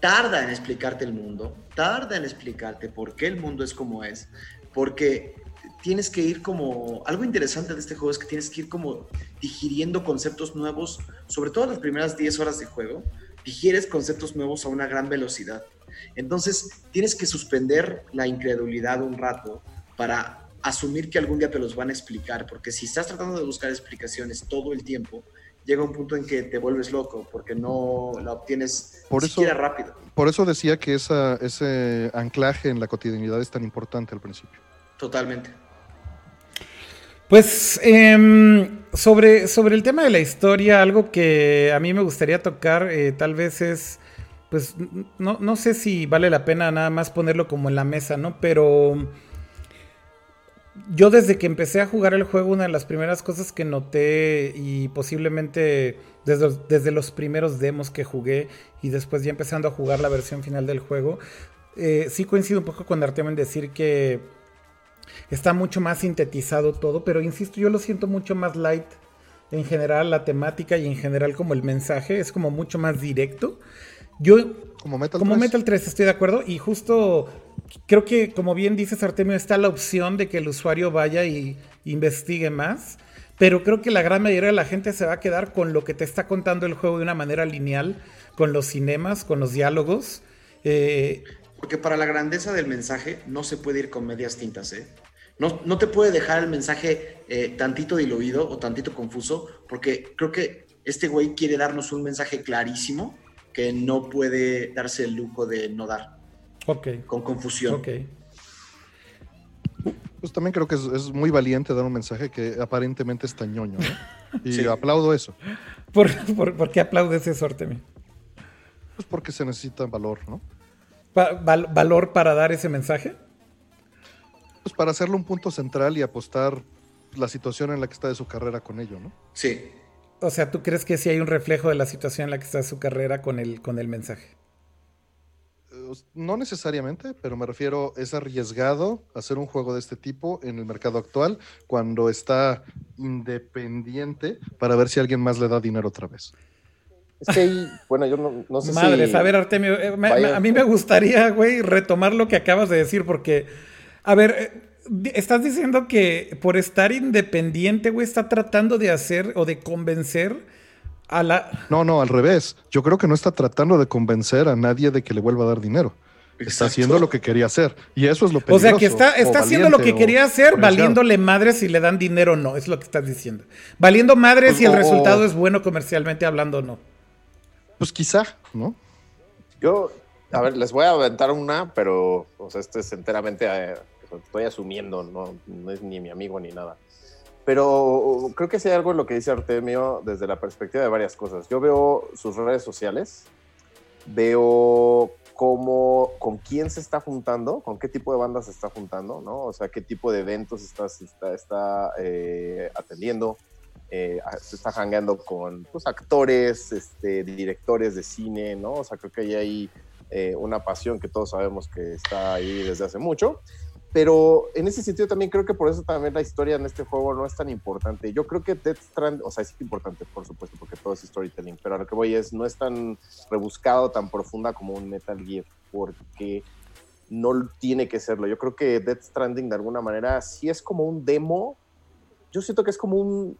tarda en explicarte el mundo, tarda en explicarte por qué el mundo es como es, porque tienes que ir como, algo interesante de este juego es que tienes que ir como digiriendo conceptos nuevos, sobre todo las primeras 10 horas de juego, digieres conceptos nuevos a una gran velocidad. Entonces tienes que suspender la incredulidad un rato para asumir que algún día te los van a explicar, porque si estás tratando de buscar explicaciones todo el tiempo, llega un punto en que te vuelves loco porque no la obtienes por siquiera rápido. Por eso decía que esa, ese anclaje en la cotidianidad es tan importante al principio. Totalmente. Pues em, sobre, sobre el tema de la historia, algo que a mí me gustaría tocar eh, tal vez es, pues no, no, sé si vale la pena nada más ponerlo como en la mesa, ¿no? Pero yo desde que empecé a jugar el juego, una de las primeras cosas que noté y posiblemente desde, desde los primeros demos que jugué y después ya empezando a jugar la versión final del juego, eh, sí coincido un poco con Artemio en decir que está mucho más sintetizado todo, pero insisto, yo lo siento mucho más light en general la temática y en general como el mensaje es como mucho más directo. Yo como Metal como 3. Metal 3 estoy de acuerdo y justo creo que como bien dices Artemio está la opción de que el usuario vaya y investigue más, pero creo que la gran mayoría de la gente se va a quedar con lo que te está contando el juego de una manera lineal, con los cinemas, con los diálogos. Eh, porque para la grandeza del mensaje no se puede ir con medias tintas, ¿eh? No, no te puede dejar el mensaje eh, tantito diluido o tantito confuso, porque creo que este güey quiere darnos un mensaje clarísimo que no puede darse el lujo de no dar. Ok. Con confusión. Ok. Pues también creo que es, muy valiente dar un mensaje que aparentemente es tañoño, ¿no? Y aplaudo eso. ¿Por, por, qué aplaudes eso, Artemio? Pues porque se necesita valor, ¿no? Valor para dar ese mensaje? Pues para hacerlo un punto central y apostar la situación en la que está de su carrera con ello, ¿no? Sí. O sea, ¿tú crees que sí hay un reflejo de la situación en la que está de su carrera con el, con el mensaje? Eh, no necesariamente, pero me refiero, es arriesgado hacer un juego de este tipo en el mercado actual cuando está independiente para ver si alguien más le da dinero otra vez. Es que ahí, bueno, yo no, no sé Madres, a ver, Artemio, eh, a mí me gustaría, güey, retomar lo que acabas de decir, porque, a ver, eh, estás diciendo que por estar independiente, güey, está tratando de hacer o de convencer a la... No, no, al revés. Yo creo que no está tratando de convencer a nadie de que le vuelva a dar dinero. Está haciendo lo que quería hacer. Y eso es lo peligroso. O sea, que está, está haciendo lo que quería hacer, valiéndole madres si le dan dinero o no. Es lo que estás diciendo. Valiendo madres pues, si el resultado es bueno comercialmente hablando o no. Pues quizá, ¿no? Yo, a ver, les voy a aventar una, pero, o sea, esto es enteramente, eh, estoy asumiendo, no, no es ni mi amigo ni nada. Pero creo que sí hay algo en lo que dice Artemio desde la perspectiva de varias cosas. Yo veo sus redes sociales, veo cómo, con quién se está juntando, con qué tipo de bandas se está juntando, ¿no? O sea, qué tipo de eventos está, está, está eh, atendiendo, eh, se está hangueando con pues, actores, este, directores de cine, ¿no? O sea, creo que hay ahí eh, una pasión que todos sabemos que está ahí desde hace mucho. Pero en ese sentido también creo que por eso también la historia en este juego no es tan importante. Yo creo que Death Strand, o sea, es importante, por supuesto, porque todo es storytelling, pero a lo que voy es, no es tan rebuscado, tan profunda como un Metal Gear, porque no tiene que serlo. Yo creo que Death Stranding de alguna manera sí es como un demo. Yo siento que es como un,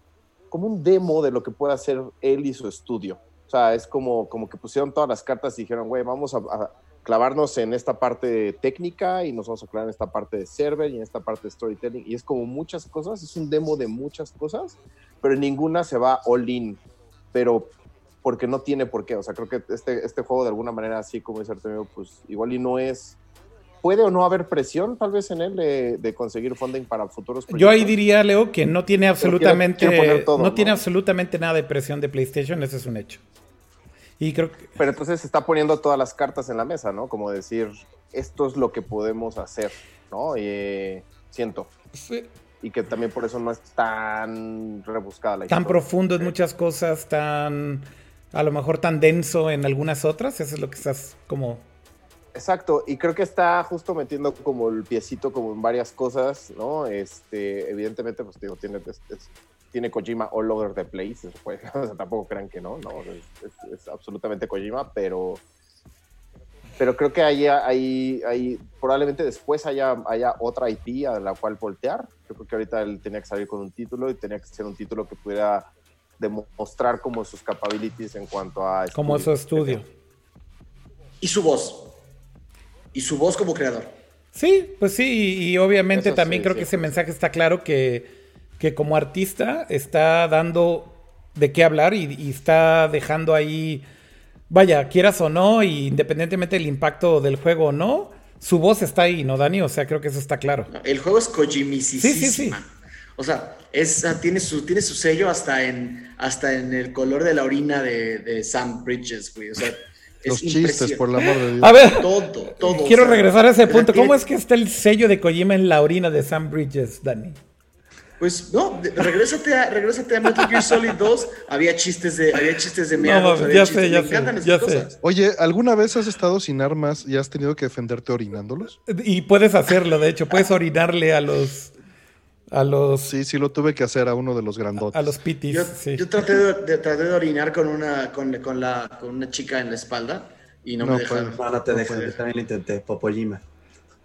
como un demo de lo que puede hacer él y su estudio. O sea, es como, como que pusieron todas las cartas y dijeron, güey, vamos a, clavarnos en esta parte técnica y nos vamos a clavar en esta parte de server y en esta parte de storytelling. Y es como muchas cosas, es un demo de muchas cosas, pero ninguna se va all in. Pero porque no tiene por qué. O sea, creo que este, este juego de alguna manera, así como dice Artemio, pues igual y no es puede o no haber presión tal vez en él de, conseguir funding para futuros proyectos. Yo ahí diría, Leo, que no tiene absolutamente no, tiene absolutamente nada de presión de PlayStation, ese es un hecho. Y creo Pero entonces se está poniendo todas las cartas en la mesa, ¿no? Como decir, esto es lo que podemos hacer, ¿no? Y, eh, siento. Sí. Y que también por eso no es tan rebuscada la Tan profundo en muchas cosas, tan a lo mejor tan denso en algunas otras, eso es lo que estás como Exacto, y creo que está justo metiendo como el piecito como en varias cosas, ¿no? Este, evidentemente, pues digo, tiene, tiene Kojima all over the place, tampoco crean que no, no, es, absolutamente Kojima, pero, pero creo que ahí, ahí, ahí probablemente después haya, haya otra IP a la cual voltear. Yo creo que ahorita él tenía que salir con un título y tenía que ser un título que pudiera demostrar como sus capabilities en cuanto a... Como su estudio. Y su voz y su voz como creador. Sí, pues sí, y, obviamente también creo que ese mensaje está claro que, que, como artista está dando de qué hablar y, está dejando ahí, vaya, quieras o no, y independientemente del impacto del juego o no, su voz está ahí, ¿no, Dani? O sea, creo que eso está claro. El juego es Kojimisísima. Sí, sí, sí. O sea, es, tiene, su, tiene su sello hasta en, hasta en el color de la orina de, Sam Bridges, güey. O sea, los chistes, por el amor de Dios. A ver, todo, todo. Quiero regresar a ese punto. ¿Cómo es que está el sello de Kojima en la orina de Sam Bridges, Dani? Pues no, regrésate a, regrésate a Metal Gear Solid 2. Había chistes de, había chistes de meados, no, ya sé, ya sé, ya sé. Oye, ¿alguna vez has estado sin armas y has tenido que defenderte orinándolos? Y puedes hacerlo, de hecho, puedes orinarle a los a los sí sí lo tuve que hacer a uno de los grandotes. a, los pitis yo, traté, de, traté de orinar con una con, con, la, con una chica en la espalda y no, me dejaron. no, no te dejan yo también lo intenté Popoyima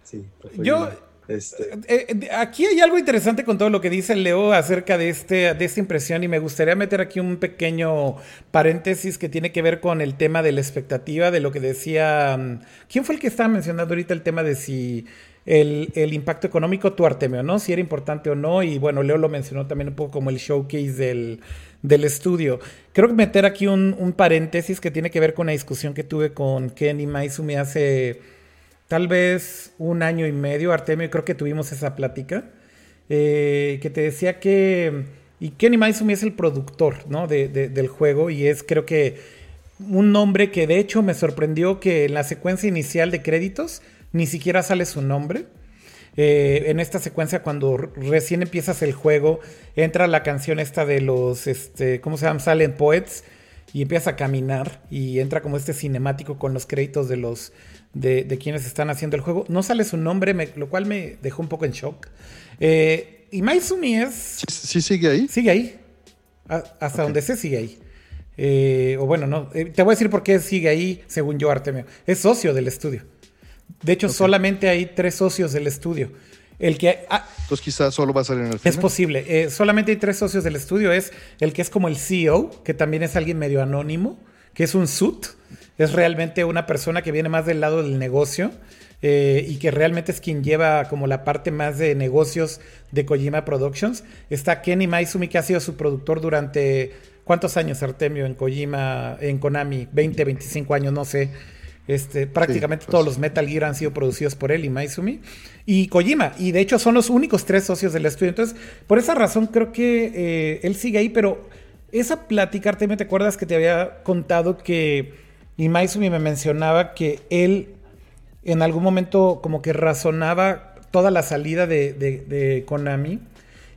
sí yo este. Eh, eh, aquí hay algo interesante con todo lo que dice Leo acerca de, este, de esta impresión y me gustaría meter aquí un pequeño paréntesis que tiene que ver con el tema de la expectativa, de lo que decía... Mm, ¿Quién fue el que estaba mencionando ahorita el tema de si el, impacto económico, tu Artemio, ¿no? Si era importante o no. Y bueno, Leo lo mencionó también un poco como el showcase del, del estudio. Creo que meter aquí un, un, paréntesis que tiene que ver con la discusión que tuve con Kenny Maizumi hace tal vez un año y medio, Artemio, creo que tuvimos esa plática, eh, que te decía que, y Kenny Maizumi es el productor ¿no? de, del juego y es creo que un nombre que de hecho me sorprendió que en la secuencia inicial de créditos ni siquiera sale su nombre. Eh, en esta secuencia, cuando recién empiezas el juego, entra la canción esta de los, este, ¿cómo se llama? Silent Poets y empieza a caminar y entra como este cinemático con los créditos de los de, quienes están haciendo el juego. No sale su nombre, lo cual me dejó un poco en shock. Eh, y Maizumi es... ¿Sí, sigue ahí? Sigue ahí. hasta donde se sigue ahí. Eh, o bueno, no. Te voy a decir por qué sigue ahí, según yo, Artemio. Es socio del estudio. De hecho, solamente hay tres socios del estudio. El que. Ah, Entonces, quizás solo va a salir en el final. Es posible. solamente hay tres socios del estudio. Es el que es como el CEO, que también es alguien medio anónimo, que es un suit es realmente una persona que viene más del lado del negocio eh, y que realmente es quien lleva como la parte más de negocios de Kojima Productions. Está Kenny Maizumi, que ha sido su productor durante ¿cuántos años, Artemio, en Kojima, en Konami? 20, 25 años, no sé. Este, prácticamente pues. todos los Metal Gear han sido producidos por él y Maizumi. Y Kojima, y de hecho son los únicos tres socios del estudio. Entonces, por esa razón creo que eh, él sigue ahí, pero esa plática, Artemio, ¿te acuerdas que te había contado que y Maizumi me mencionaba que él en algún momento como que razonaba toda la salida de, Konami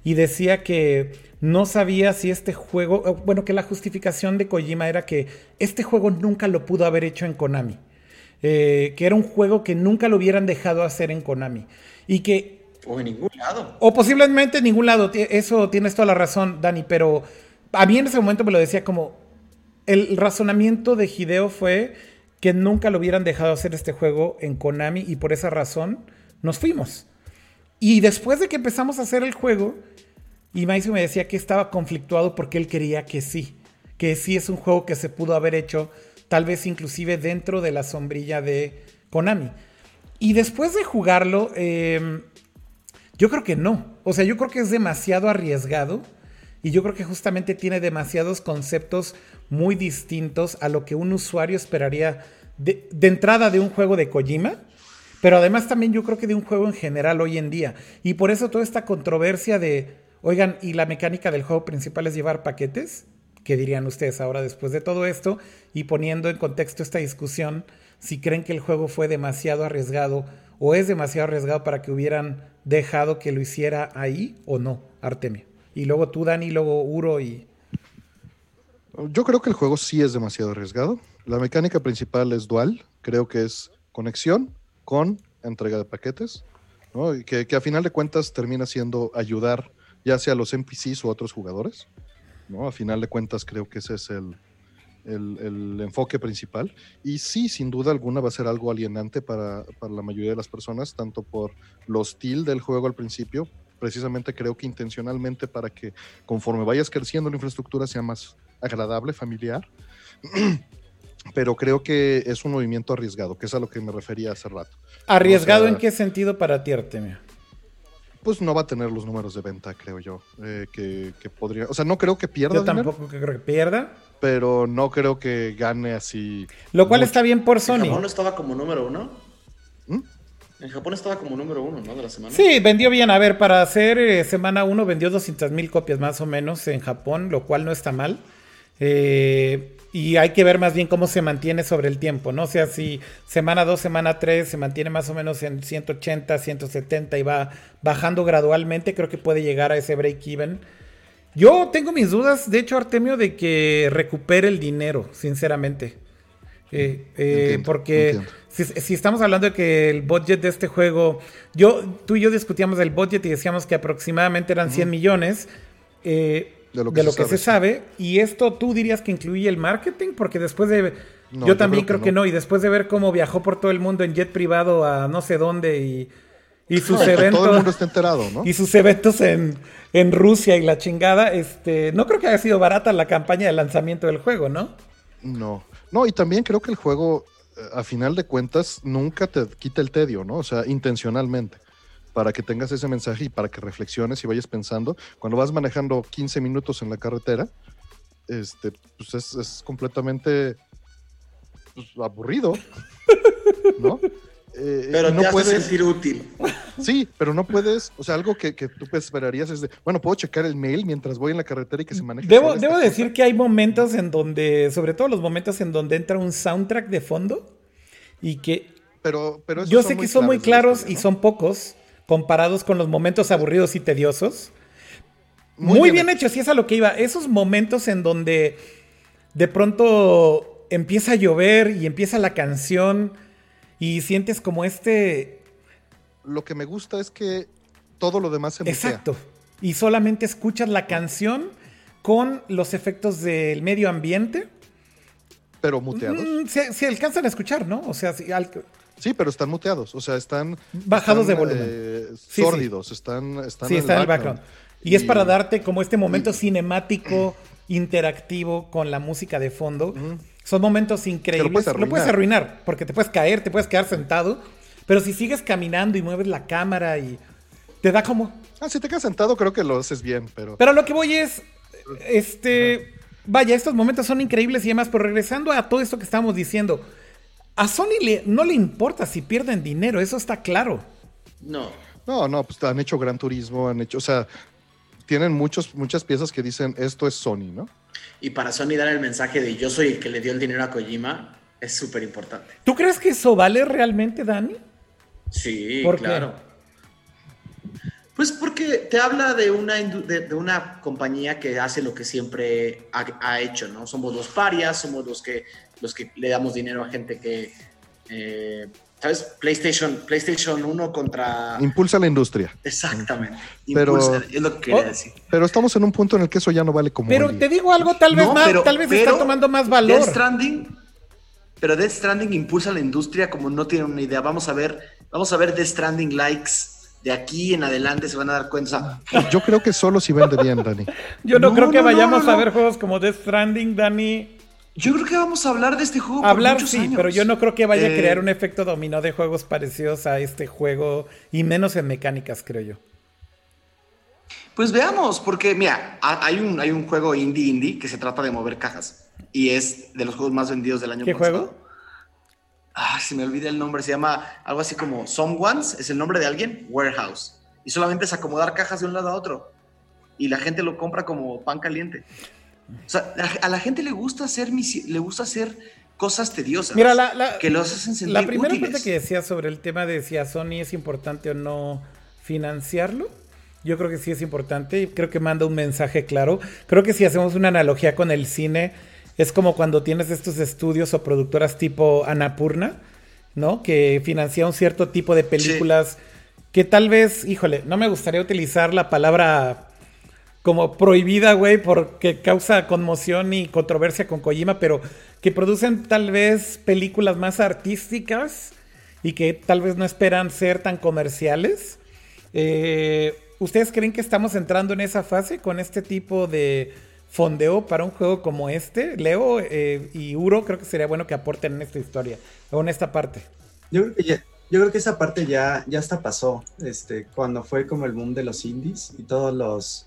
y decía que no sabía si este juego, bueno, que la justificación de Kojima era que este juego nunca lo pudo haber hecho en Konami. Eh, que era un juego que nunca lo hubieran dejado hacer en Konami. Y que... O en ningún lado. O posiblemente en ningún lado. Eso tienes toda la razón, Dani, pero a mí en ese momento me lo decía como, el razonamiento de Hideo fue que nunca lo hubieran dejado hacer este juego en Konami y por esa razón nos fuimos. Y después de que empezamos a hacer el juego, y me decía que estaba conflictuado porque él quería que sí, que sí es un juego que se pudo haber hecho tal vez inclusive dentro de la sombrilla de Konami. Y después de jugarlo, em, yo creo que no. O sea, yo creo que es demasiado arriesgado y yo creo que justamente tiene demasiados conceptos muy distintos a lo que un usuario esperaría de, entrada de un juego de Kojima, pero además también yo creo que de un juego en general hoy en día. Y por eso toda esta controversia de, oigan, ¿y la mecánica del juego principal es llevar paquetes? ¿Qué dirían ustedes ahora después de todo esto? Y poniendo en contexto esta discusión, si creen que el juego fue demasiado arriesgado o es demasiado arriesgado para que hubieran dejado que lo hiciera ahí o no, Artemio. Y luego tú, Dani, luego Uro y... Yo creo que el juego sí es demasiado arriesgado. La mecánica principal es dual. Creo que es conexión con entrega de paquetes. ¿no? Y que, a final de cuentas termina siendo ayudar ya sea a los NPCs o otros jugadores. ¿No? A final de cuentas creo que ese es el, el, enfoque principal. Y sí, sin duda alguna va a ser algo alienante para, para, la mayoría de las personas, tanto por lo hostil del juego al principio, precisamente creo que intencionalmente para que conforme vayas creciendo la infraestructura sea más agradable, familiar. Pero creo que es un movimiento arriesgado, que es a lo que me refería hace rato. ¿Arriesgado en qué sentido para ti, Artemio? Pues no va a tener los números de venta, creo yo. Eh, que, podría. O sea, no creo que pierda. Yo tampoco creo que pierda. Pero no creo que gane así. Lo cual está bien por Sony. no estaba como número uno? ¿Mm? En Japón estaba como número uno, ¿no? De la semana. Sí, vendió bien. A ver, para hacer eh, semana uno vendió 200 mil copias más o menos en Japón, lo cual no está mal. Eh, y hay que ver más bien cómo se mantiene sobre el tiempo, ¿no? O sea, si semana 2, semana 3 se mantiene más o menos en 180, 170 y va bajando gradualmente, creo que puede llegar a ese break-even. Yo tengo mis dudas, de hecho, Artemio, de que recupere el dinero, sinceramente. Eh, eh, porque Si, estamos hablando de que el budget de este juego, yo, tú y yo discutíamos del budget y decíamos que aproximadamente eran 100 millones. Eh, de lo que, se, sabe. Y esto tú dirías que incluye el marketing, porque después de... yo también creo, que, no. Y después de ver cómo viajó por todo el mundo en jet privado a no sé dónde y, y sus eventos... Todo el mundo está enterado, ¿no? Y sus eventos en, en Rusia y la chingada, este, no creo que haya sido barata la campaña de lanzamiento del juego, ¿no? No. No, y también creo que el juego, eh, a final de cuentas, nunca te quita el tedio, ¿no? O sea, intencionalmente para que tengas ese mensaje y para que reflexiones y vayas pensando. Cuando vas manejando 15 minutos en la carretera, este, pues es, completamente pues, aburrido, ¿no? Eh, pero no te puedes sentir útil. Sí, pero no puedes, o sea, algo que, tú esperarías es de, bueno, puedo checar el mail mientras voy en la carretera y que se maneje. Debo, debo decir que hay momentos en donde, sobre todo los momentos en donde entra un soundtrack de fondo y que... Pero, pero yo sé que son muy claros y son pocos, comparados con los momentos aburridos y tediosos. Muy, bien, hecho, si es a lo que iba. Esos momentos en donde de pronto empieza a llover y empieza la canción y sientes como este... Lo que me gusta es que todo lo demás se mutea. Exacto. Y solamente escuchas la canción con los efectos del medio ambiente. Pero muteados. Mm, se, alcanzan a escuchar, ¿no? O sea, si, Sí, pero están muteados, o sea, están... Bajados de volumen. Eh, sórdidos, están, están... Sí, en el background. Y, es para darte como este momento cinemático, interactivo con la música de fondo. Son momentos increíbles. Lo puedes, arruinar, porque te puedes caer, te puedes quedar sentado. Pero si sigues caminando y mueves la cámara y te da como... Ah, si te quedas sentado creo que lo haces bien, pero... Pero lo que voy es, este... Vaya, estos momentos son increíbles y además, pero regresando a todo esto que estábamos diciendo, a Sony le, no le importa si pierden dinero, eso está claro. No. No, no, pues han hecho Gran Turismo, han hecho, o sea, tienen muchos, muchas piezas que dicen esto es Sony, ¿no? Y para Sony dar el mensaje de yo soy el que le dio el dinero a Kojima es súper importante. ¿Tú crees que eso vale realmente, Dani? Sí, claro. Pues porque te habla de una, de, una compañía que hace lo que siempre ha, hecho, ¿no? Somos los parias, somos los que, los que le damos dinero a gente que, eh, ¿sabes? PlayStation, PlayStation 1 contra... Impulsa la industria. Exactamente. Pero, es lo que quería oh, decir. Pero estamos en un punto en el que eso ya no vale como... Pero te digo algo, tal vez, más, tal vez está tomando más valor. Death Stranding, pero Death Stranding impulsa la industria como no tienen una idea. Vamos a ver, vamos a ver Death Stranding likes de aquí en adelante se van a dar cuenta. Yo creo que solo si vende bien, Dani. Yo no, creo que vayamos a ver juegos como Death Stranding, Dani. Yo creo que vamos a hablar de este juego. Hablar sí, pero yo no creo que vaya a eh, crear un efecto dominó de juegos parecidos a este juego y menos en mecánicas, creo yo. Pues veamos, porque mira, hay un, hay un juego indie indie que se trata de mover cajas y es de los juegos más vendidos del año ¿Qué juego? ah, se me olvida el nombre, se llama algo así como Someone's, es el nombre de alguien, Warehouse. Y solamente es acomodar cajas de un lado a otro. Y la gente lo compra como pan caliente. O sea, a la gente le gusta hacer, le gusta hacer cosas tediosas. Mira, la, que los hacen sentir La primera parte que decía sobre el tema de si a Sony es importante o no financiarlo, yo creo que sí es importante y creo que manda un mensaje claro. Creo que si hacemos una analogía con el cine, es como cuando tienes estos estudios o productoras tipo Anapurna, ¿no? Que financia un cierto tipo de películas que tal vez, híjole, no me gustaría utilizar la palabra como prohibida, güey, porque causa conmoción y controversia con Kojima, pero que producen tal vez películas más artísticas y que tal vez no esperan ser tan comerciales. Eh, ¿Ustedes creen que estamos entrando en esa fase con este tipo de fondeo para un juego como este. Leo eh, y Uro creo que sería bueno que aporten en esta historia o en esta parte. Yo creo que ya, yo creo que esa parte ya, ya hasta pasó, este, cuando fue como el boom de los indies y todos los,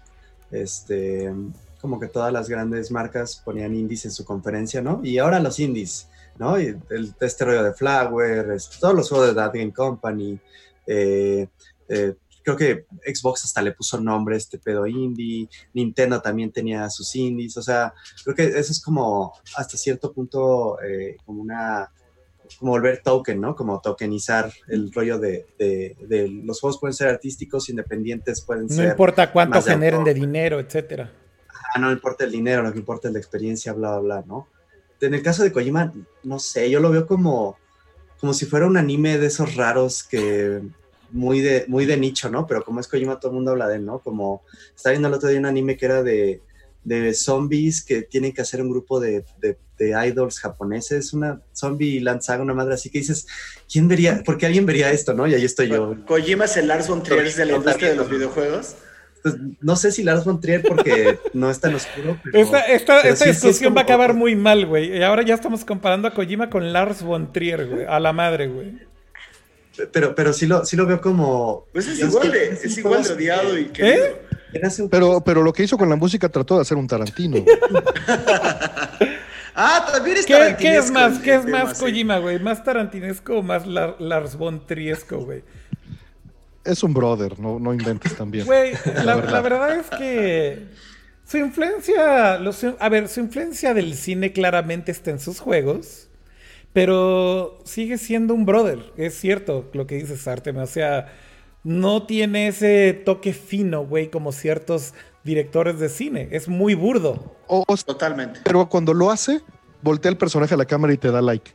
este, como que todas las grandes marcas ponían indies en su conferencia, ¿no? Y ahora los indies, ¿no? El, este rollo de Flower, todos los juegos de That Game Company, eh, eh, creo que Xbox hasta le puso nombre a este pedo indie, Nintendo también tenía sus indies, o sea, creo que eso es como hasta cierto punto eh, como una, como volver token, ¿no? Como tokenizar el rollo de, de, los juegos pueden ser artísticos, independientes, pueden ser... No importa cuánto generen de dinero, etcétera. Ah, no importa el dinero, lo que importa es la experiencia, bla, bla, bla, ¿no? En el caso de Kojima, no sé, yo lo veo como, como si fuera un anime de esos raros que muy de, muy de nicho, ¿no? Pero como es Kojima, todo el mundo habla de él, ¿no? Como estaba viendo el otro día un anime que era de, de zombies que tienen que hacer un grupo de, de, idols japoneses, una zombie lanzaga, una madre así que dices, ¿quién vería? ¿Por qué alguien vería esto, no? Y ahí estoy yo. Kojima es el Lars von Trier de la industria de los videojuegos. Pues, no sé si Lars von Trier porque no es tan oscuro. esta, esta, discusión va a acabar muy mal, güey. Y ahora ya estamos comparando a Kojima con Lars von Trier, güey. A la madre, güey pero, pero sí, lo, sí lo veo como. Pues es igual de, es igual de odiado y que. ¿Eh? Pero, pero lo que hizo con la música trató de hacer un Tarantino. ah, también es ¿Qué, ¿Qué es más, ¿qué es más Kojima, güey? ¿Más tarantinesco o más Lars von Triesco, güey? Es un brother, no, no inventes también. Güey, la, la, verdad es que su influencia, a ver, su influencia del cine claramente está en sus juegos. Pero sigue siendo un brother, es cierto lo que dices, Artem. O sea, no tiene ese toque fino, güey, como ciertos directores de cine. Es muy burdo. Totalmente. Pero cuando lo hace, voltea el personaje a la cámara y te da like.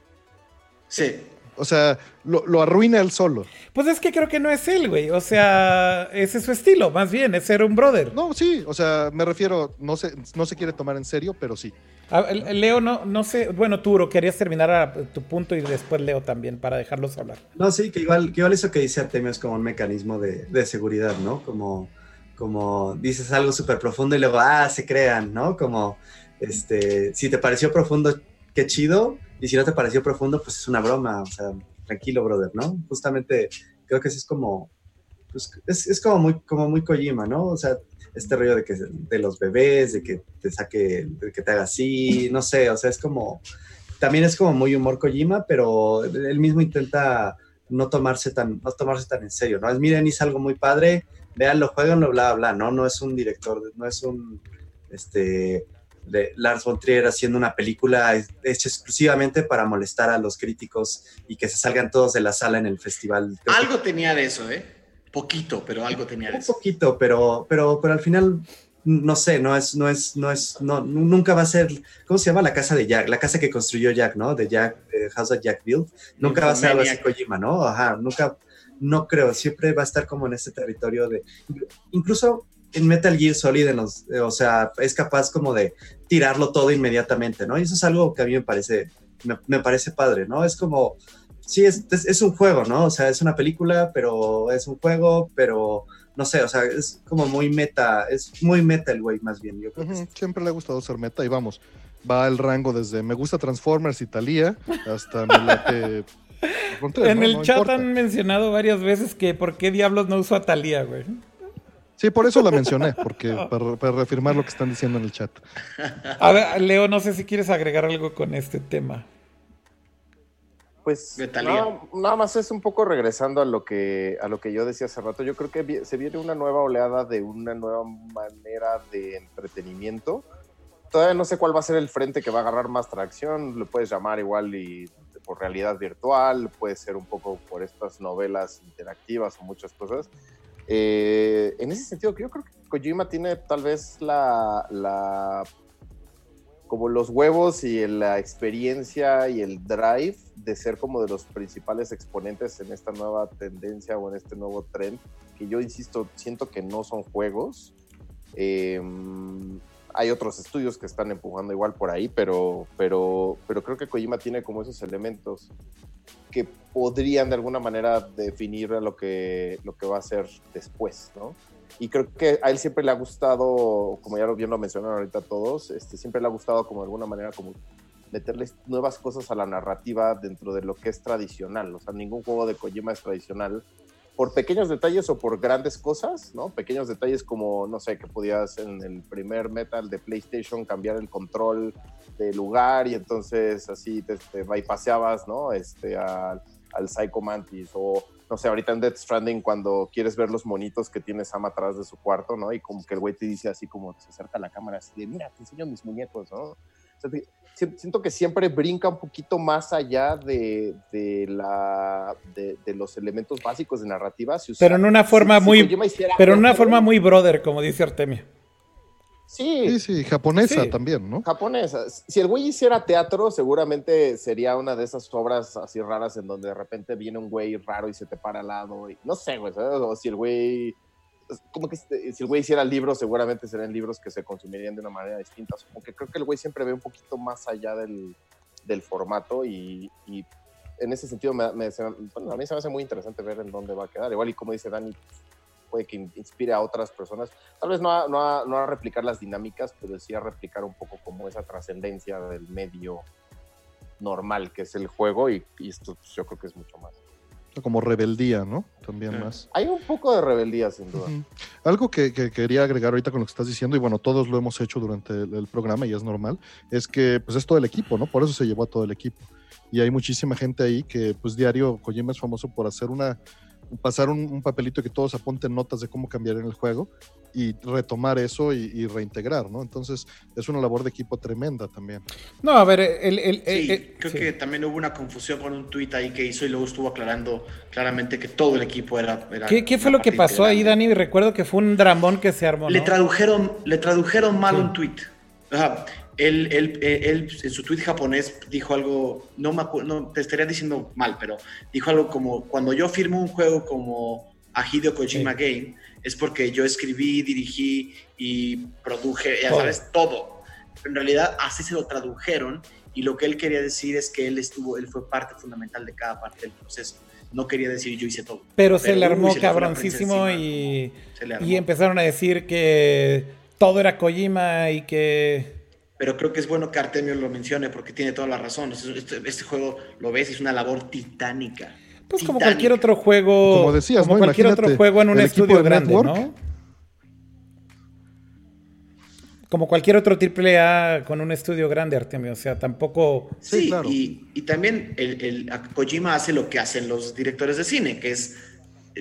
Sí. O sea, lo, arruina él solo. Pues es que creo que no es él, güey. O sea, ese es su estilo, más bien, es ser un brother. No, sí, o sea, me refiero, no se, no se quiere tomar en serio, pero sí. Leo, no, no sé, bueno, Turo, querías terminar a tu punto y después Leo también, para dejarlos hablar. No, sí, que igual, que igual eso que dice Artemio es como un mecanismo de, de seguridad, ¿no? Como, como dices algo súper profundo y luego, ah, se crean, ¿no? Como, este, si te pareció profundo, qué chido, y si no te pareció profundo, pues es una broma, o sea, tranquilo, brother, ¿no? Justamente creo que sí es como, pues es, es como, muy, como muy Kojima, ¿no? O sea, este rollo de que de los bebés, de que te saque, de que te haga así, no sé, o sea, es como, también es como muy humor Kojima, pero él mismo intenta no tomarse tan, no tomarse tan en serio, ¿no? Es, miren, hice algo muy padre, véanlo, jueguenlo, bla, bla, ¿no? No es un director, no es un, este, Lars von Trier haciendo una película hecha exclusivamente para molestar a los críticos y que se salgan todos de la sala en el festival. algo tenía de eso, ¿eh? Poquito, pero algo tenía. Un poquito, pero, pero, pero al final, no sé, no es, no es, no es, no, nunca va a ser, ¿cómo se llama? La casa de Jack, la casa que construyó Jack, ¿no? De Jack, House of Jack Build. Nunca va a ser algo así Kojima, ¿no? Ajá, nunca, no creo, siempre va a estar como en este territorio de, incluso en Metal Gear Solid, o sea, es capaz como de tirarlo todo inmediatamente, ¿no? Y eso es algo que a mí me parece, me, parece padre, ¿no? Es como, sí, es, es, un juego, ¿no? O sea, es una película, pero es un juego, pero no sé, o sea, es como muy meta, es muy meta el güey más bien. Yo Siempre le ha gustado ser meta y vamos, va el rango desde me gusta Transformers Italia hasta me late... en el chat han mencionado varias veces que por qué diablos no uso a Talía, güey. Sí, por eso la mencioné, porque para, reafirmar lo que están diciendo en el chat. A ver, Leo, no sé si quieres agregar algo con este tema. Pues nada, más es un poco regresando a lo que a lo que yo decía hace rato. Yo creo que se viene una nueva oleada de una nueva manera de entretenimiento. Todavía no sé cuál va a ser el frente que va a agarrar más tracción. Lo puedes llamar igual y por realidad virtual, puede ser un poco por estas novelas interactivas o muchas cosas. Eh, en ese sentido, yo creo que Kojima tiene tal vez la, la como los huevos y la experiencia y el drive de ser como de los principales exponentes en esta nueva tendencia o en este nuevo trend, que yo insisto, siento que no son juegos. Em, hay otros estudios que están empujando igual por ahí, pero, pero, pero creo que Kojima tiene como esos elementos que podrían de alguna manera definir lo que, lo que va a ser después, ¿no? Y creo que a él siempre le ha gustado, como ya bien lo mencionaron ahorita todos, este, siempre le ha gustado como de alguna manera como meterles nuevas cosas a la narrativa dentro de lo que es tradicional. O sea, ningún juego de Kojima es tradicional por pequeños detalles o por grandes cosas, ¿no? Pequeños detalles como, no sé, que podías en el primer Metal de PlayStation cambiar el control este lugar y entonces así te, te bypaseabas, ¿no? Este, al, al Psycho Mantis o no sé, ahorita en Death Stranding cuando quieres ver los monitos que tiene Sam atrás de su cuarto, ¿no? Y como que el güey te dice así como se acerca a la cámara así de, mira, te enseño mis muñecos, ¿no? siento que siempre brinca un poquito más allá de, de la, de, los elementos básicos de narrativa. pero en una forma muy, pero en una forma muy brother, como dice Artemia. Sí. Sí, japonesa también, ¿no? Japonesa. Si el güey hiciera teatro, seguramente sería una de esas obras así raras en donde de repente viene un güey raro y se te para al lado. Y, no sé, güey, O si el güey. Como que si el güey hiciera libros, seguramente serían libros que se consumirían de una manera distinta. Como que creo que el güey siempre ve un poquito más allá del, del formato y, en ese sentido me, a mí se me hace muy interesante ver en dónde va a quedar. Igual y como dice Dani, puede que inspire a otras personas, tal vez no a, no, a, no a replicar las dinámicas, pero sí a replicar un poco como esa trascendencia del medio normal que es el juego y, esto pues, yo creo que es mucho más. Como rebeldía, ¿no? También más. Hay un poco de rebeldía, sin duda. Algo que, quería agregar ahorita con lo que estás diciendo, y bueno, todos lo hemos hecho durante el, programa y es normal, es que pues es todo el equipo, ¿no? Por eso se llevó a todo el equipo. Y hay muchísima gente ahí que pues diario Kojima es famoso por hacer una pasar un, papelito que todos apunten notas de cómo cambiar en el juego y retomar eso y, reintegrar, ¿no? Entonces es una labor de equipo tremenda también. No, a ver, el... creo que también hubo una confusión con un tuit ahí que hizo y luego estuvo aclarando claramente que todo el equipo era... ¿Qué, fue lo que pasó ahí, Dani? Recuerdo que fue un dramón que se armó. Le tradujeron, le tradujeron mal un tuit. Él, él, él, en su tweet japonés dijo algo, no, me no te estaría diciendo mal, pero dijo algo como, cuando yo firmo un juego como a Hideo Kojima Game, es porque yo escribí, dirigí y produje, ya sabes, todo. En realidad así se lo tradujeron y lo que él quería decir es que él estuvo, él fue parte fundamental de cada parte del proceso. No quería decir yo hice todo. Pero, se le armó cabroncísimo y, y empezaron a decir que todo era Kojima y que pero creo que es bueno que Artemio lo mencione porque tiene toda la razón. Este, este, juego, lo ves, es una labor titánica. Pues como cualquier otro juego. Como decías, como cualquier otro juego en un estudio grande, ¿no? Como cualquier otro triple A con un estudio grande, Artemio. O sea, tampoco. Sí, claro. y, también el, Kojima hace lo que hacen los directores de cine, que es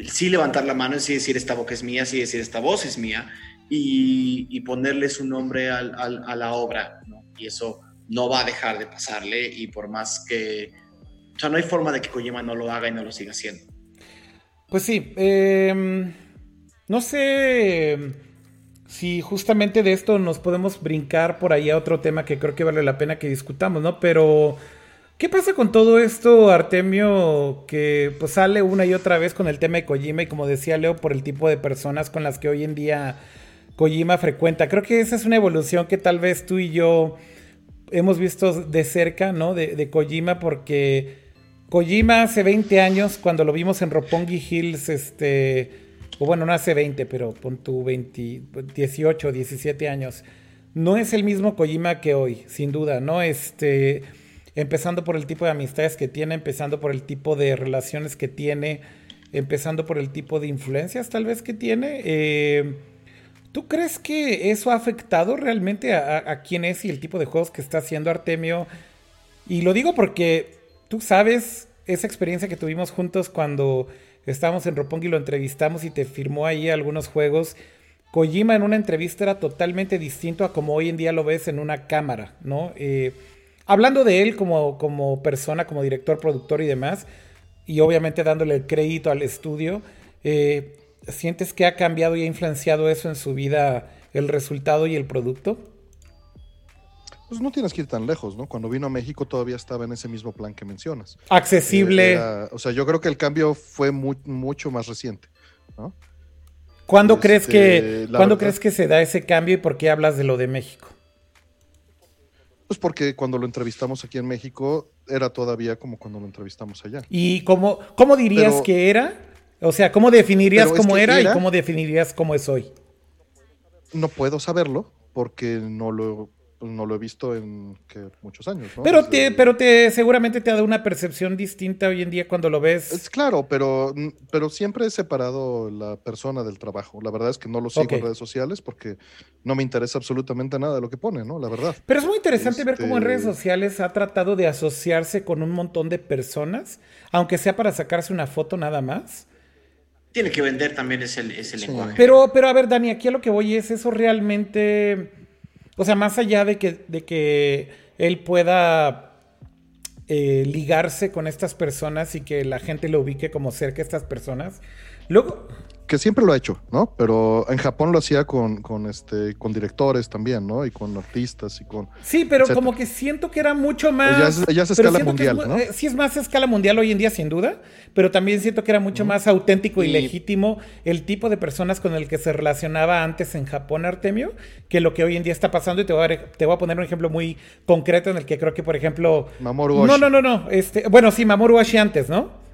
sí levantar la mano y sí decir esta boca es mía, sí decir esta voz es mía y, ponerle su nombre a la obra, ¿no? Y eso no va a dejar de pasarle y por más que... O sea, no hay forma de que Kojima no lo haga y no lo siga haciendo. Pues sí, em, no sé si justamente de esto nos podemos brincar por ahí a otro tema que creo que vale la pena que discutamos, ¿no? Pero... ¿Qué pasa con todo esto, Artemio, que pues sale una y otra vez con el tema de Kojima y como decía Leo, por el tipo de personas con las que hoy en día Kojima frecuenta. Creo que esa es una evolución que tal vez tú y yo hemos visto de cerca, ¿no? De, Kojima, porque Kojima hace 20 años, cuando lo vimos en Roppongi Hills, este, o bueno, no hace 20, pero pon tu 20, 18, 17 años, no es el mismo Kojima que hoy, sin duda, ¿no? Este, empezando por el tipo de amistades que tiene, empezando por el tipo de relaciones que tiene, empezando por el tipo de influencias tal vez que tiene. Eh, ¿Tú crees que eso ha afectado realmente a, quién es y el tipo de juegos que está haciendo Artemio? Y lo digo porque tú sabes esa experiencia que tuvimos juntos cuando estábamos en Roppongi y lo entrevistamos y te firmó ahí algunos juegos. Kojima en una entrevista era totalmente distinto a como hoy en día lo ves en una cámara, ¿no? Eh, hablando de él como, como persona, como director, productor y demás, y obviamente dándole el crédito al estudio, eh, ¿Sientes que ha cambiado y ha influenciado eso en su vida el resultado y el producto? Pues no tienes que ir tan lejos, ¿no? Cuando vino a México todavía estaba en ese mismo plan que mencionas. Accesible. Eh, o sea, yo creo que el cambio fue mucho más reciente, ¿no? ¿Cuándo, crees que, este, ¿cuándo crees que se da ese cambio y por qué hablas de lo de México? Pues porque cuando lo entrevistamos aquí en México era todavía como cuando lo entrevistamos allá. ¿Y cómo, cómo dirías que era o sea, ¿cómo definirías cómo era, y cómo definirías cómo es hoy? No puedo saberlo porque no lo no lo he visto en muchos años. Pero, te, pero te, seguramente te ha dado una percepción distinta hoy en día cuando lo ves. Es claro, pero, pero siempre he separado la persona del trabajo. La verdad es que no lo sigo en redes sociales porque no me interesa absolutamente nada de lo que pone, ¿no? La verdad. Pero es muy interesante ver cómo en redes este sociales ha tratado de asociarse con un montón de personas, aunque sea para sacarse una foto nada más. Tiene que vender también ese, lenguaje. Pero, pero a ver, Dani, aquí a lo que voy es eso realmente o sea, más allá de que, de que él pueda eh, ligarse con estas personas y que la gente lo ubique como cerca a estas personas, luego que siempre lo ha hecho, ¿no? Pero en Japón lo hacía con, con, este, con directores también, ¿no? Y con artistas y con... Sí, pero como que siento que era mucho más... Ya es, escala mundial, ¿no? Eh, sí es más escala mundial hoy en día, sin duda, pero también siento que era mucho más auténtico y, legítimo el tipo de personas con el que se relacionaba antes en Japón, Artemio, que lo que hoy en día está pasando. Y te voy a, te voy a poner un ejemplo muy concreto en el que creo que, por ejemplo... Mamoru No, no, no, no. Este, bueno, sí, Mamoru Oshii antes, ¿no?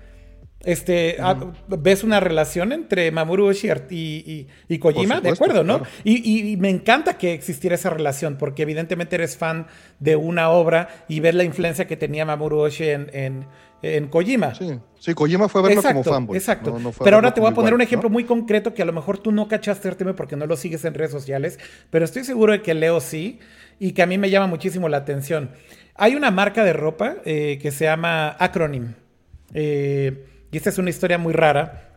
Este, ah, ves una relación entre Mamoru Oshii y, y, Kojima, de acuerdo, ¿no? Y, me encanta que existiera esa relación, porque evidentemente eres fan de una obra y ves la influencia que tenía Mamoru Oshii en, en, Kojima. Sí. sí, Kojima fue a verlo como fanboy. Exacto. pero ahora te voy a poner un ejemplo muy concreto que a lo mejor tú no cachaste, porque no lo sigues en redes sociales, pero estoy seguro de que Leo sí y que a mí me llama muchísimo la atención. Hay una marca de ropa eh, que se llama Acronym. Eh, y esta es una historia muy rara.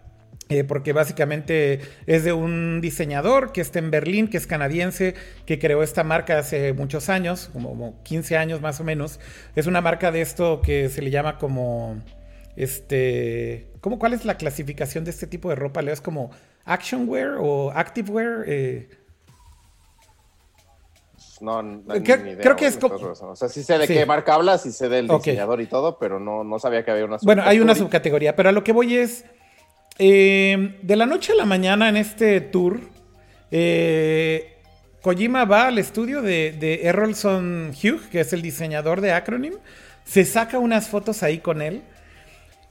Eh, porque básicamente es de un diseñador que está en Berlín, que es canadiense, que creó esta marca hace muchos años, como, 15 años más o menos. Es una marca de esto que se le llama como, este, ¿cómo, ¿cuál es la clasificación de este tipo de ropa? ¿Es como actionwear o activewear? Eh, no, no creo, que es como... O sea, sí sé de qué marca hablas y sé del diseñador y todo, pero no, no sabía que había una Bueno, hay una subcategoría, pero a lo que voy es... Eh, de la noche a la mañana en este tour, eh, Kojima va al estudio de, de Errolson Hugh, que es el diseñador de Acronym, se saca unas fotos ahí con él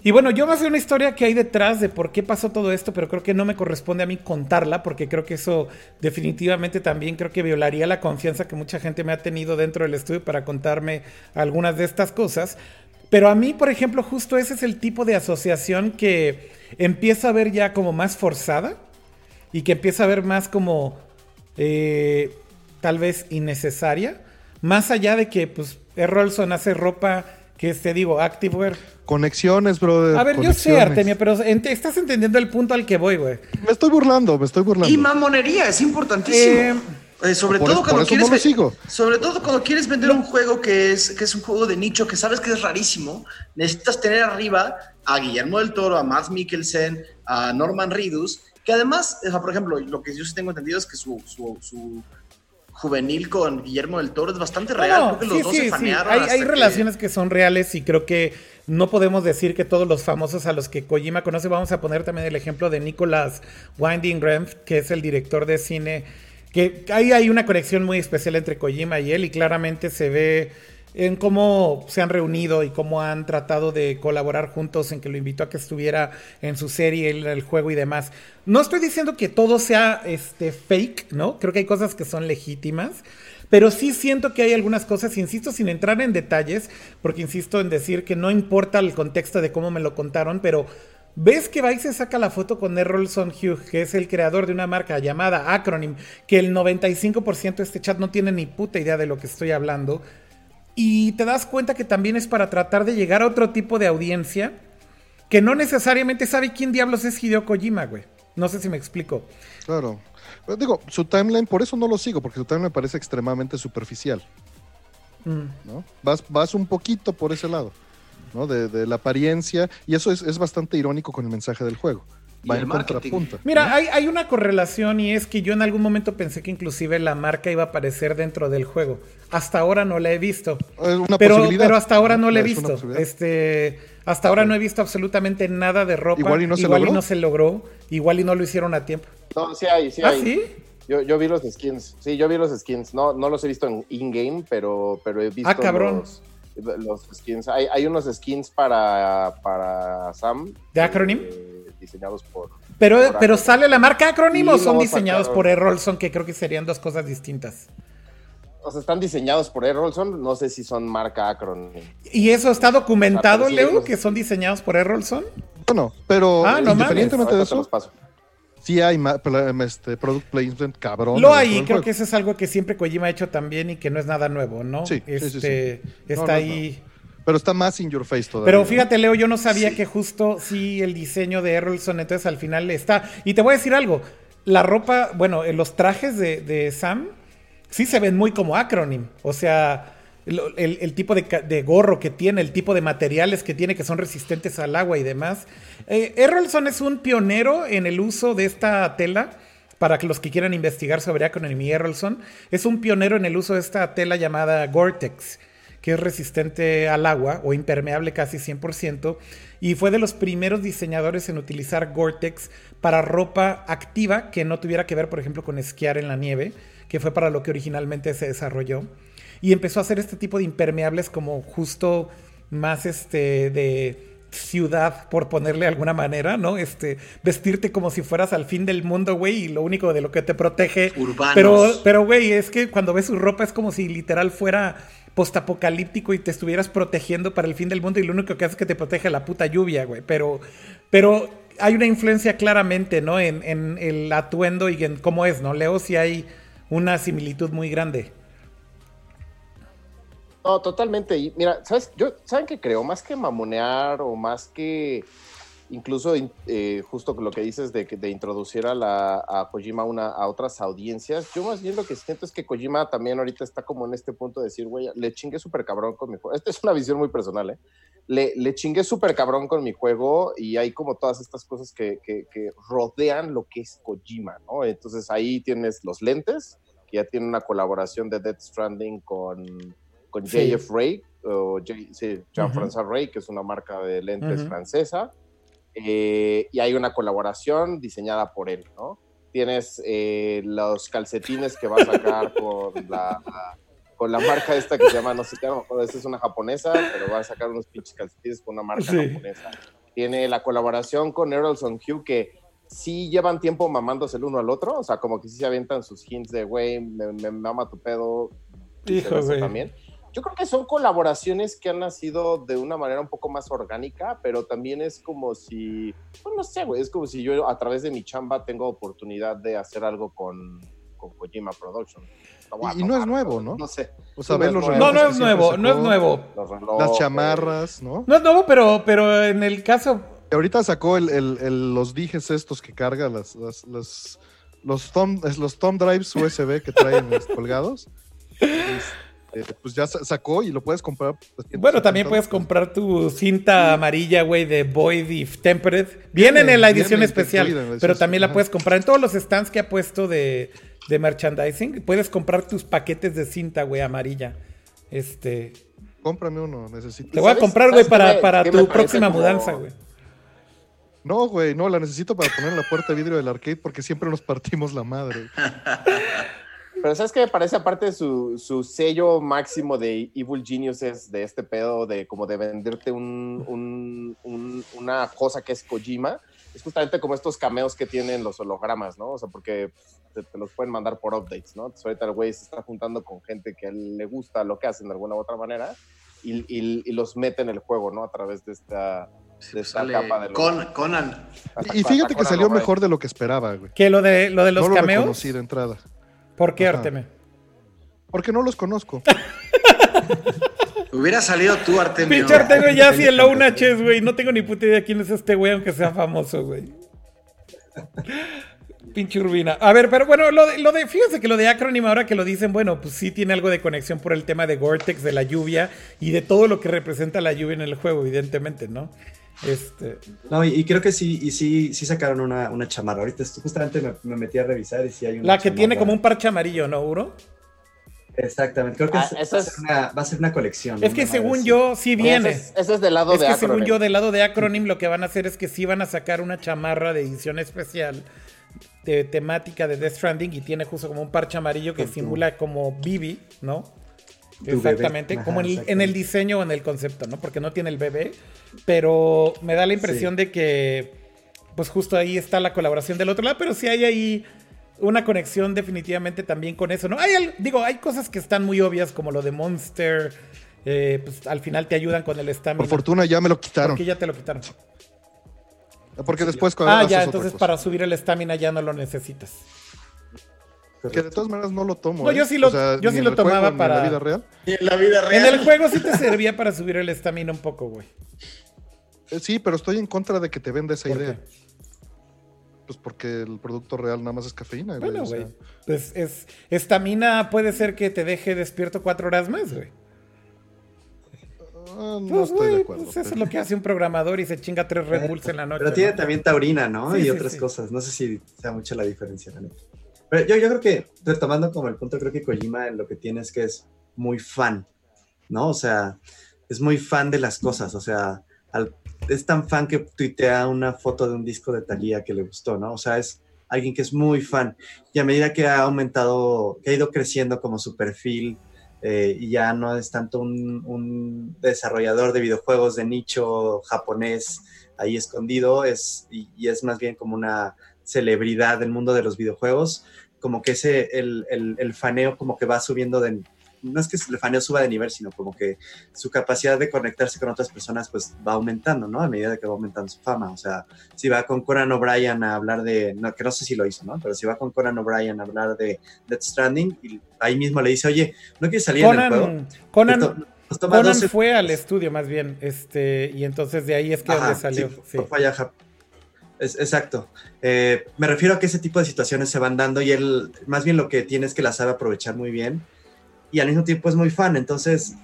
y bueno, yo más de una historia que hay detrás de por qué pasó todo esto, pero creo que no me corresponde a mí contarla, porque creo que eso definitivamente también creo que violaría la confianza que mucha gente me ha tenido dentro del estudio para contarme algunas de estas cosas. Pero a mí, por ejemplo, justo ese es el tipo de asociación que empieza a ver ya como más forzada y que empieza a ver más como eh, tal vez innecesaria. Más allá de que, pues, Rolson hace ropa que te digo, Activewear. Conexiones, brother. A ver, yo sé, Artemia, pero estás entendiendo el punto al que voy, güey. Me estoy burlando, me estoy burlando. Y mamonería, es importantísimo. Eh, eh, sobre todo cuando quieres sobre todo cuando quieres vender un juego que es que es un juego de nicho que sabes que es rarísimo necesitas tener arriba a Guillermo del Toro a Matt Mikkelsen a Norman Reedus que además por ejemplo lo que yo sí tengo entendido es que su juvenil con Guillermo del Toro es bastante real. porque los dos se Hay, relaciones que son reales y creo que no podemos decir que todos los famosos a los que Kojima conoce, vamos a poner también el ejemplo de Nicolas Winding Refn, que es el director de cine, que ahí hay una conexión muy especial entre Kojima y él y claramente se ve en cómo se han reunido y cómo han tratado de colaborar juntos en que lo invitó a que estuviera en su serie, el, juego y demás. No estoy diciendo que todo sea este, fake, ¿no? Creo que hay cosas que son legítimas. Pero sí siento que hay algunas cosas, insisto, sin entrar en detalles, porque insisto en decir que no importa el contexto de cómo me lo contaron, pero ves que va y se saca la foto con Errolson Hugh, que es el creador de una marca llamada Acronym, que el 95% de este chat no tiene ni puta idea de lo que estoy hablando. Y te das cuenta que también es para tratar de llegar a otro tipo de audiencia que no necesariamente sabe quién diablos es Hideo Kojima, güey. No sé si me explico. Claro. digo, su timeline, por eso no lo sigo, porque su timeline me parece extremadamente superficial. Mm. ¿no? Vas, vas un poquito por ese lado, ¿no? De, la apariencia, y eso es, es, bastante irónico con el mensaje del juego va en contrapunta. Mira, hay, una correlación y es que yo en algún momento pensé que inclusive la marca iba a aparecer dentro del juego. Hasta ahora no la he visto. pero, pero hasta ahora no la he visto. Este, hasta ahora no he visto absolutamente nada de ropa. Igual y no, se, logró? no se logró. Igual y no lo hicieron a tiempo. No, sí hay, sí ¿Ah, sí? Yo, vi los skins. Sí, yo vi los skins. No, no los he visto en in-game, pero, pero he visto ah, cabrón. Los, skins. Hay, hay, unos skins para, para Sam. ¿De Acronym? Eh, diseñados por. Pero, pero sale la marca Acronym o son diseñados por Errolson, que creo que serían dos cosas distintas. o sea, están diseñados por Errolson, no sé si son marca Acronym. ¿Y eso está documentado, Leo, que son diseñados por Errolson? Bueno, pero ah, independientemente de eso, sí hay este, product placement cabrón. Lo hay, creo que eso es algo que siempre Kojima ha hecho también y que no es nada nuevo, ¿no? Sí, este, Está ahí. Pero está más in your face todavía. Pero fíjate, Leo, yo no sabía que justo sí el diseño de Errolson, entonces al final está. Y te voy a decir algo. La ropa, bueno, los trajes de, de Sam sí se ven muy como acronym. O sea, el, tipo de, gorro que tiene, el tipo de materiales que tiene que son resistentes al agua y demás. Eh, Errolson es un pionero en el uso de esta tela. Para que los que quieran investigar sobre Acronym y Errolson, es un pionero en el uso de esta tela llamada Gore-Tex, que es resistente al agua o impermeable casi 100%, y fue de los primeros diseñadores en utilizar Gore-Tex para ropa activa que no tuviera que ver, por ejemplo, con esquiar en la nieve, que fue para lo que originalmente se desarrolló y empezó a hacer este tipo de impermeables como justo más este de ciudad, por ponerle de alguna manera, ¿no? Este, vestirte como si fueras al fin del mundo, güey, y lo único de lo que te protege. Urbanos. Pero, pero, güey, es que cuando ves su ropa es como si literal fuera postapocalíptico y te estuvieras protegiendo para el fin del mundo y lo único que hace es que te protege la puta lluvia, güey. Pero, pero hay una influencia claramente, ¿no? En, el atuendo y en cómo es, ¿no? Leo si hay una similitud muy grande. No, totalmente. Y mira, ¿sabes? Yo, ¿saben qué creo? Más que mamonear o más que incluso eh, justo lo que dices de, de introducir a, la, a Kojima una, a otras audiencias, yo más bien lo que siento es que Kojima también ahorita está como en este punto de decir, güey, le chingué súper cabrón con mi juego. Esta es una visión muy personal, ¿eh? Le, le chingué súper cabrón con mi juego y hay como todas estas cosas que, que, que, rodean lo que es Kojima, ¿no? Entonces ahí tienes los lentes, que ya tiene una colaboración de Death Stranding con con JF Ray, o Jean-François Ray, que es una marca de lentes francesa, eh, y hay una colaboración diseñada por él, ¿no? Tienes eh, los calcetines que va a sacar con la, con la marca esta que se llama, no sé qué, esta es una japonesa, pero va a sacar unos pinches calcetines con una marca japonesa. Tiene la colaboración con Errolson Hugh, que sí llevan tiempo mamándose el uno al otro, o sea, como que sí se avientan sus hints de, güey, me, me mama tu pedo. Hijo, güey. También yo creo que son colaboraciones que han nacido de una manera un poco más orgánica, pero también es como si, pues no sé, güey, es como si yo a través de mi chamba tengo oportunidad de hacer algo con, con Kojima Production. y, no es nuevo, ¿no? No sé. O sea, los No, no es nuevo, no es nuevo. Las chamarras, ¿no? No es nuevo, pero, pero en el caso... Ahorita sacó el, el, los dijes estos que carga las, las, los, thumb, los thumb drives USB que traen colgados. Eh, pues ya sacó y lo puedes comprar. Bueno, también puedes comprar tu cinta amarilla, güey, de Void If Tempered. Viene en la edición especial, pero también la puedes comprar en todos los stands que ha puesto de, merchandising. Puedes comprar tus paquetes de cinta, güey, amarilla. Este. Cómprame uno, necesito. Te voy a comprar, güey, para, para tu próxima mudanza, güey. No, güey, no, la necesito para poner en la puerta de vidrio del arcade porque siempre nos partimos la madre. Pero ¿sabes qué me parece aparte su, su sello máximo de Evil Geniuses de este pedo de como de venderte un, un, una cosa que es Kojima? Es justamente como estos cameos que tienen los hologramas, ¿no? O sea, porque te, los pueden mandar por updates, ¿no? Entonces ahorita el güey se está juntando con gente que le gusta lo que hacen de alguna u otra manera y, y, los mete en el juego, ¿no? A través de esta, de esta capa de Conan. Y, fíjate que salió mejor de lo que esperaba, güey. ¿Qué? ¿Lo de, lo de los no cameos? Lo de entrada. ¿Por qué Arteme? Porque no los conozco. Hubiera salido tú, Artemio. Pinche Artemio ya sí el Chess, güey. No tengo ni puta idea quién es este güey, aunque sea famoso, güey. Pinche Urbina. A ver, pero bueno, lo de, lo de, fíjense que lo de Acronym, ahora que lo dicen, bueno, pues sí tiene algo de conexión por el tema de Gore-Tex, de la lluvia y de todo lo que representa la lluvia en el juego, evidentemente, ¿no? Este... No, y, creo que sí, y sí, sí sacaron una, una chamarra. Ahorita justamente me, metí a revisar y sí hay una. La que tiene como un parche amarillo, ¿no, Uro? Exactamente, creo que ah, va, a ser una, colección. Es que según yo, sí viene. Ese es, del lado de Acronym. Es que según yo, del lado de Acronym, lo que van a hacer es que sí van a sacar una chamarra de edición especial de temática de Death Stranding y tiene justo como un parche amarillo que simula como Bibi, ¿no? Exactamente, como en el, diseño o en el concepto, ¿no? Porque no tiene el bebé, pero me da la impresión de que, pues justo ahí está la colaboración del otro lado, pero si hay ahí una conexión definitivamente también con eso, ¿no? Hay, digo, hay cosas que están muy obvias como lo de Monster, eh, pues al final te ayudan con el stamina. Por fortuna ya me lo quitaron. Porque ya te lo quitaron. Porque después cuando Ah, ya, entonces para subir el estamina ya no lo necesitas. Que de todas maneras no lo tomo. No, yo ¿eh? sí lo, yo sí lo tomaba para. ¿En la vida real? en la vida real. En el juego sí te servía para subir el estamina un poco, güey. Eh, sí, pero estoy en contra de que te venda esa idea. Pues porque el producto real nada más es cafeína, güey. Bueno, güey. Pues es. Estamina puede ser que te deje despierto cuatro horas más, güey. Ah, no pues, estoy de acuerdo. Pues eso es lo que hace un programador y se chinga tres Red Bulls en la noche. Pero tiene también taurina, ¿no? y otras cosas. No sé si sea mucha la diferencia, ¿no? Yo, yo creo que, retomando como el punto, creo que Kojima lo que tiene es que es muy fan, ¿no? O sea, es muy fan de las cosas, o sea, es tan fan que tuitea una foto de un disco de Thalía que le gustó, ¿no? O sea, es alguien que es muy fan. Y a medida que ha aumentado, que ha ido creciendo como su perfil, eh, y ya no es tanto un, desarrollador de videojuegos de nicho japonés ahí escondido, es, y, es más bien como una celebridad del mundo de los videojuegos, como que ese, el, el, faneo como que va subiendo de, no es que el faneo suba de nivel, sino como que su capacidad de conectarse con otras personas pues va aumentando, ¿no? A medida que va aumentando su fama. O sea, si va con Conan O'Brien a hablar de, no, que no sé si lo hizo, ¿no? Pero si va con Conan O'Brien a hablar de Death Stranding, y ahí mismo le dice, oye, ¿no quieres salir en el juego? Conan, Conan fue al estudio más bien, este, y entonces de ahí es que salió. Sí, es, exacto. Eh, me refiero a que ese tipo de situaciones se van dando y él, más bien lo que tiene es que la sabe aprovechar muy bien y al mismo tiempo es muy fan, entonces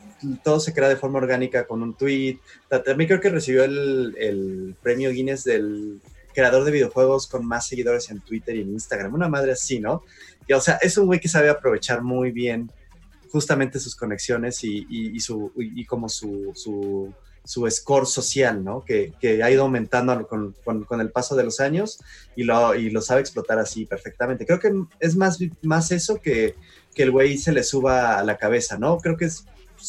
todo se crea de forma orgánica con un tweet. También creo que recibió el, premio Guinness del creador de videojuegos con más seguidores en Twitter y en Instagram. Una madre así, ¿no? Y, o sea, es un güey que sabe aprovechar muy bien justamente sus conexiones y, y, su, y como su, su, su, score social, ¿no? Que, que ha ido aumentando con, con, el paso de los años y lo, y lo sabe explotar así perfectamente. Creo que es más, más eso que que el güey se le suba a la cabeza, ¿no? Creo que es,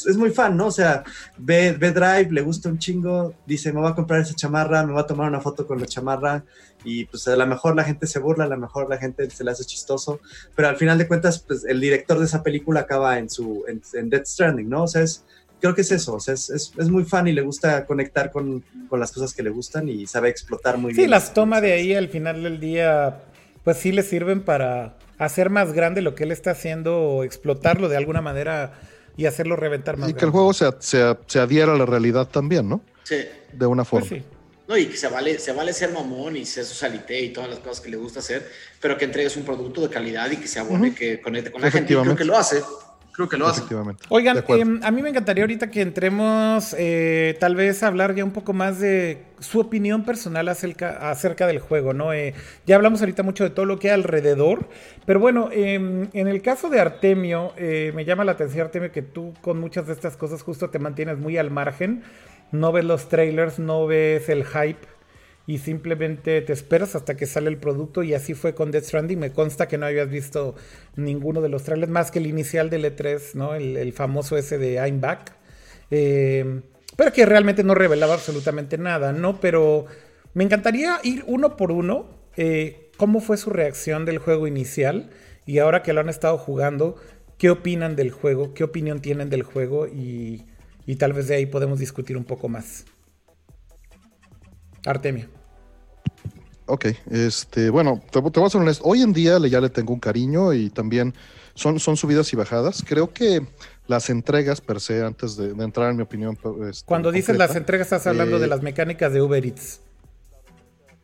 es muy fan, ¿no? O sea, ve, ve Drive, le gusta un chingo, dice, me voy a comprar esa chamarra, me voy a tomar una foto con la chamarra y pues a lo mejor la gente se burla, a lo mejor la gente se le hace chistoso, pero al final de cuentas, pues el director de esa película acaba en su, en, en Death Stranding, ¿no? O sea, es, creo que es eso, o sea, es, es, es, muy fan y le gusta conectar con, con, las cosas que le gustan y sabe explotar muy bien. Sí, las toma de ahí al final del día, pues sí le sirven para hacer más grande lo que él está haciendo o explotarlo de alguna manera y hacerlo reventar más. Y que el juego se, se, adhiera a la realidad también, ¿no? Sí. De una pues forma. No, y que se vale, se vale ser mamón y ser socialité y todas las cosas que le gusta hacer, pero que entregues un producto de calidad y que se abone, que conecte con la gente. Y creo que lo hace. Creo que lo hace. Oigan, em, a mí me encantaría ahorita que entremos, eh, tal vez a hablar ya un poco más de su opinión personal acerca, acerca del juego, ¿no? Eh, ya hablamos ahorita mucho de todo lo que hay alrededor, pero bueno, em, en el caso de Artemio, eh, me llama la atención, Artemio, que tú con muchas de estas cosas justo te mantienes muy al margen, no ves los trailers, no ves el hype y simplemente te esperas hasta que sale el producto y así fue con Death Stranding. Me consta que no habías visto ninguno de los trailers más que el inicial del E3, ¿no? El, famoso ese de I'm Back. Eh, pero que realmente no revelaba absolutamente nada, ¿no? Pero me encantaría ir uno por uno. Eh, ¿Cómo fue su reacción del juego inicial? Y ahora que lo han estado jugando, ¿qué opinan del juego? ¿Qué opinión tienen del juego? Y, y tal vez de ahí podemos discutir un poco más. Artemio. Ok, este, bueno, te, voy a ser honesto. Hoy en día ya le tengo un cariño y también son, son subidas y bajadas. Creo que las entregas per se, antes de, entrar en mi opinión. Este, Cuando dices las entregas, estás hablando de eh, las mecánicas de Uber Eats.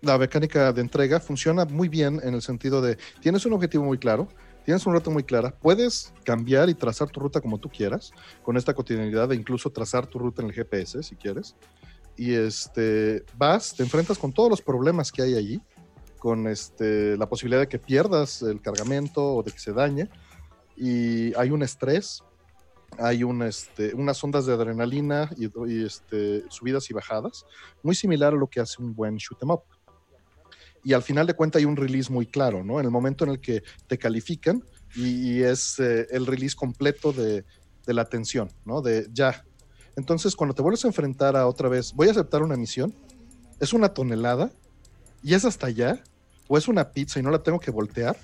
La mecánica de entrega funciona muy bien en el sentido de tienes un objetivo muy claro, tienes un ruta muy clara, puedes cambiar y trazar tu ruta como tú quieras, con esta cotidianidad de incluso trazar tu ruta en el GPS si quieres y este, vas, te enfrentas con todos los problemas que hay allí, con este, la posibilidad de que pierdas el cargamento o de que se dañe, y hay un estrés, hay un, este, unas ondas de adrenalina y, este, subidas y bajadas, muy similar a lo que hace un buen shoot 'em up. Y al final de cuentas hay un release muy claro, ¿no? En el momento en el que te califican y, es eh, el release completo de, de la atención, ¿no? De ya, entonces, cuando te vuelves a enfrentar a otra vez, voy a aceptar una misión, es una tonelada y es hasta allá, o es una pizza y no la tengo que voltear,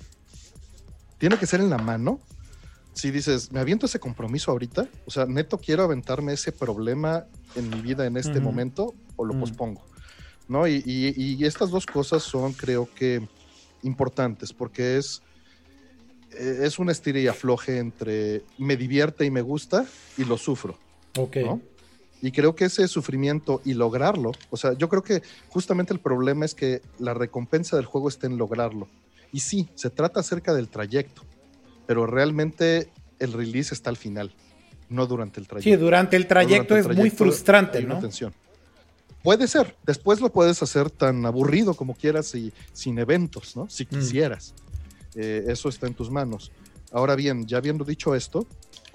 tiene que ser en la mano. Si dices, me aviento ese compromiso ahorita, o sea, neto quiero aventarme ese problema en mi vida en este momento o lo pospongo. ¿No? Y, y, estas dos cosas son, creo que, importantes porque es, es un estira y afloje entre me divierte y me gusta y lo sufro. Ok. Y creo que ese sufrimiento y lograrlo, o sea, yo creo que justamente el problema es que la recompensa del juego está en lograrlo. Y sí, se trata acerca del trayecto, pero realmente el release está al final, no durante el trayecto. Sí, durante el trayecto, es muy frustrante, ¿no? Puede ser, después lo puedes hacer tan aburrido como quieras y sin eventos, ¿no? Si mm. quisieras. Eh, eso está en tus manos. Ahora bien, ya habiendo dicho esto,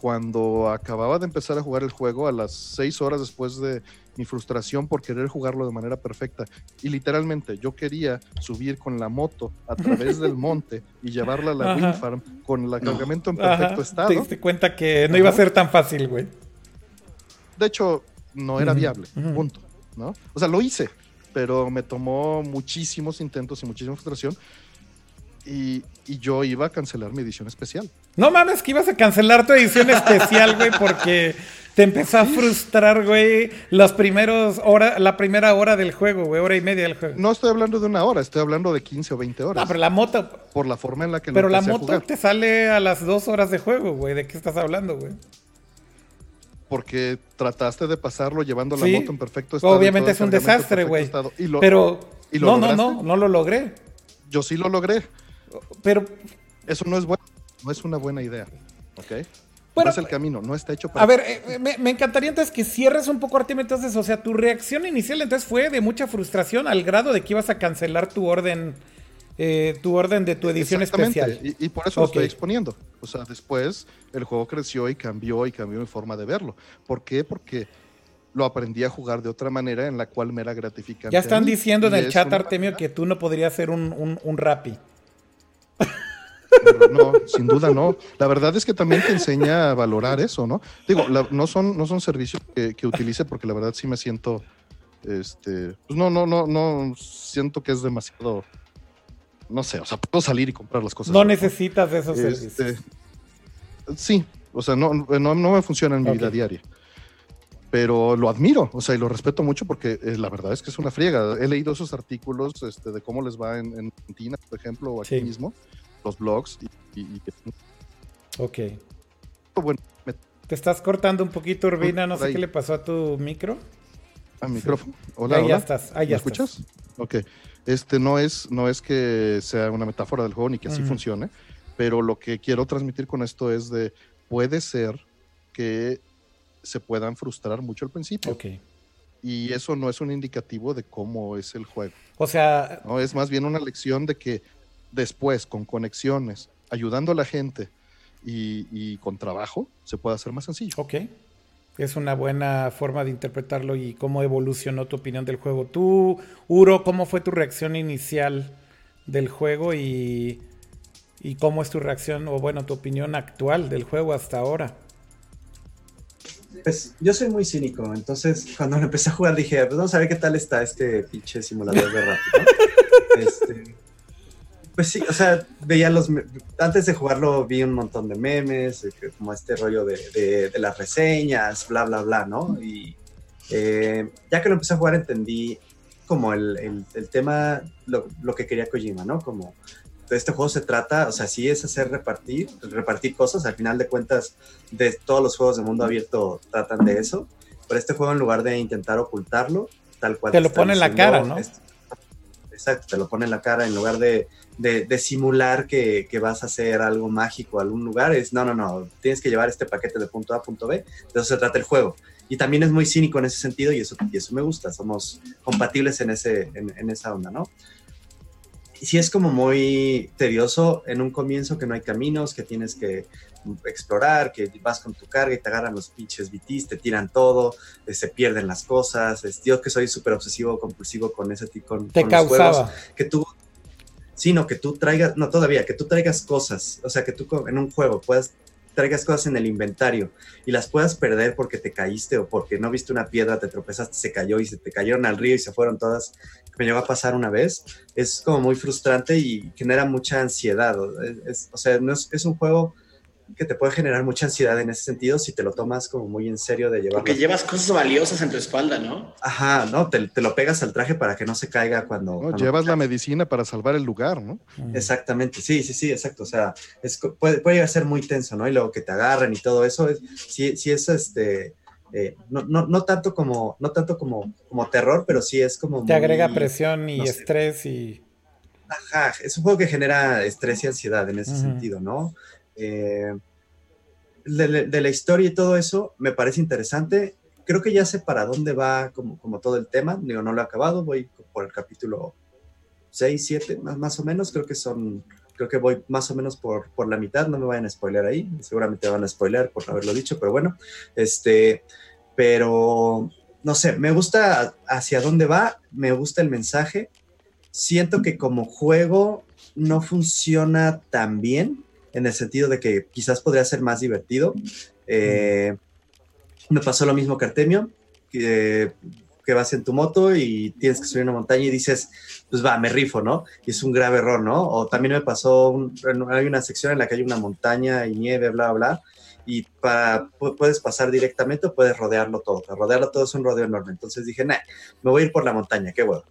cuando acababa de empezar a jugar el juego, a las seis horas después de mi frustración por querer jugarlo de manera perfecta, y literalmente yo quería subir con la moto a través del monte y llevarla a la Wind Farm con el cargamento en perfecto estado. Te diste cuenta que no iba a ser tan fácil, güey. De hecho, no era viable, punto. ¿no? O sea, lo hice, pero me tomó muchísimos intentos y muchísima frustración y, yo iba a cancelar mi edición especial. No mames, que ibas a cancelar tu edición especial, güey, porque te empezó a frustrar, güey, los primeros hora, la primera hora del juego, güey, hora y media del juego. No estoy hablando de una hora, estoy hablando de 15 o 20 horas. Ah, pero la moto. Por la forma en la que Pero la moto te sale a las dos horas de juego, güey. ¿De qué estás hablando, güey? Porque trataste de pasarlo llevando la moto en perfecto estado. Obviamente es un desastre, güey. Pero. no, no, no, no lo logré. Yo sí lo logré. Pero. Eso no es bueno, no es una buena idea. ¿Ok? no es el camino, no está hecho para. A ver, eh, me, encantaría entonces que cierres un poco, Artemio. Entonces, o sea, tu reacción inicial entonces fue de mucha frustración al grado de que ibas a cancelar tu orden, eh, tu orden de tu edición especial. Y, y por eso lo estoy exponiendo. O sea, después el juego creció y cambió y cambió mi forma de verlo. ¿Por qué? Porque lo aprendí a jugar de otra manera en la cual me era gratificante. Ya están diciendo en el chat, Artemio, que tú no podrías ser un, un, un rapi. No, sin duda no. La verdad es que también te enseña a valorar eso, ¿no? Digo, no, son, no son servicios que, utilice porque la verdad sí me siento, este, pues no, no, no, no, siento que es demasiado, no sé, o sea, puedo salir y comprar las cosas. No necesitas de esos este, servicios. Sí, o sea, no, no, me funciona en mi vida diaria pero lo admiro, o sea, y lo respeto mucho porque eh, la verdad es que es una friega. He leído esos artículos este, de cómo les va en, Argentina, por ejemplo, o aquí mismo, los blogs. Y, Ok. Bueno, Te estás cortando un poquito, Urbina, no sé qué le pasó a tu micro. ¿A micrófono? Hola, ahí ya estás, ahí ya escuchas? Ok. Este no es, no es que sea una metáfora del juego ni que así funcione, pero lo que quiero transmitir con esto es de, puede ser que se puedan frustrar mucho al principio. Ok. Y eso no es un indicativo de cómo es el juego. O sea... No, es más bien una lección de que después, con conexiones, ayudando a la gente y, con trabajo, se puede hacer más sencillo. Ok. Es una buena forma de interpretarlo y cómo evolucionó tu opinión del juego. Tú, Uro, ¿cómo fue tu reacción inicial del juego y, y cómo es tu reacción o bueno, tu opinión actual del juego hasta ahora? Pues yo soy muy cínico, entonces cuando lo empecé a jugar dije, pues vamos a ver qué tal está este pinche simulador de rap. Este, pues sí, o sea, veía los. Antes de jugarlo vi un montón de memes, como este rollo de, de, las reseñas, bla, bla, bla, ¿no? Y eh, ya que lo empecé a jugar entendí como el, el, el tema, lo, lo, que quería Kojima, ¿no? Como este juego se trata, o sea, sí es hacer repartir, repartir cosas, al final de cuentas, de todos los juegos de mundo abierto tratan de eso, pero este juego en lugar de intentar ocultarlo, tal cual... Te lo pone en la cara, ¿no? exacto, te lo pone en la cara en lugar de, de, simular que, que, vas a hacer algo mágico a algún lugar, es no, no, no, tienes que llevar este paquete de punto A a punto B, de eso se trata el juego. Y también es muy cínico en ese sentido y eso, y eso me gusta, somos compatibles en, ese, en, en esa onda, ¿no? Sí es como muy tedioso en un comienzo que no hay caminos, que tienes que explorar, que vas con tu carga y te agarran los pinches BTs, te tiran todo, eh, se pierden las cosas. Es, yo que soy súper obsesivo, compulsivo con ese tipo con, te causaba. que tú, sino que tú traigas, no todavía, que tú traigas cosas, o sea, que tú en un juego puedas traigas cosas en el inventario y las puedas perder porque te caíste o porque no viste una piedra, te tropezaste, se cayó y se te cayeron al río y se fueron todas. me llegó a pasar una vez, es como muy frustrante y genera mucha ansiedad. o sea, no es, un juego que te puede generar mucha ansiedad en ese sentido si te lo tomas como muy en serio de llevar. Porque llevas cosas valiosas en tu espalda, ¿no? Ajá, no, te, lo pegas al traje para que no se caiga cuando. llevas la medicina para salvar el lugar, ¿no? Exactamente, sí, sí, sí, exacto. O sea, es, puede, puede llegar a ser muy tenso, ¿no? Y luego que te agarren y todo eso, es, sí, sí es este eh, no, no, no, tanto como, no tanto como, como terror, pero sí es como... Te agrega presión y estrés y... Ajá, es un juego que genera estrés y ansiedad en ese sentido, ¿no? Eh, de, la historia y todo eso me parece interesante. Creo que ya sé para dónde va como, como todo el tema. Digo, no lo he acabado, voy por el capítulo 6, 7, más, más o menos. Creo que son creo que voy más o menos por, por la mitad, no me vayan a spoiler ahí, seguramente van a spoiler por haberlo dicho, pero bueno, este, pero no sé, me gusta hacia dónde va, me gusta el mensaje, siento que como juego no funciona tan bien, en el sentido de que quizás podría ser más divertido. Eh, me pasó lo mismo que Artemio, que que vas en tu moto y tienes que subir una montaña y dices, pues va, me rifo, ¿no? Y es un grave error, ¿no? O también me pasó, hay una sección en la que hay una montaña y nieve, bla, bla, y para, puedes pasar directamente o puedes rodearlo todo. Rodearlo todo es un rodeo enorme. Entonces dije, nah, me voy a ir por la montaña, qué bueno.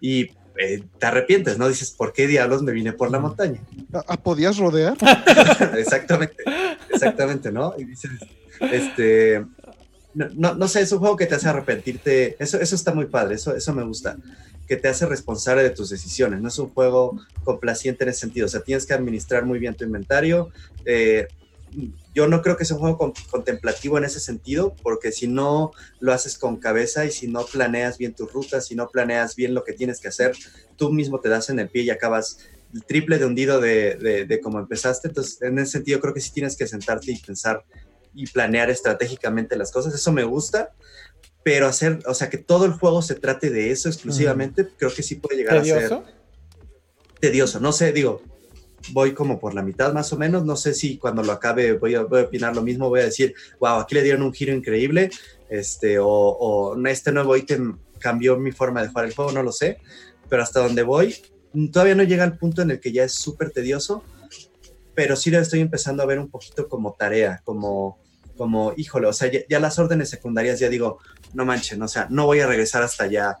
Y eh, te arrepientes, ¿no? Dices, ¿por qué diablos me vine por la montaña? ¿Ah, ah ¿Podías rodear? exactamente, exactamente, ¿no? Y dices, este, no, no, sé, es un juego que te hace arrepentirte. Eso, eso está muy padre, eso, eso me gusta. Que te hace responsable de tus decisiones. No es un juego complaciente en ese sentido. O sea, tienes que administrar muy bien tu inventario. Eh, yo no creo que sea un juego contemplativo en ese sentido, porque si no lo haces con cabeza y si no planeas bien tus rutas, si no planeas bien lo que tienes que hacer, tú mismo te das en el pie y acabas el triple de hundido de, de, de cómo empezaste. Entonces, en ese sentido, creo que sí tienes que sentarte y pensar y planear estratégicamente las cosas. Eso me gusta, pero hacer, o sea, que todo el juego se trate de eso exclusivamente, creo que sí puede llegar a ser tedioso. No sé, digo, voy como por la mitad más o menos. No sé si cuando lo acabe voy a, opinar lo mismo, voy a decir, wow, aquí le dieron un giro increíble, este, o, este nuevo ítem cambió mi forma de jugar el juego, no lo sé, pero hasta donde voy, todavía no llega al punto en el que ya es súper tedioso, pero sí lo estoy empezando a ver un poquito como tarea, como como, híjole, o sea, ya, las órdenes secundarias ya digo, no manchen, o sea, no voy a regresar hasta allá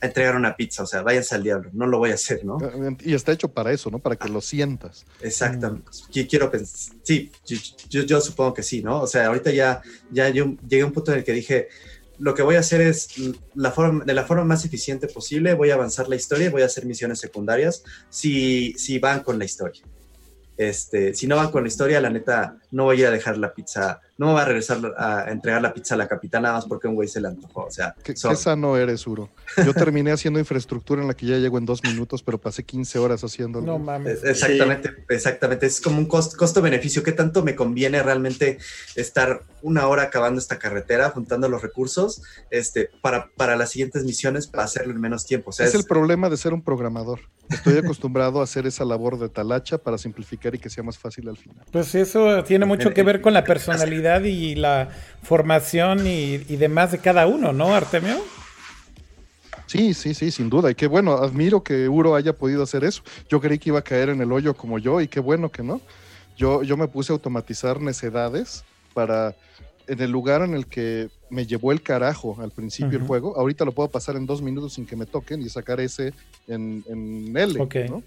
a entregar una pizza, o sea, váyanse al diablo, no lo voy a hacer, ¿no? Y está hecho para eso, ¿no? Para que lo sientas. Exactamente. Mm. Quiero pensar, sí, yo, supongo que sí, ¿no? O sea, ahorita ya, ya yo llegué a un punto en el que dije, lo que voy a hacer es la forma, de la forma más eficiente posible, voy a avanzar la historia, voy a hacer misiones secundarias si, si van con la historia. Este, si no van con la historia, la neta, no voy a dejar la pizza no me va a regresar a entregar la pizza a la capital nada más porque un güey se le antojó. O sea, qué, sano eres, Uro. Yo terminé haciendo infraestructura en la que ya llego en dos minutos, pero pasé 15 horas haciéndolo. No mames. Exactamente, exactamente. Es como un costo-beneficio. ¿Qué tanto me conviene realmente estar una hora acabando esta carretera, juntando los recursos este, para, para las siguientes misiones, para hacerlo en menos tiempo? es, el problema de ser un programador. Estoy acostumbrado a hacer esa labor de talacha para simplificar y que sea más fácil al final. Pues eso tiene mucho que ver con la personalidad y la formación y, demás de cada uno, ¿no, Artemio? Sí, sí, sí, sin duda. Y qué bueno, admiro que Uro haya podido hacer eso. Yo creí que iba a caer en el hoyo como yo y qué bueno que no. Yo, yo me puse a automatizar necedades para, en el lugar en el que me llevó el carajo al principio el juego, ahorita lo puedo pasar en dos minutos sin que me toquen y sacar ese en, en L, ¿no?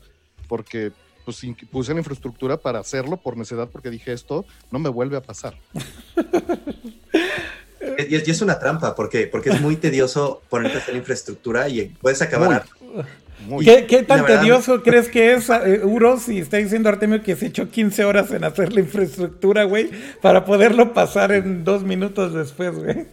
Porque pues puse la infraestructura para hacerlo por necesidad porque dije esto no me vuelve a pasar. y, es, una trampa porque, porque es muy tedioso ponerte a hacer infraestructura y puedes acabar. ¿Qué, tan tedioso crees que es, eh, Uro, si está diciendo Artemio que se echó 15 horas en hacer la infraestructura, güey, para poderlo pasar en dos minutos después, güey?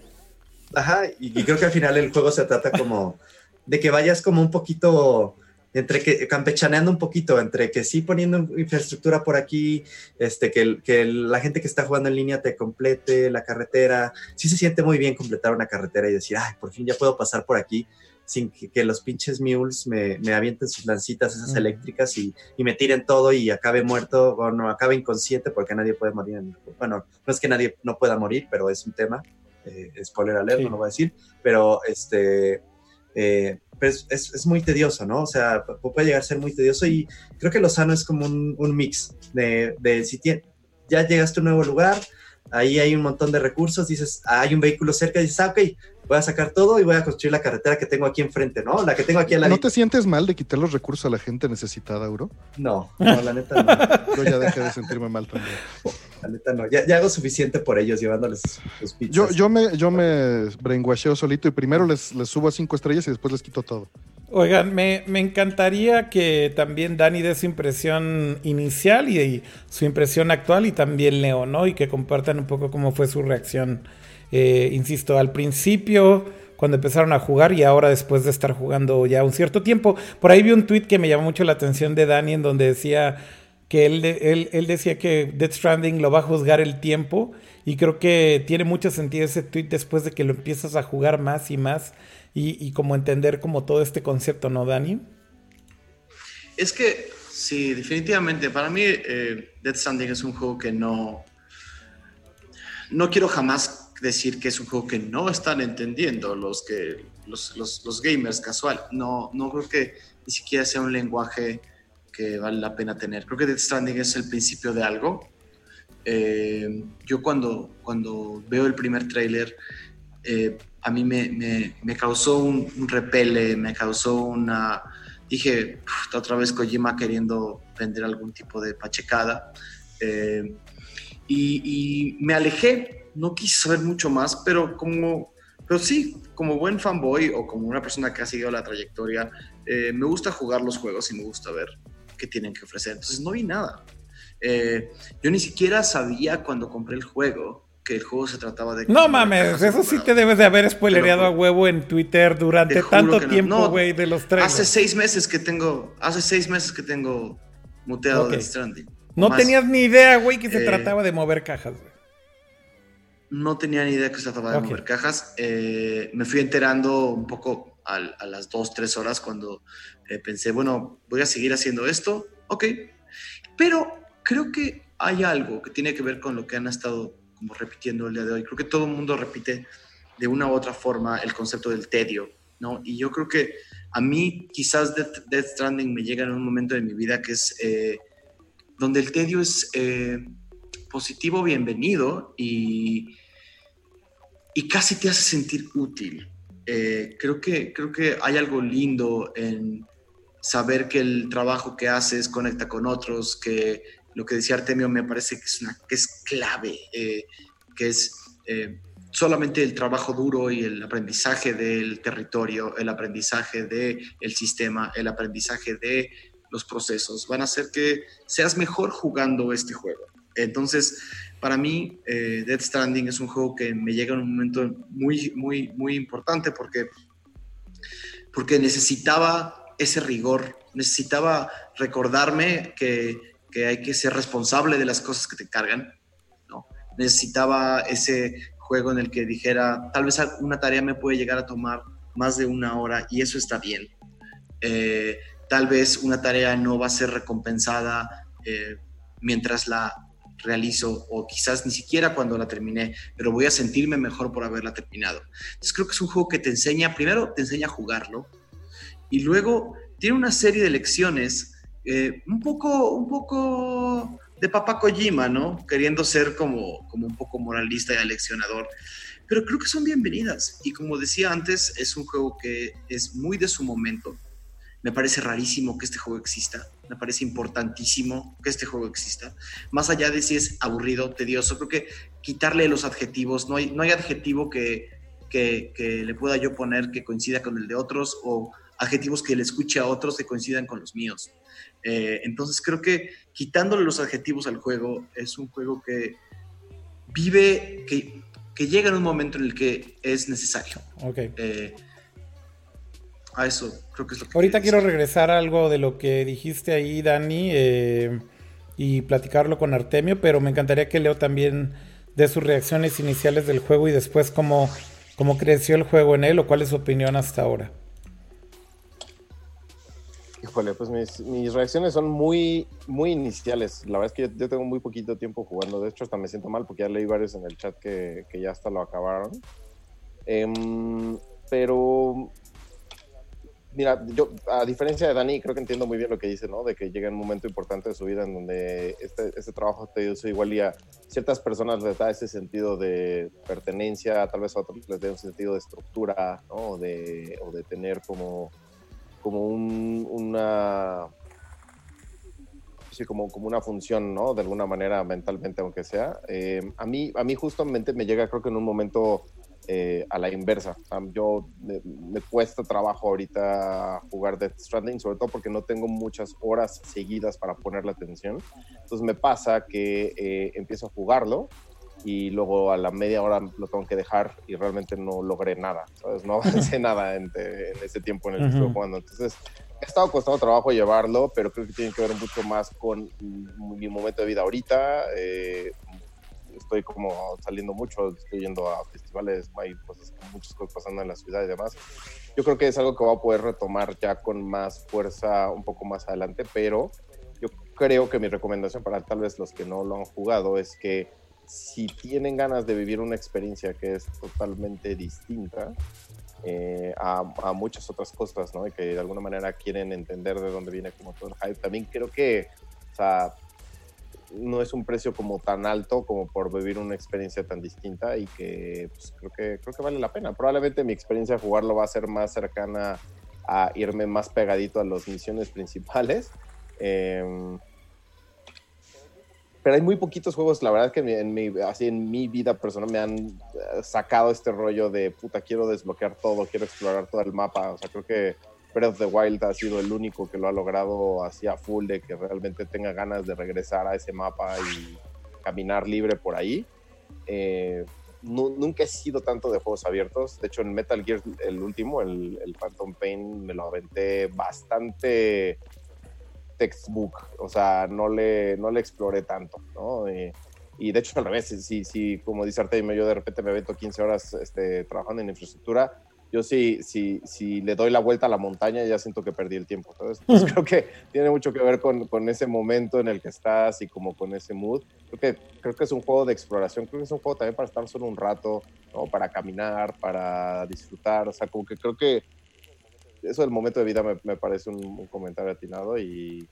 Ajá, y creo que al final el juego se trata como de que vayas como un poquito entre que campechaneando un poquito, entre que sí poniendo infraestructura por aquí, este, que, que la gente que está jugando en línea te complete la carretera, sí se siente muy bien completar una carretera y decir, ay, por fin ya puedo pasar por aquí sin que, los pinches mules me, me, avienten sus lancitas esas eléctricas y, y, me tiren todo y acabe muerto o no, acabe inconsciente porque nadie puede morir. bueno, no es que nadie no pueda morir, pero es un tema, eh, spoiler alert, no lo voy a decir, pero este... Eh, es, es, muy tedioso, ¿no? O sea, puede llegar a ser muy tedioso y creo que lo sano es como un, un mix de, de si ya llegaste a un nuevo lugar, ahí hay un montón de recursos, dices, ah, hay un vehículo cerca, dices, ah, ok, voy a sacar todo y voy a construir la carretera que tengo aquí enfrente, ¿no? La que tengo aquí a la ¿No te sientes mal de quitar los recursos a la gente necesitada, Euro? No, no, la neta no. Yo ya dejé de sentirme mal también. La neta no, ya, hago suficiente por ellos llevándoles sus pizzas. Yo, yo me, yo me brainwasheo solito y primero les, les subo a cinco estrellas y después les quito todo. Oigan, me, encantaría que también Dani dé su impresión inicial y, su impresión actual y también Leo, ¿no? Y que compartan un poco cómo fue su reacción, eh, insisto, al principio, cuando empezaron a jugar y ahora después de estar jugando ya un cierto tiempo. Por ahí vi un tweet que me llamó mucho la atención de Dani en donde decía que él, él, él decía que Death Stranding lo va a juzgar el tiempo y creo que tiene mucho sentido ese tweet después de que lo empiezas a jugar más y más y, como entender como todo este concepto, ¿no, Dani? Es que sí, definitivamente. Para mí, eh, Death Stranding es un juego que no. No quiero jamás decir que es un juego que no están entendiendo los, que, los, los, gamers casual. No, no creo que ni siquiera sea un lenguaje que vale la pena tener. Creo que Death Stranding es el principio de algo. Eh, yo cuando, cuando veo el primer tráiler, eh, a mí me, me, causó un, repele, me causó una... Dije, otra vez Kojima queriendo vender algún tipo de pachecada. Eh, y, me alejé, no quise saber mucho más, pero como, pero sí, como buen fanboy o como una persona que ha seguido la trayectoria, eh, me gusta jugar los juegos y me gusta ver qué tienen que ofrecer. Entonces no vi nada. Eh, yo ni siquiera sabía cuando compré el juego que el juego se trataba de... No mames, eso sí te debes de haber spoilereado a huevo en Twitter durante tanto tiempo, güey, de los tres. Hace seis meses que tengo, hace seis meses que tengo muteado de Stranding. No tenías ni idea, güey, que se eh, trataba de mover cajas, güey. No tenía ni idea que se trataba de mover cajas. Eh, me fui enterando un poco a, las dos, tres horas cuando eh, pensé, bueno, voy a seguir haciendo esto. Ok. Pero creo que hay algo que tiene que ver con lo que han estado como repitiendo el día de hoy. Creo que todo el mundo repite de una u otra forma el concepto del tedio, ¿no? Y yo creo que a mí quizás Death, Stranding me llega en un momento de mi vida que es eh, donde el tedio es eh, positivo, bienvenido y, y casi te hace sentir útil. Eh, creo, que, creo que hay algo lindo en saber que el trabajo que haces conecta con otros, que lo que decía Artemio me parece que es, una, que es clave, eh, que es eh, solamente el trabajo duro y el aprendizaje del territorio, el aprendizaje del el sistema, el aprendizaje de los procesos, van a hacer que seas mejor jugando este juego. Entonces, para mí, eh, Death Stranding es un juego que me llega en un momento muy, muy, muy importante porque, porque necesitaba ese rigor, necesitaba recordarme que que hay que ser responsable de las cosas que te cargan, ¿no? Necesitaba ese juego en el que dijera, tal vez una tarea me puede llegar a tomar más de una hora y eso está bien. Eh, tal vez una tarea no va a ser recompensada eh, mientras la realizo o quizás ni siquiera cuando la terminé, pero voy a sentirme mejor por haberla terminado. Entonces creo que es un juego que te enseña, primero te enseña a jugarlo y luego tiene una serie de lecciones eh, un, poco, un poco de papá Kojima, ¿no? Queriendo ser como, como un poco moralista y aleccionador. Pero creo que son bienvenidas. Y como decía antes, es un juego que es muy de su momento. Me parece rarísimo que este juego exista. Me parece importantísimo que este juego exista. Más allá de si es aburrido, tedioso, creo que quitarle los adjetivos, no hay, no hay adjetivo que, que, que le pueda yo poner que coincida con el de otros o adjetivos que le escuche a otros que coincidan con los míos. Eh, entonces creo que quitándole los adjetivos al juego, es un juego que vive, que, que llega en un momento en el que es necesario. Ok. Eh, a eso creo que es lo que... Ahorita quiero regresar a algo de lo que dijiste ahí, Dani, eh, y platicarlo con Artemio, pero me encantaría que Leo también dé sus reacciones iniciales del juego y después cómo, cómo creció el juego en él o cuál es su opinión hasta ahora. Híjole, pues mis, reacciones son muy, muy iniciales. La verdad es que yo, tengo muy poquito tiempo jugando. De hecho, hasta me siento mal porque ya leí varios en el chat que, ya hasta lo acabaron. Em, pero mira, yo a diferencia de Dani, creo que entiendo muy bien lo que dice, ¿no? De que llega un momento importante de su vida en donde este, este trabajo te dice igual y a ciertas personas les da ese sentido de pertenencia, tal vez a otros les dé un sentido de estructura, ¿no? O de, o de tener como, como un, una... Sí, como, como una función, ¿no? De alguna manera, mentalmente, aunque sea. Eh, a, mí, a mí justamente me llega, creo que en un momento eh, a la inversa. yo me, cuesta trabajo ahorita jugar Death Stranding, sobre todo porque no tengo muchas horas seguidas para ponerle atención. Entonces me pasa que eh, empiezo a jugarlo y luego a la media hora lo tengo que dejar y realmente no logré nada, ¿sabes? No avancé nada en, ese tiempo en el que estoy jugando. Entonces, he estado costando trabajo llevarlo, pero creo que tiene que ver mucho más con mi momento de vida ahorita, eh, estoy como saliendo mucho, estoy yendo a festivales, hay cosas, muchas cosas pasando en la ciudad y demás. Yo creo que es algo que voy a poder retomar ya con más fuerza un poco más adelante, pero yo creo que mi recomendación para tal vez los que no lo han jugado es que si tienen ganas de vivir una experiencia que es totalmente distinta, eh, a, a, muchas otras cosas, ¿no? Y que de alguna manera quieren entender de dónde viene como todo el hype. También creo que, o sea, no es un precio como tan alto como por vivir una experiencia tan distinta y que pues, creo que creo que vale la pena. Probablemente mi experiencia de jugarlo va a ser más cercana a irme más pegadito a las misiones principales. Em, pero hay muy poquitos juegos, la verdad que en mi, así en mi vida personal me han eh, sacado este rollo de puta, quiero desbloquear todo, quiero explorar todo el mapa. O sea, creo que Breath of the Wild ha sido el único que lo ha logrado así a full, de que realmente tenga ganas de regresar a ese mapa y caminar libre por ahí. Eh, nunca he sido tanto de juegos abiertos. De hecho, en Metal Gear, el último, el, Phantom Pain, me lo aventé bastante textbook. O sea, no le, no le exploré tanto, ¿no? Eh, y de hecho, al revés, sí, sí, como dice Artemio, yo de repente me avento 15 horas este, trabajando en infraestructura yo sí, sí, sí le doy la vuelta a la montaña ya siento que perdí el tiempo. Entonces, pues, creo que tiene mucho que ver con, con, ese momento en el que estás y como con ese mood. Creo que, creo que es un juego de exploración, creo que es un juego también para estar solo un rato, ¿no? para caminar, para disfrutar. O sea, como que creo que eso del momento de vida me, me parece un, comentario atinado y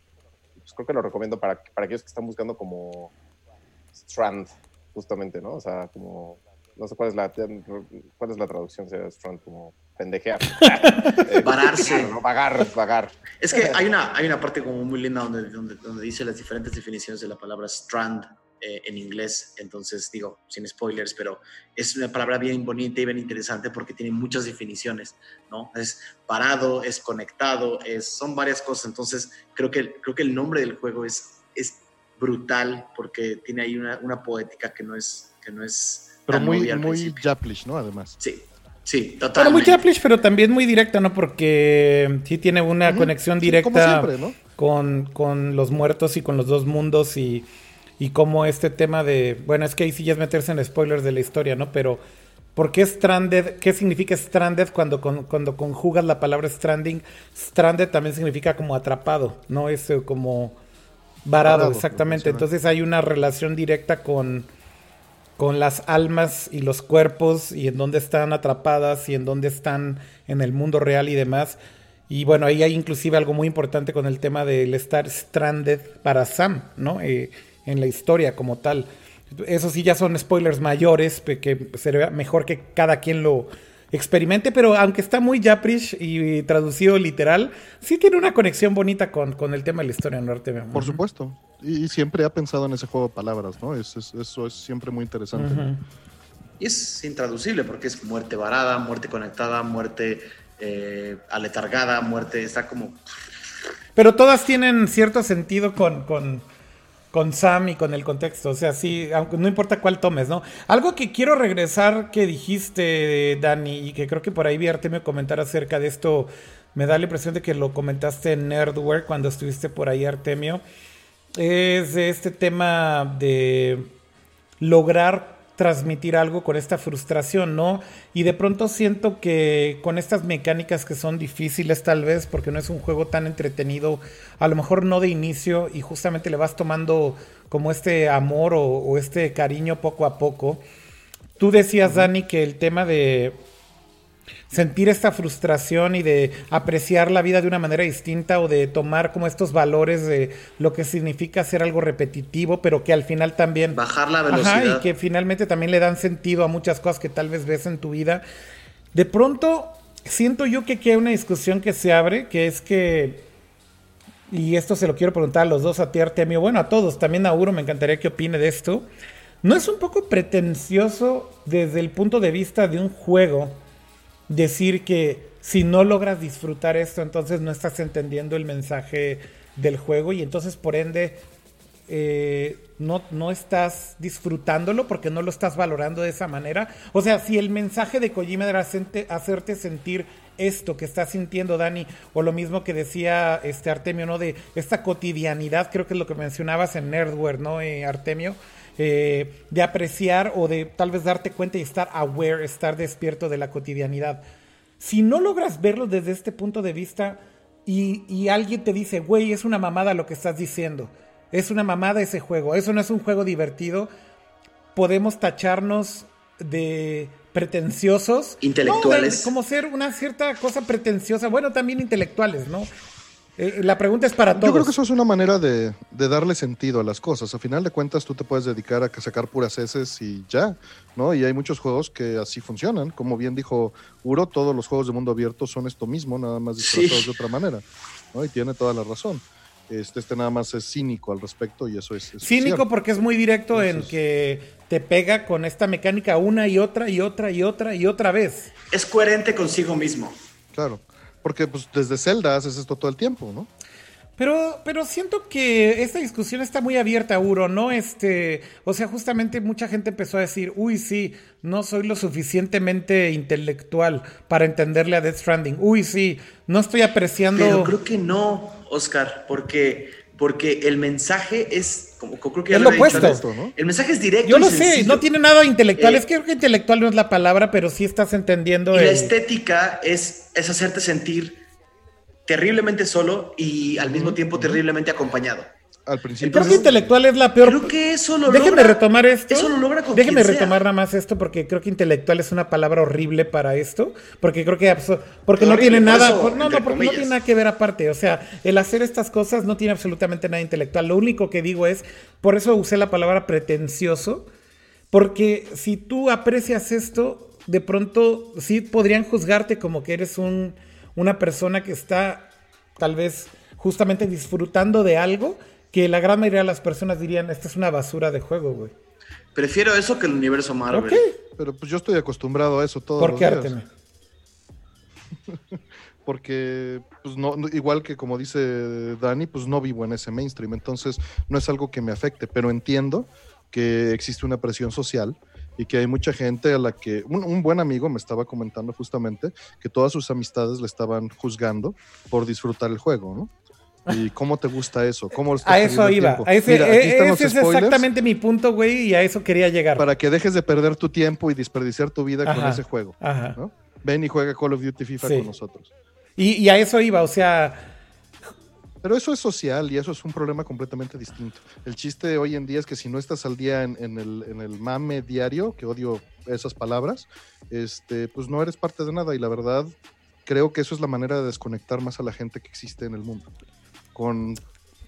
pues creo que lo recomiendo para, para aquellos que están buscando como Strand, justamente, ¿no? O sea, como no sé cuál es la, cuál es la traducción, sería strand como pendejear. Vararse. ¿no? Vagar, vagar. Es que hay una, hay una parte como muy linda donde, donde, donde dice las diferentes definiciones de la palabra strand eh, en inglés, entonces digo, sin spoilers, pero es una palabra bien bonita y bien interesante porque tiene muchas definiciones, ¿no? Es parado, es conectado, es, son varias cosas, entonces creo que, creo que el nombre del juego es, es brutal porque tiene ahí una, una poética que no es, que no es pero muy, muy Japlish, ¿no? Además. Sí, sí, totalmente. muy Japlish, pero también muy directa, ¿no? Porque sí tiene una conexión directa con, con, los muertos y con los dos mundos y, y como este tema de... Bueno, es que ahí sí ya es meterse en spoilers de la historia, ¿no? Pero... ¿Por qué stranded? ¿Qué significa stranded cuando, cuando conjugas la palabra stranding? Stranded también significa como atrapado, ¿no? Es eh, como varado, exactamente. Entonces hay una relación directa con, con las almas y los cuerpos y en dónde están atrapadas y en dónde están en el mundo real y demás. Y bueno, ahí hay inclusive algo muy importante con el tema del estar stranded para Sam, ¿no? Eh, en la historia como tal. Eso sí ya son spoilers mayores, que sería mejor que cada quien lo, experimente, pero aunque está muy Japrish y traducido literal, sí tiene una conexión bonita con, con el tema de la historia norte. Por supuesto. Y, siempre ha pensado en ese juego de palabras, ¿no? eso es siempre muy interesante. Y es intraducible porque es muerte varada, muerte conectada, muerte eh, aletargada, muerte, está como... Pero todas tienen cierto sentido con, con con Sam y con el contexto. O sea, sí, aunque no importa cuál tomes, ¿no? Algo que quiero regresar que dijiste, Dani, y que creo que por ahí vi Artemio comentar acerca de esto. Me da la impresión de que lo comentaste en Nerdware cuando estuviste por ahí, Artemio. Es de este tema de lograr transmitir algo con esta frustración, ¿no? Y de pronto siento que con estas mecánicas que son difíciles tal vez, porque no es un juego tan entretenido, a lo mejor no de inicio, y justamente le vas tomando como este amor o, este cariño poco a poco. Tú decías, Dani, que el tema de sentir esta frustración y de apreciar la vida de una manera distinta o de tomar como estos valores de lo que significa hacer algo repetitivo, pero que al final también... Bajar la velocidad. Ajá, y que finalmente también le dan sentido a muchas cosas que tal vez ves en tu vida. De pronto, siento yo que aquí hay una discusión que se abre, que es que... Y esto se lo quiero preguntar a los dos, a ti Artemio, bueno, a todos, también a Uro, me encantaría que opine de esto. ¿No es un poco pretencioso desde el punto de vista de un juego? Decir que si no logras disfrutar esto, entonces no estás entendiendo el mensaje del juego y entonces por ende eh, no, no estás disfrutándolo porque no lo estás valorando de esa manera. O sea, si el mensaje de Kojima era hacerte sentir esto que estás sintiendo, Dani, o lo mismo que decía este Artemio, ¿no? De esta cotidianidad, creo que es lo que mencionabas en Nerdware, ¿no, eh, Artemio? Eh, de apreciar o de tal vez darte cuenta y estar aware, estar despierto de la cotidianidad. Si no logras verlo desde este punto de vista y, alguien te dice, güey, es una mamada lo que estás diciendo, es una mamada ese juego, eso no es un juego divertido, podemos tacharnos de pretenciosos. Intelectuales. como ser una cierta cosa pretenciosa, bueno, también intelectuales, ¿no? Eh, la pregunta es para todos. Yo creo que eso es una manera de, darle sentido a las cosas. A final de cuentas, tú te puedes dedicar a sacar puras heces y ya, ¿no? Y hay muchos juegos que así funcionan. Como bien dijo Uro, todos los juegos de mundo abierto son esto mismo, nada más disfrazados de otra manera, ¿no? Y tiene toda la razón. Este, este nada más es cínico al respecto y eso es... cínico porque es muy directo en que te pega con esta mecánica una y otra y otra y otra y otra vez. Es coherente consigo mismo. Claro. Porque pues desde Zelda haces esto todo el tiempo, ¿no? Pero, pero siento que esta discusión está muy abierta, Uro, ¿no? Este, o sea, justamente mucha gente empezó a decir, uy, sí, no soy lo suficientemente intelectual para entenderle a Death Stranding. Uy, sí, no estoy apreciando. Pero creo que no, Oscar, porque, porque el mensaje es como, creo que ya lo, opuesto. ¿no? El mensaje es directo. Yo lo sé, no tiene nada intelectual. Eh, es que creo que intelectual no es la palabra, pero sí estás entendiendo. Y la estética es, es hacerte sentir terriblemente solo y al mismo tiempo terriblemente acompañado. Al principio. Creo que intelectual es la peor. Creo que eso lo Déjeme retomar esto. Eso lo logra con Déjeme retomar nada más esto porque creo que intelectual es una palabra horrible para esto. Porque creo que. Porque no tiene nada. no, no, porque no tiene nada que ver aparte. O sea, el hacer estas cosas no tiene absolutamente nada intelectual. Lo único que digo es. Por eso usé la palabra pretencioso. Porque si tú aprecias esto, de pronto sí podrían juzgarte como que eres un, una persona que está tal vez justamente disfrutando de algo que la gran mayoría de las personas dirían, esta es una basura de juego, güey. Prefiero eso que el universo Marvel. Ok. Pero pues yo estoy acostumbrado a eso todo. ¿Por qué, Arteme? Porque, pues no, igual que como dice Dani, pues no vivo en ese mainstream, entonces no es algo que me afecte, pero entiendo que existe una presión social y que hay mucha gente a la que un, un, buen amigo me estaba comentando justamente que todas sus amistades le estaban juzgando por disfrutar el juego, ¿no? ¿Y cómo te gusta eso? ¿Cómo a eso iba. A ese, e, ese es exactamente mi punto, güey, y a eso quería llegar. Para que dejes de perder tu tiempo y desperdiciar tu vida con ese juego. ¿no? Ven y juega Call of Duty FIFA con nosotros. Y, y, a eso iba, o sea. Pero eso es social y eso es un problema completamente distinto. El chiste hoy en día es que si no estás al día en, en, el, en el mame diario, que odio esas palabras, este, pues no eres parte de nada. Y la verdad, creo que eso es la manera de desconectar más a la gente que existe en el mundo con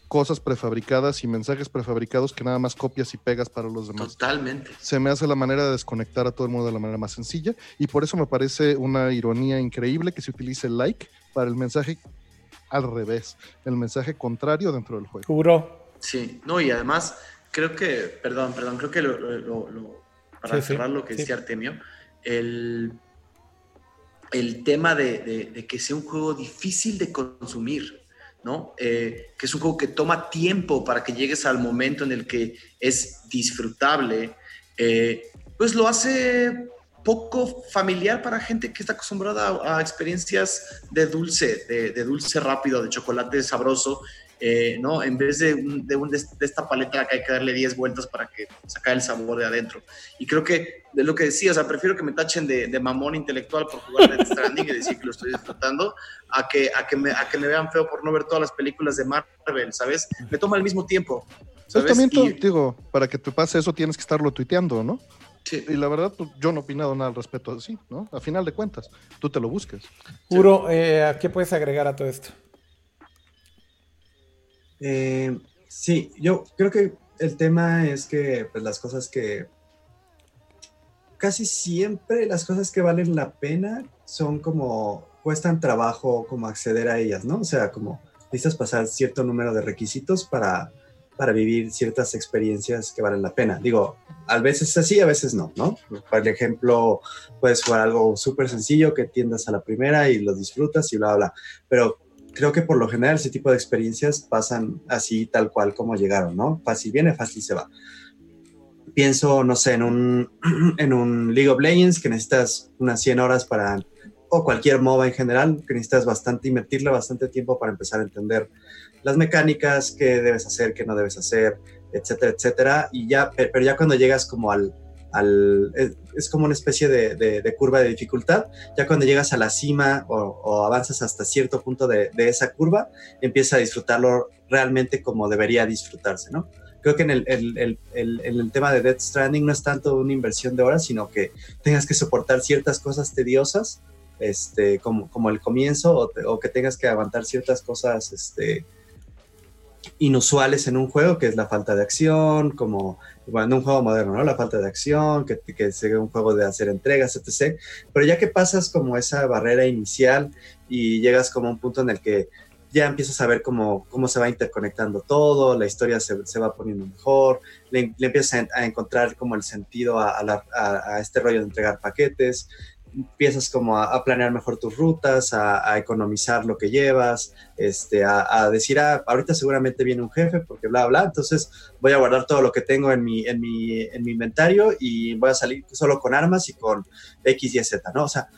cosas prefabricadas y mensajes prefabricados que nada más copias y pegas para los demás. Totalmente. Se me hace la manera de desconectar a todo el mundo de la manera más sencilla y por eso me parece una ironía increíble que se utilice el like para el mensaje al revés, el mensaje contrario dentro del juego. Juro. Sí, no, y además creo que, perdón, perdón, creo que lo, para cerrar lo que decía Artemio, el, el tema de, de que sea un juego difícil de consumir ¿no? Eh, que es un juego que toma tiempo para que llegues al momento en el que es disfrutable, eh, pues lo hace poco familiar para gente que está acostumbrada a, experiencias de dulce, de, de, dulce rápido, de chocolate sabroso, eh, ¿no? En vez de, de, esta paleta que hay que darle 10 vueltas para que sacar el sabor de adentro. Y creo que de lo que decía, o sea, prefiero que me tachen de, mamón intelectual por jugar Death Stranding y decir que lo estoy disfrutando, a que, a, que me, a que me vean feo por no ver todas las películas de Marvel, ¿sabes? Me toma el mismo tiempo. ¿sabes? también, digo, para que te pase eso tienes que estarlo tuiteando, ¿no? Y la verdad, pues, yo no he opinado nada al respecto así, ¿no? A final de cuentas, tú te lo busques. Uro, eh, ¿qué puedes agregar a todo esto? Eh, sí, yo creo que el tema es que pues, las cosas que casi siempre las cosas que valen la pena son como cuestan trabajo como acceder a ellas, ¿no? O sea, como necesitas pasar cierto número de requisitos para, para vivir ciertas experiencias que valen la pena. Digo, a veces así, a veces no, ¿no? Por ejemplo, puedes jugar algo súper sencillo que tiendas a la primera y lo disfrutas y bla, bla, pero creo que por lo general ese tipo de experiencias pasan así tal cual como llegaron, ¿no? Fácil viene, fácil se va. Pienso, no sé, en un, en un League of Legends que necesitas unas 100 horas para, o cualquier MOBA en general, que necesitas bastante, invertirle bastante tiempo para empezar a entender las mecánicas, qué debes hacer, qué no debes hacer, etcétera, etcétera. Y ya, pero ya cuando llegas como al, es como una especie de, curva de dificultad, ya cuando llegas a la cima o, avanzas hasta cierto punto de, esa curva, empieza a disfrutarlo realmente como debería disfrutarse, ¿no? Creo que en el, tema de Death Stranding no es tanto una inversión de horas, sino que tengas que soportar ciertas cosas tediosas, este, como, como el comienzo, o, o que tengas que aguantar ciertas cosas, este, inusuales en un juego, que es la falta de acción, como bueno, en un juego moderno, ¿no? La falta de acción, que, que sea un juego de hacer entregas, etc. Pero ya que pasas como esa barrera inicial y llegas como a un punto en el que ya empiezas a ver cómo, cómo se va interconectando todo, la historia se, se va poniendo mejor, le, empiezas a, encontrar como el sentido a, a, este rollo de entregar paquetes, empiezas como a, planear mejor tus rutas, a, economizar lo que llevas, este, a, decir, ah, ahorita seguramente viene un jefe porque bla, bla, entonces voy a guardar todo lo que tengo en mi, en mi, en mi inventario y voy a salir solo con armas y con X, Y, Z, ¿no? O sea,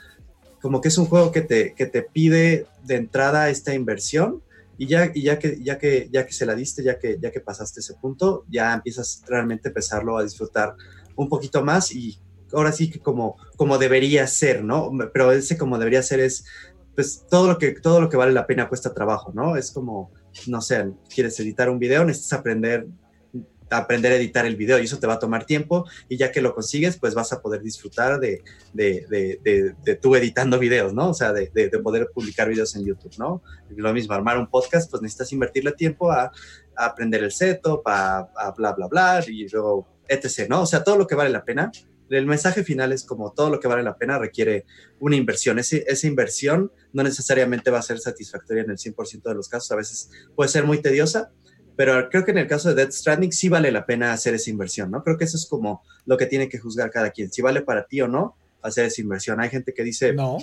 como que es un juego que te, que te pide de entrada esta inversión y ya, y ya, que, ya, que, ya que se la diste, ya que, ya que pasaste ese punto, ya empiezas realmente a empezarlo a disfrutar un poquito más y ahora sí que como, como debería ser, ¿no? Pero ese como debería ser es, pues todo lo que, todo lo que vale la pena cuesta trabajo, ¿no? Es como, no sé, quieres editar un video, necesitas aprender aprender a editar el video y eso te va a tomar tiempo y ya que lo consigues, pues vas a poder disfrutar de, de, de, de, tú editando videos, ¿no? O sea, de, poder publicar videos en YouTube, ¿no? lo mismo, armar un podcast, pues necesitas invertirle tiempo a, a aprender el setup, a, a bla, bla, bla, y luego etc., ¿no? O sea, todo lo que vale la pena el mensaje final es como todo lo que vale la pena requiere una inversión. esa inversión no necesariamente va a ser satisfactoria en el 100% de los casos, a veces puede ser muy tediosa, pero creo que en el caso de Death Stranding sí vale la pena hacer esa inversión, ¿no? Creo que eso es como lo que tiene que juzgar cada quien, si vale para ti o no hacer esa inversión. Hay gente que dice, no,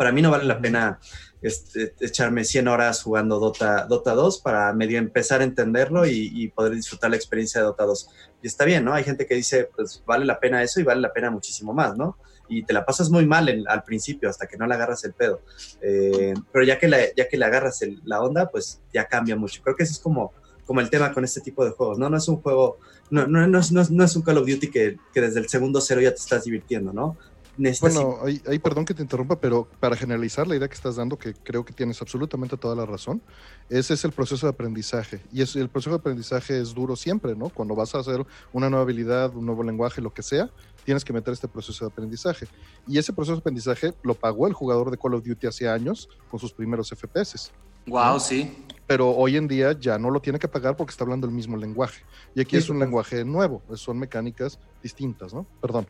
para mí no vale la pena este, echarme 100 horas jugando Dota, Dota 2 para medio empezar a entenderlo y, poder disfrutar la experiencia de Dota 2. Y está bien, ¿no? Hay gente que dice, pues vale la pena eso y vale la pena muchísimo más, ¿no? Y te la pasas muy mal al principio hasta que no le agarras el pedo. Eh, pero ya que, la, ya que le agarras la onda, pues ya cambia mucho. Creo que ese es como, como el tema con este tipo de juegos, ¿no? No es un juego, no, no, no, no es un Call of Duty que, que desde el segundo cero ya te estás divirtiendo, ¿no? Bueno, ahí, perdón que te interrumpa, pero para generalizar la idea que estás dando, que creo que tienes absolutamente toda la razón, ese es el proceso de aprendizaje. Y es, el proceso de aprendizaje es duro siempre, ¿no? Cuando vas a hacer una nueva habilidad, un nuevo lenguaje, lo que sea, tienes que meter este proceso de aprendizaje. Y ese proceso de aprendizaje lo pagó el jugador de Call of Duty hace años con sus primeros FPS. Wow, sí. Pero hoy en día ya no lo tiene que pagar porque está hablando el mismo lenguaje. Y aquí es un lenguaje nuevo, son mecánicas distintas, ¿no? Perdón.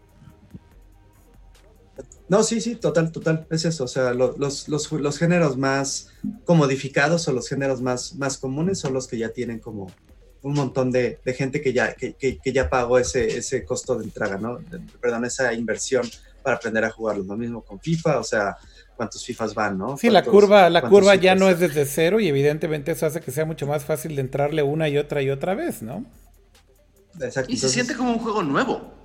No, sí, sí, total, total, es eso. O sea, los, los, los, géneros más comodificados o los géneros más, más comunes son los que ya tienen como un montón de, de gente que ya, que, que, ya pagó ese, ese costo de entrada, ¿no? perdón, esa inversión para aprender a jugarlo. Lo mismo con FIFA, o sea, cuántos FIFAs van, ¿no? Sí, la curva, la curva ya no es desde cero y evidentemente eso hace que sea mucho más fácil de entrarle una y otra y otra vez, ¿no? Exacto. Y se siente como un juego nuevo.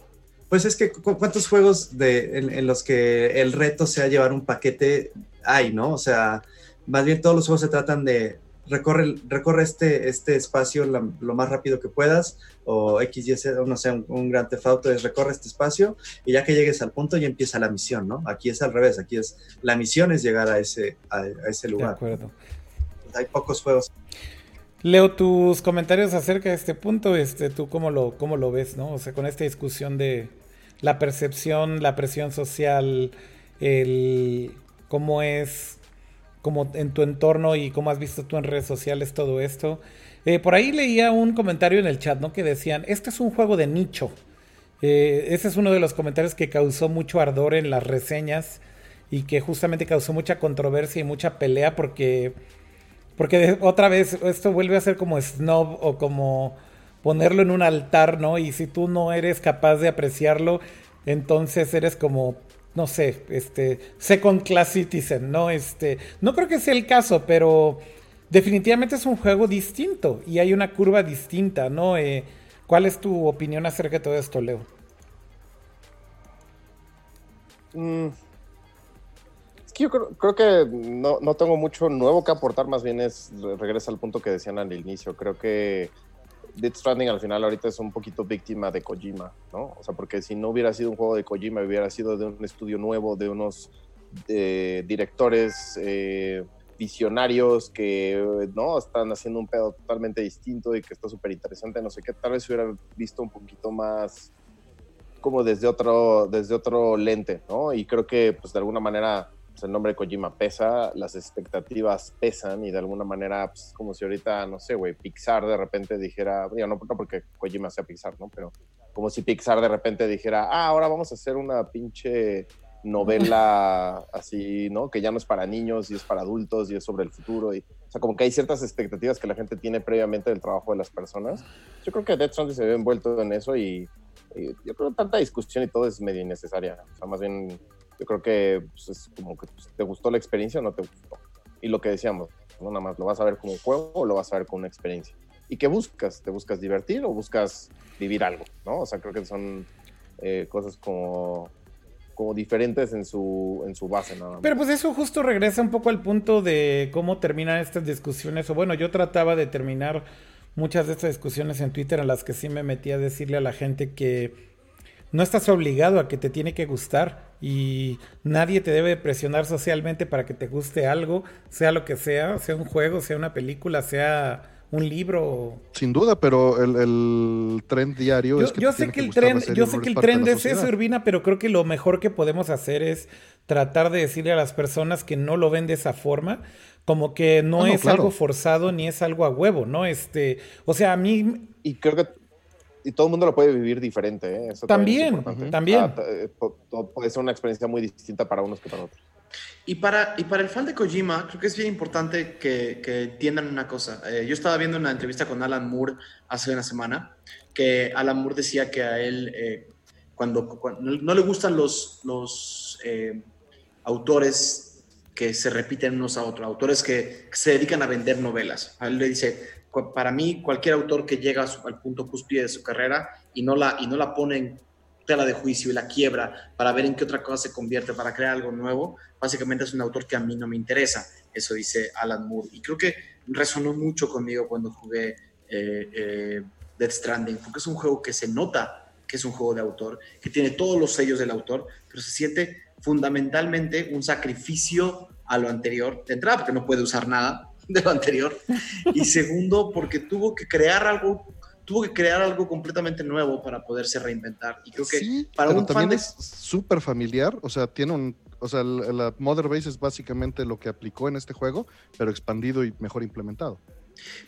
Pues es que cuántos juegos de, en, los que el reto sea llevar un paquete hay, ¿no? O sea, más bien todos los juegos se tratan de recorre, recorre este, este espacio lo más rápido que puedas, o X, Y, Z, no sé, un, gran tefauto es recorre este espacio y ya que llegues al punto ya empieza la misión, ¿no? Aquí es al revés, aquí es, la misión es llegar a ese, a, ese lugar. De acuerdo. Hay pocos juegos. Leo tus comentarios acerca de este punto, este, tú cómo lo, cómo lo ves, ¿no? O sea, con esta discusión de, la percepción, la presión social, el cómo es como en tu entorno y cómo has visto tú en redes sociales todo esto. Eh, por ahí leía un comentario en el chat, ¿no? Que decían, este es un juego de nicho. Eh, ese es uno de los comentarios que causó mucho ardor en las reseñas y que justamente causó mucha controversia y mucha pelea porque, porque otra vez esto vuelve a ser como snob o como ponerlo en un altar, ¿no? Y si tú no eres capaz de apreciarlo, entonces eres como, no sé, este, second class citizen, ¿no? Este, no creo que sea el caso, pero definitivamente es un juego distinto y hay una curva distinta, ¿no? Eh, ¿Cuál es tu opinión acerca de todo esto, Leo? Mm. Yo creo, que no, no, tengo mucho nuevo que aportar, más bien es, regresa al punto que decían al inicio, creo que Death Stranding al final ahorita es un poquito víctima de Kojima, ¿no? O sea, porque si no hubiera sido un juego de Kojima, hubiera sido de un estudio nuevo, de unos eh, directores eh, visionarios que, ¿no? Están haciendo un pedo totalmente distinto y que está súper interesante, no sé qué, tal vez hubiera visto un poquito más como desde otro, desde otro lente, ¿no? Y creo que, pues, de alguna manera pues, el nombre de Kojima pesa, las expectativas pesan y de alguna manera, pues, como si ahorita, no sé, güey, Pixar de repente dijera, digo, no, no porque Kojima sea Pixar, ¿no? Pero como si Pixar de repente dijera, ah, ahora vamos a hacer una pinche novela así, ¿no? Que ya no es para niños y es para adultos y es sobre el futuro. Y, o sea, como que hay ciertas expectativas que la gente tiene previamente del trabajo de las personas. Yo creo que Death Stranding se ve envuelto en eso y, y, yo creo que tanta discusión y todo es medio innecesaria. O sea, más bien yo creo que pues, es como que pues, te gustó la experiencia o no te gustó. Y lo que decíamos, no nada más lo vas a ver como un juego o lo vas a ver como una experiencia. ¿Y qué buscas? ¿Te buscas divertir o buscas vivir algo? ¿no? O sea, creo que son eh, cosas como, como diferentes en su, en su base. Nada Pero pues eso justo regresa un poco al punto de cómo terminan estas discusiones. O bueno, yo trataba de terminar muchas de estas discusiones en Twitter en las que sí me metí a decirle a la gente que no estás obligado a que te tiene que gustar y nadie te debe presionar socialmente para que te guste algo, sea lo que sea, sea un juego, sea una película, sea un libro. Sin duda, pero el, el tren diario yo, es que yo sé que el tren, yo sé que el tren es eso, Urbina, pero creo que lo mejor que podemos hacer es tratar de decirle a las personas que no lo ven de esa forma, como que no, ah, es algo forzado ni es algo a huevo, ¿no? Este, o sea, a mí y creo que y todo el mundo lo puede vivir diferente. ¿eh? también, también. Ah, eh, puede ser una experiencia muy distinta para unos que para otros. Y para, y para el fan de Kojima, creo que es bien importante que, que entiendan una cosa. Eh, yo estaba viendo una entrevista con Alan Moore hace una semana, que Alan Moore decía que a él, cuando, no le gustan los, los autores que se repiten unos a otros, autores que, que se dedican a vender novelas. A él le dice, para mí, cualquier autor que llega al punto cúspide de su carrera y no la, y no la pone en tela de juicio y la quiebra para ver en qué otra cosa se convierte, para crear algo nuevo, básicamente es un autor que a mí no me interesa. Eso dice Alan Moore. Y creo que resonó mucho conmigo cuando jugué eh, eh, Death Stranding, porque es un juego que se nota que es un juego de autor, que tiene todos los sellos del autor, pero se siente fundamentalmente un sacrificio a lo anterior, de entrada porque no puede usar nada, de lo anterior. Y segundo, porque tuvo que crear algo, tuvo que crear algo completamente nuevo para poderse reinventar. Y creo que para un también es súper familiar, o sea, tiene un, o sea, la Mother Base es básicamente lo que aplicó en este juego, pero expandido y mejor implementado.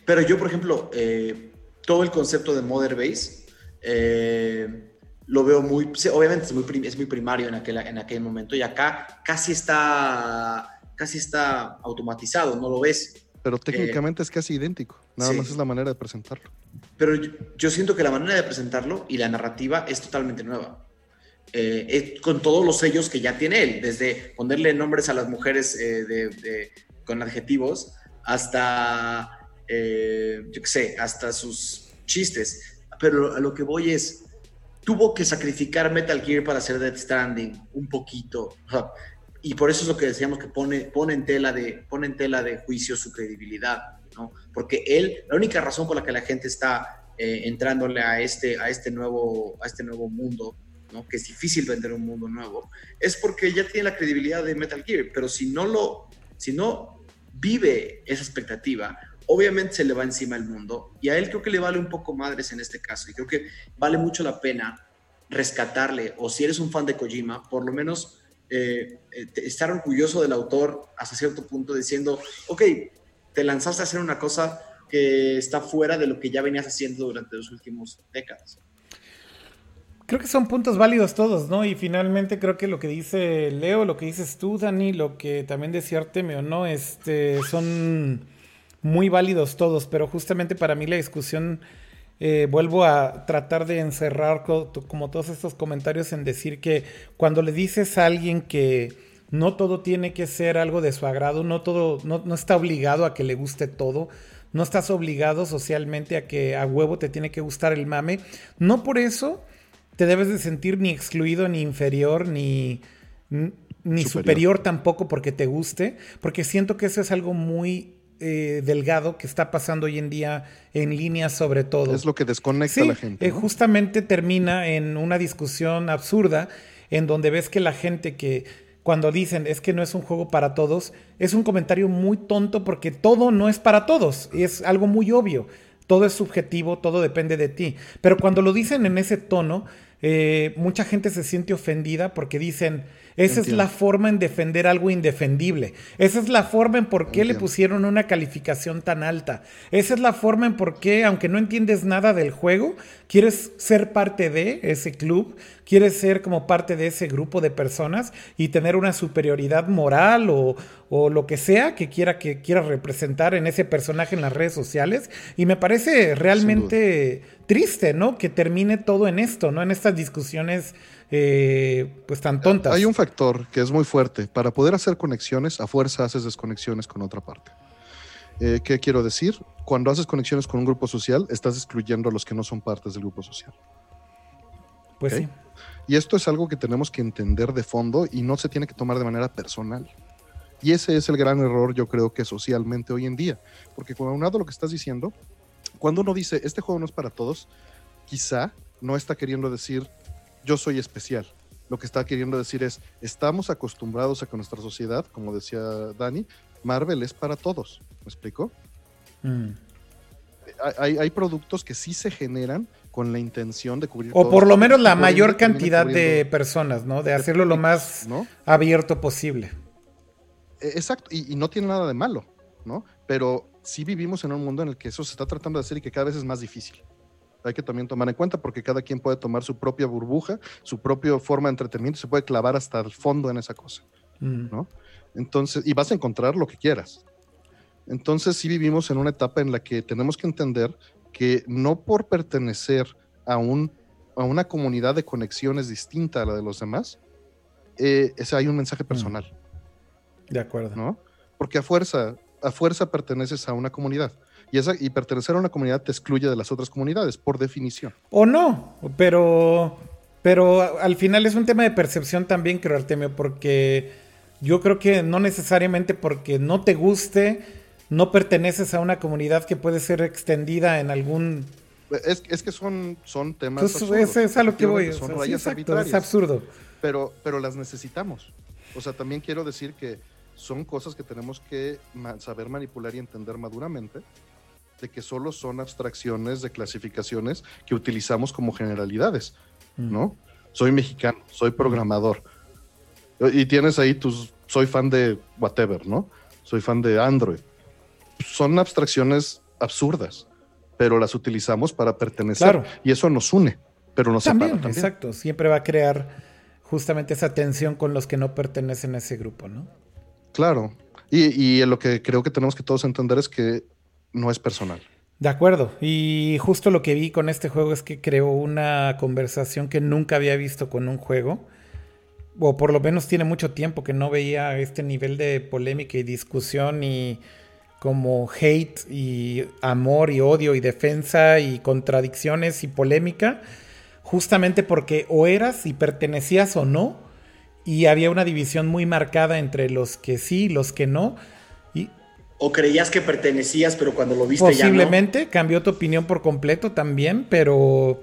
Pero yo, por ejemplo, eh, todo el concepto de Mother Base eh, lo veo muy, obviamente es muy, es muy primario en aquel, en aquel momento y acá casi está, casi está automatizado, no lo ves. Pero eh, técnicamente es casi idéntico, nada más es la manera de presentarlo. Pero yo, siento que la manera de presentarlo y la narrativa es totalmente nueva. Eh, con todos los sellos que ya tiene él, desde ponerle nombres a las mujeres eh, con adjetivos hasta, yo qué sé, hasta sus chistes. Pero a lo que voy es, tuvo que sacrificar Metal Gear para hacer Death Stranding un poquito y por eso es lo que decíamos que pone, pone, en tela de, pone tela de juicio su credibilidad, ¿no? Porque él, la única razón por la que la gente está eh, entrándole a este, a, este nuevo, a este nuevo mundo, ¿no? Que es difícil vender un mundo nuevo, es porque ya tiene la credibilidad de Metal Gear, pero si no lo, si no vive esa expectativa, obviamente se le va encima el mundo y a él creo que le vale un poco madres en este caso y creo que vale mucho la pena rescatarle, o si eres un fan de Kojima, por lo menos eh, estar orgulloso del autor hasta cierto punto diciendo, ok, te lanzaste a hacer una cosa que está fuera de lo que ya venías haciendo durante los últimos décadas. Creo que son puntos válidos todos, ¿no? Y finalmente creo que lo que dice Leo, lo que dices tú, Dani, lo que también decía Artemio, ¿no? Este, son muy válidos todos, pero justamente para mí la discusión, eh, vuelvo a tratar de encerrar como todos estos comentarios en decir que cuando le dices a alguien que no todo tiene que ser algo de su agrado, no todo, no, no está obligado a que le guste todo, no estás obligado socialmente a que a huevo te tiene que gustar el mame, no por eso te debes de sentir ni excluido, ni inferior, ni, ni superior. tampoco porque te guste, porque siento que eso es algo muy eh, delgado que está pasando hoy en día en línea sobre todo. Es lo que desconecta a la gente. Eh, justamente termina en una discusión absurda en donde ves que la gente que cuando dicen es que no es un juego para todos, es un comentario muy tonto porque todo no es para todos, es algo muy obvio. Todo es subjetivo, todo depende de ti. Pero cuando lo dicen en ese tono, eh, mucha gente se siente ofendida porque dicen, esa es la forma en defender algo indefendible. Esa es la forma en por qué le pusieron una calificación tan alta. Esa es la forma en por qué, aunque no entiendes nada del juego, quieres ser parte de ese club, quieres ser como parte de ese grupo de personas y tener una superioridad moral o, o lo que sea que quiera que quiera representar en ese personaje en las redes sociales. Y me parece realmente triste, ¿no? Que termine todo en esto, ¿no? En estas discusiones eh, pues tan tontas. Hay un factor que es muy fuerte. Para poder hacer conexiones, a fuerza haces desconexiones con otra parte. Eh, ¿Qué quiero decir? Cuando haces conexiones con un grupo social, estás excluyendo a los que no son partes del grupo social. Pues sí. Y esto es algo que tenemos que entender de fondo y no se tiene que tomar de manera personal. Y ese es el gran error, yo creo que socialmente hoy en día. Porque cuando aunado lo que estás diciendo, cuando uno dice, este juego no es para todos, quizá no está queriendo decir, yo soy especial. Lo que está queriendo decir es, estamos acostumbrados a que nuestra sociedad, como decía Dani, Marvel es para todos. ¿Me explico? Mm. Hay, productos que sí se generan con la intención de cubrir. O por lo menos la mayor cantidad de personas, ¿no? De hacerlo lo más abierto posible. E, exacto, y, y, no tiene nada de malo, ¿no? Pero sí vivimos en un mundo en el que eso se está tratando de hacer y que cada vez es más difícil hay que también tomar en cuenta porque cada quien puede tomar su propia burbuja, su propia forma de entretenimiento, se puede clavar hasta el fondo en esa cosa, mm. ¿no? Entonces, y vas a encontrar lo que quieras. Entonces, sí vivimos en una etapa en la que tenemos que entender que no por pertenecer a, un, a una comunidad de conexiones distinta a la de los demás, eh, ese hay un mensaje mm. personal. De acuerdo. ¿No? Porque a fuerza, a fuerza perteneces a una comunidad. Y, esa, y pertenecer a una comunidad te excluye de las otras comunidades, por definición. O no, pero, pero al final es un tema de percepción también, creo, Artemio, porque yo creo que no necesariamente porque no te guste, no perteneces a una comunidad que puede ser extendida en algún... Es, es que son, son temas... Absurdos, es, a lo que voy. Son es absurdo. Pero, pero las necesitamos. O sea, también quiero decir que son cosas que tenemos que saber manipular y entender maduramente de que solo son abstracciones de clasificaciones que utilizamos como generalidades, mm. ¿no? Soy mexicano, soy programador. Y tienes ahí tus, soy fan de whatever, ¿no? Soy fan de Android. Son abstracciones absurdas, pero las utilizamos para pertenecer. Y eso nos une, pero nos separa también. Exacto, siempre va a crear justamente esa tensión con los que no pertenecen a ese grupo, ¿no? Claro. Y, y lo que creo que tenemos que todos entender es que no es personal. De acuerdo. Y justo lo que vi con este juego es que creó una conversación que nunca había visto con un juego. O por lo menos tiene mucho tiempo que no veía este nivel de polémica y discusión y como hate y amor y odio y defensa y contradicciones y polémica. Justamente porque o eras y pertenecías o no. Y había una división muy marcada entre los que sí y los que no ¿O creías que pertenecías, pero cuando lo viste ya no? Posiblemente, cambió tu opinión por completo también, pero,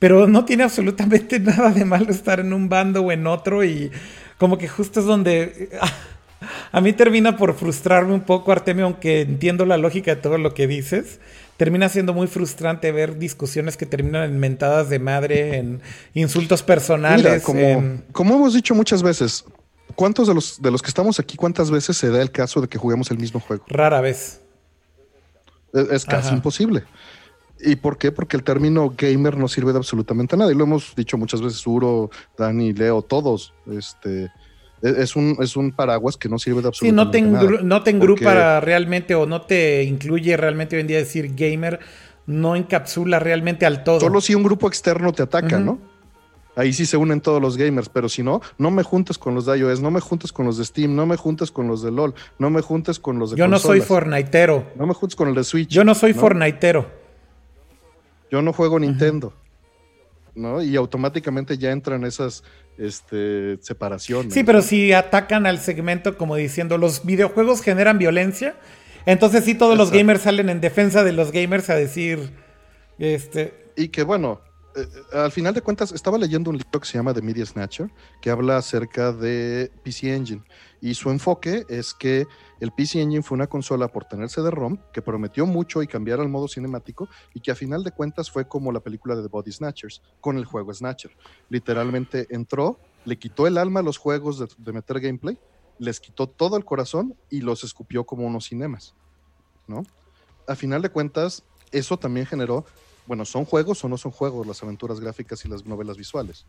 pero no tiene absolutamente nada de malo estar en un bando o en otro y como que justo es donde a mí termina por frustrarme un poco, Artemio, aunque entiendo la lógica de todo lo que dices. Termina siendo muy frustrante ver discusiones que terminan en mentadas de madre, en insultos personales. como, como hemos dicho muchas veces, ¿cuántos de los, de los que estamos aquí, cuántas veces se da el caso de que juguemos el mismo juego? Rara vez. Es, casi imposible. ¿Y por qué? Porque el término gamer no sirve de absolutamente nada. Y lo hemos dicho muchas veces, Uro, Dani, Leo, todos. Este, e, es un, es un paraguas que no sirve de absolutamente nada. Sí, no te, no te engrupa realmente o no te incluye realmente hoy en día decir gamer, no encapsula realmente al todo. Solo si un grupo externo te ataca, ¿no? Ahí sí se unen todos los gamers, pero si no, no me juntes con los de iOS, no me juntes con los de Steam, no me juntes con los de LOL, no me juntes con los de Yo no soy Fortniteero. No me juntes con el de Switch. Yo no soy Fortniteero. Yo no juego Nintendo. ¿no? Y automáticamente ya entran esas este, separaciones. Sí, pero si atacan al segmento como diciendo los videojuegos generan violencia, entonces sí todos los gamers salen en defensa de los gamers a decir este y que bueno, eh, al final de cuentas, estaba leyendo un libro que se llama The Media Snatcher, que habla acerca de PC Engine. Y su enfoque es que el PC Engine fue una consola por tener CD-ROM que prometió mucho y cambiar al modo cinemático y que a final de cuentas fue como la película de The Body Snatchers con el juego Snatcher. Literalmente entró, le quitó el alma a los juegos de, de meter gameplay, les quitó todo el corazón y los escupió como unos cinemas. ¿no? A final de cuentas, eso también generó bueno, ¿son juegos o no son juegos las aventuras gráficas y las novelas visuales?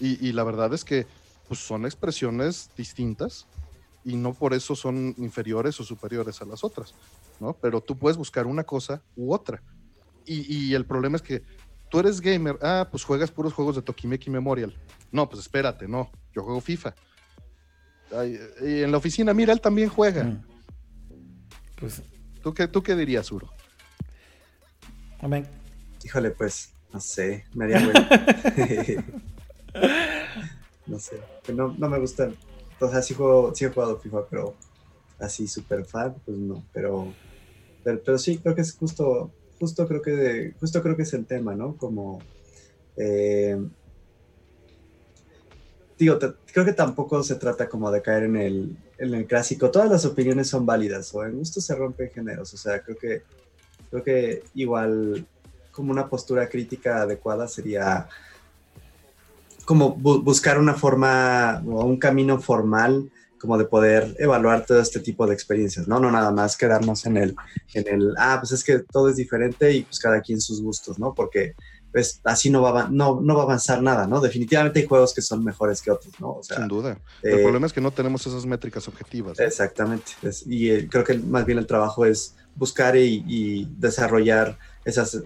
Y, la verdad es que pues, son expresiones distintas y no por eso son inferiores o superiores a las otras, ¿no? Pero tú puedes buscar una cosa u otra. Y, el problema es que tú eres gamer, ah, pues juegas puros juegos de Tokimeki Memorial. No, pues espérate, no, yo juego FIFA. y en la oficina, mira, él también juega. Mm. Pues, ¿Tú qué, ¿Tú qué dirías, Uro? Amén. Híjole, pues, no sé, me haría bueno. no sé, no, no me gusta. O sea, sí, juego, sí he jugado FIFA, pero así súper fan, pues no, pero, pero, sí, creo que es justo, justo creo que, justo creo que es el tema, ¿no? Como, eh, digo, creo que tampoco se trata como de caer en el, en el clásico. Todas las opiniones son válidas, o en gusto se rompen géneros, o sea, creo que Creo que igual como una postura crítica adecuada sería como buscar una forma o un camino formal como de poder evaluar todo este tipo de experiencias, ¿no? No nada más quedarnos en el, en el, ah, pues es que todo es diferente y pues cada quien sus gustos, ¿no? Porque pues así no va, no, no va a avanzar nada, ¿no? Definitivamente hay juegos que son mejores que otros, ¿no? Sin duda. el eh, problema es que no tenemos esas métricas objetivas. Exactamente. y eh, creo que más bien el trabajo es buscar y, desarrollar esas,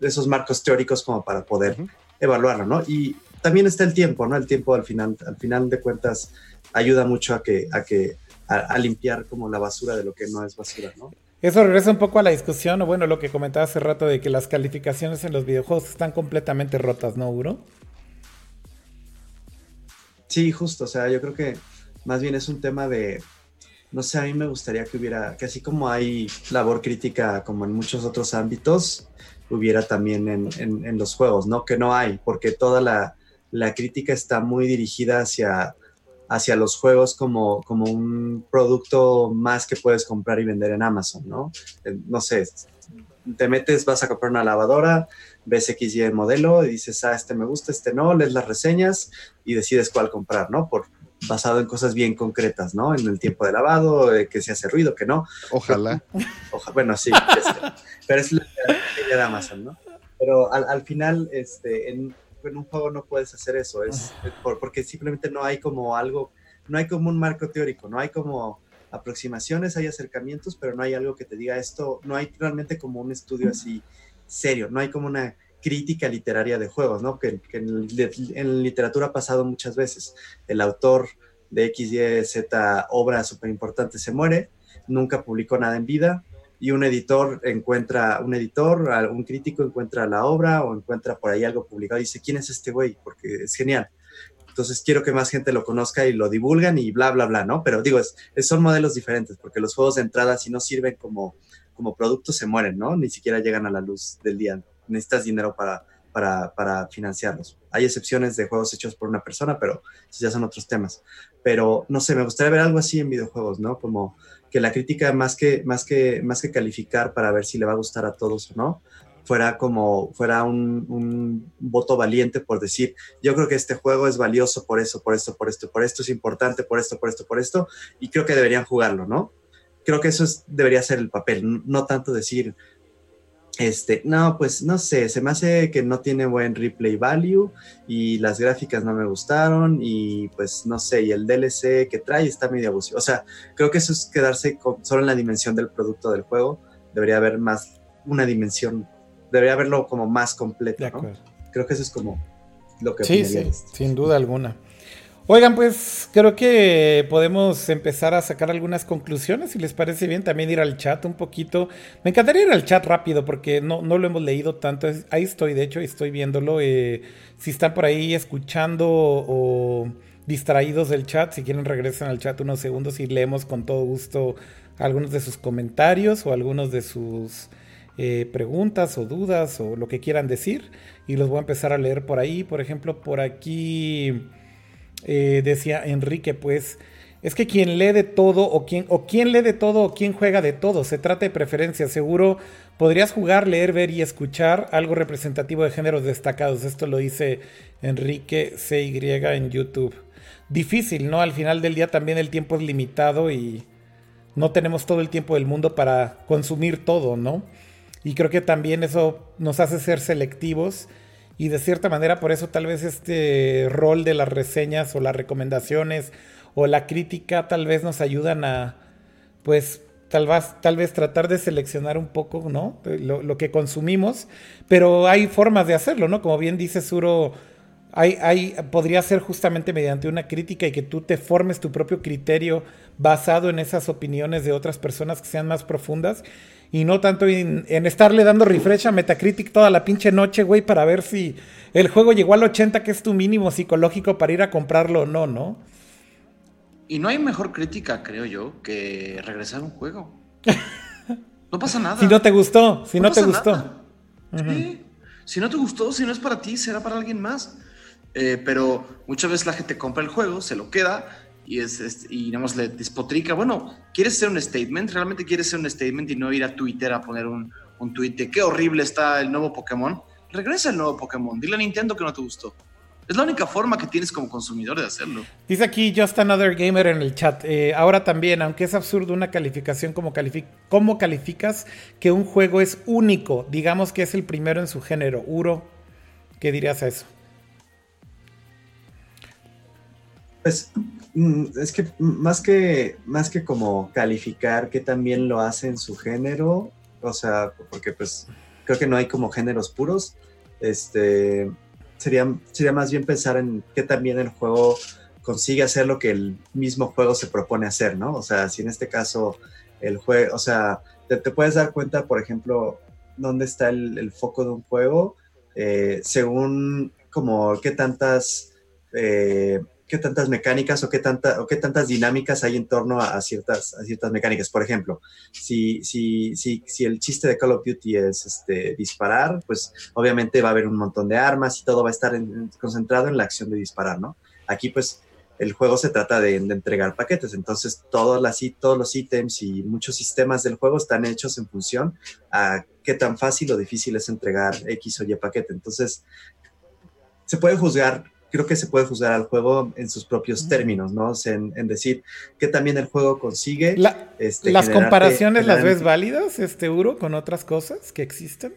esos marcos teóricos como para poder evaluarlo, ¿no? Y también está el tiempo, ¿no? El tiempo al final, al final de cuentas ayuda mucho a que, a que, a, limpiar como la basura de lo que no es basura, ¿no? Eso regresa un poco a la discusión, o bueno, lo que comentaba hace rato de que las calificaciones en los videojuegos están completamente rotas, ¿no, Uro? Sí, justo, o sea, yo creo que más bien es un tema de, no sé, a mí me gustaría que hubiera, que así como hay labor crítica como en muchos otros ámbitos, hubiera también en, los juegos, ¿no? Que no hay, porque toda la, crítica está muy dirigida hacia, hacia los juegos como, como un producto más que puedes comprar y vender en Amazon, ¿no? Eh, no sé, te metes, vas a comprar una lavadora, ves X y el modelo y dices, ah, este me gusta, este no, lees las reseñas y decides cuál comprar, ¿no? Por, basado en cosas bien concretas, ¿no? En el tiempo de lavado, que se hace ruido, que no. Ojalá. bueno, sí, pero es la idea de Amazon, ¿no? Pero al, final, este, en, un juego no puedes hacer eso, es porque simplemente no hay como algo, no hay como un marco teórico, no hay como aproximaciones, hay acercamientos, pero no hay algo que te diga esto, no hay realmente como un estudio así serio, no hay como una crítica literaria de juegos, ¿no? Que, en, literatura ha pasado muchas veces. El autor de X, Y, Z obra súper importante se muere, nunca publicó nada en vida y un editor encuentra, un editor, un crítico encuentra la obra o encuentra por ahí algo publicado y dice, ¿quién es este güey? Porque es genial. Entonces quiero que más gente lo conozca y lo divulgan y bla, bla, bla, ¿no? Pero digo, es, son modelos diferentes porque los juegos de entrada si no sirven como, como productos se mueren, ¿no? Ni siquiera llegan a la luz del día necesitas dinero para, para, para financiarlos. Hay excepciones de juegos hechos por una persona, pero ya son otros temas. Pero no sé, me gustaría ver algo así en videojuegos, ¿no? Como que la crítica más que, más que, más que calificar para ver si le va a gustar a todos o no, fuera como, fuera un, un, voto valiente por decir, yo creo que este juego es valioso por eso, por esto, por esto, por esto, es importante por esto, por esto, por esto, y creo que deberían jugarlo, ¿no? Creo que eso debería ser el papel, no tanto decir, este, no, pues no sé, se me hace que no tiene buen replay value y las gráficas no me gustaron y pues no sé, y el DLC que trae está medio abusivo. O sea, creo que eso es quedarse solo en la dimensión del producto del juego. Debería haber más, una dimensión, debería haberlo como más completo. ¿no? Creo que eso es como lo que... Sí, sí, sin duda alguna. Oigan, pues creo que podemos empezar a sacar algunas conclusiones, si les parece bien, también ir al chat un poquito. Me encantaría ir al chat rápido porque no, no lo hemos leído tanto. Ahí estoy, de hecho, estoy viéndolo. Eh, si están por ahí escuchando o distraídos del chat, si quieren regresen al chat unos segundos y leemos con todo gusto algunos de sus comentarios o algunos de sus eh, preguntas o dudas o lo que quieran decir. Y los voy a empezar a leer por ahí. Por ejemplo, por aquí... Eh, decía Enrique, pues es que quien lee de todo o quien, o quien lee de todo o quien juega de todo, se trata de preferencia, seguro podrías jugar, leer, ver y escuchar algo representativo de géneros destacados. Esto lo dice Enrique CY en YouTube. Difícil, ¿no? Al final del día también el tiempo es limitado y no tenemos todo el tiempo del mundo para consumir todo, ¿no? Y creo que también eso nos hace ser selectivos y de cierta manera por eso tal vez este rol de las reseñas o las recomendaciones o la crítica tal vez nos ayudan a pues tal vez, tal vez tratar de seleccionar un poco ¿no? lo, que consumimos pero hay formas de hacerlo no como bien dice Suro hay, podría ser justamente mediante una crítica y que tú te formes tu propio criterio basado en esas opiniones de otras personas que sean más profundas y no tanto en, estarle dando refresh a Metacritic toda la pinche noche, güey, para ver si el juego llegó al 80, que es tu mínimo psicológico para ir a comprarlo o no, ¿no? Y no hay mejor crítica, creo yo, que regresar a un juego. No pasa nada. si no te gustó, si no, te gustó. Si no te gustó, si no es para ti, será para alguien más. Eh, pero muchas veces la gente compra el juego, se lo queda y, es, y digamos, le despotrica, bueno, ¿quieres ser un statement? ¿Realmente quieres ser un statement y no ir a Twitter a poner un, un tweet de qué horrible está el nuevo Pokémon? Regresa el nuevo Pokémon, dile a Nintendo que no te gustó. Es la única forma que tienes como consumidor de hacerlo. Dice aquí Just Another Gamer en el chat. Eh, ahora también, aunque es absurdo una calificación, como ¿cómo calificas que un juego es único? Digamos que es el primero en su género. Uro, ¿qué dirías a eso? Pues es que más que más que como calificar que también lo hace en su género, o sea, porque pues creo que no hay como géneros puros, este sería, sería más bien pensar en que también el juego consigue hacer lo que el mismo juego se propone hacer, ¿no? O sea, si en este caso el juego, o sea, te, puedes dar cuenta, por ejemplo, dónde está el, foco de un juego, eh, según como qué tantas eh, qué tantas mecánicas o qué, tantas dinámicas hay en torno a, ciertas, mecánicas. Por ejemplo, si, el chiste de Call of Duty es este, disparar, pues obviamente va a haber un montón de armas y todo va a estar concentrado en la acción de disparar, ¿no? Aquí pues el juego se trata de, entregar paquetes, entonces todos los ítems y muchos sistemas del juego están hechos en función a qué tan fácil o difícil es entregar X o Y paquete. Entonces, se puede juzgar creo que se puede juzgar al juego en sus propios términos, ¿no? O sea, en, decir que también el juego consigue. Este, ¿Las comparaciones las ves válidas, este Uro, con otras cosas que existen?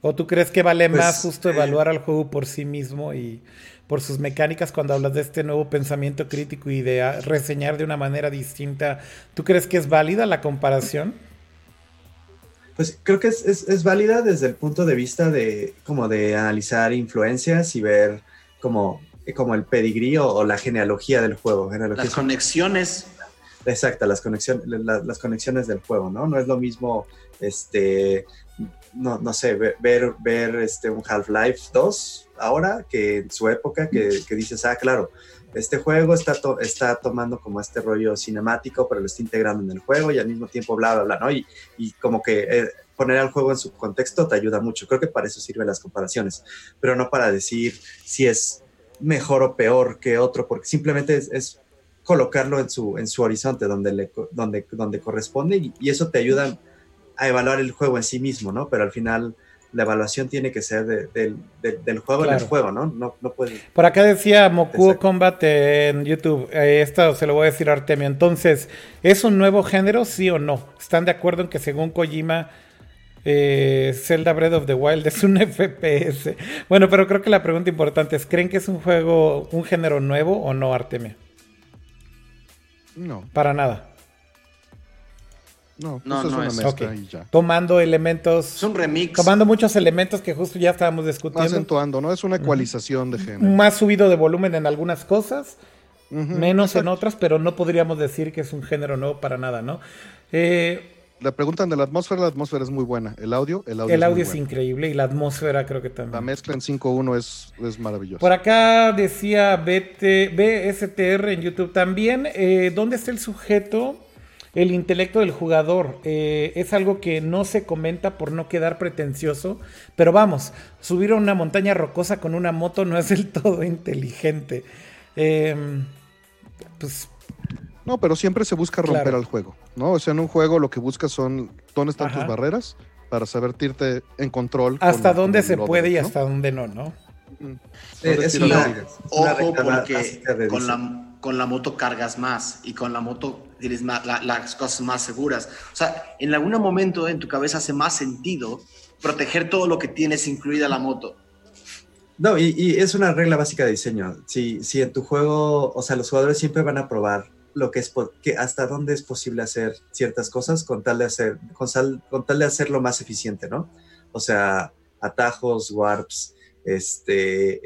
¿O tú crees que vale pues, más justo eh, evaluar al juego por sí mismo y por sus mecánicas cuando hablas de este nuevo pensamiento crítico y de reseñar de una manera distinta? ¿Tú crees que es válida la comparación? Pues creo que es, es, válida desde el punto de vista de como de analizar influencias y ver como, como el pedigrí o, la genealogía del juego. las conexiones. Exacto, las conexiones, las conexiones del juego, ¿no? No es lo mismo, este, no, no sé, ver, ver este, un Half-Life 2 ahora que en su época que, que dices, ah, claro, este juego está, está tomando como este rollo cinemático, pero lo está integrando en el juego y al mismo tiempo bla, bla, bla, ¿no? Y, y como que, eh, poner al juego en su contexto te ayuda mucho. Creo que para eso sirven las comparaciones, pero no para decir si es mejor o peor que otro, porque simplemente es, colocarlo en su, en su horizonte donde, le, donde, donde corresponde y, y, eso te ayuda a evaluar el juego en sí mismo, ¿no? Pero al final la evaluación tiene que ser del juego en el juego, ¿no? No, no puede... Por acá decía Mokuo Combat en YouTube, eh, esto se lo voy a decir a Artemio, entonces, ¿es un nuevo género, sí o no? ¿Están de acuerdo en que según Kojima... Eh, Zelda Breath of the Wild es un FPS. Bueno, pero creo que la pregunta importante es: ¿creen que es un juego, un género nuevo o no, Artemio? No. Para nada. No, no, no es ya. Tomando elementos. Es un remix. Tomando muchos elementos que justo ya estábamos discutiendo. Acentuando, ¿no? Es una ecualización de género. Más subido de volumen en algunas cosas, menos en otras, pero no podríamos decir que es un género nuevo para nada, ¿no? Eh, la preguntan de la atmósfera, la atmósfera es muy buena. El audio, el audio, el audio es, increíble y la atmósfera creo que también. La mezcla en 5.1 es, es maravillosa. Por acá decía BT, BSTR en YouTube también. Eh, ¿Dónde está el sujeto? el intelecto del jugador. Eh, es algo que no se comenta por no quedar pretencioso, pero vamos, subir a una montaña rocosa con una moto no es del todo inteligente. Em, pues no, pero siempre se busca romper al juego, ¿no? O sea, en un juego lo que buscas son dónde están tus barreras para saberte en control. Hasta dónde se puede y hasta dónde no, ¿no? Es una, Ojo, porque con la, con la moto cargas más y con la moto tienes más, las cosas más seguras. O sea, en algún momento en tu cabeza hace más sentido proteger todo lo que tienes, incluida la moto. No, y, es una regla básica de diseño. Si, si en tu juego, o sea, los jugadores siempre van a probar lo que es, hasta dónde es posible hacer ciertas cosas con tal de hacer, con, con tal de hacerlo más eficiente, ¿no? O sea, atajos, warps, este,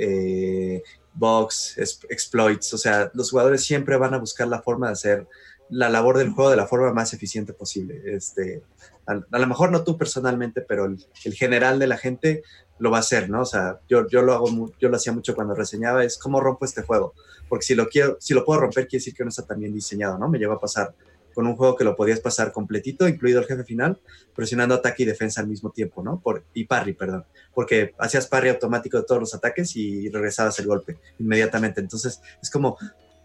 eh, bugs, exploits, o sea, los jugadores siempre van a buscar la forma de hacer la labor del juego de la forma más eficiente posible. Este, a, lo mejor no tú personalmente, pero el, general de la gente lo va a hacer, ¿no? O sea, yo, yo lo hago, yo lo hacía mucho cuando reseñaba, es cómo rompo este juego, porque si lo quiero, si lo puedo romper, quiere decir que no está tan bien diseñado, ¿no? Me lleva a pasar con un juego que lo podías pasar completito, incluido el jefe final, presionando ataque y defensa al mismo tiempo, ¿no? Por, y parry, perdón, porque hacías parry automático de todos los ataques y regresabas el golpe inmediatamente. Entonces, es como,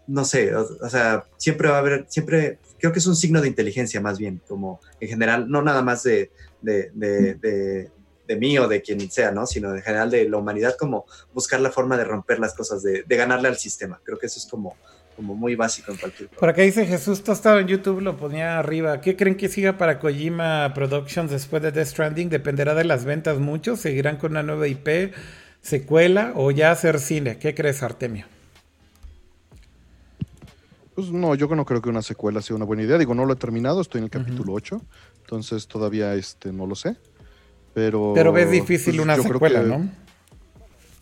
no sé, o, sea, siempre va a haber, siempre, creo que es un signo de inteligencia más bien, como en general, no nada más de, mí o de quien sea, ¿no? Sino en general de la humanidad, como buscar la forma de romper las cosas, de, de ganarle al sistema. Creo que eso es como como muy básico en cualquier Por acá dice Jesús Tostado en YouTube, lo ponía arriba. ¿Qué creen que siga para Kojima Productions después de Death Stranding? Dependerá de las ventas mucho. ¿Seguirán con una nueva IP, secuela o ya hacer cine? ¿Qué crees, Artemio? Pues no, yo no creo que una secuela sea una buena idea. Digo, no lo he terminado, estoy en el capítulo 8, entonces todavía este, no lo sé. Pero, pero ves difícil pues, una secuela, ¿no?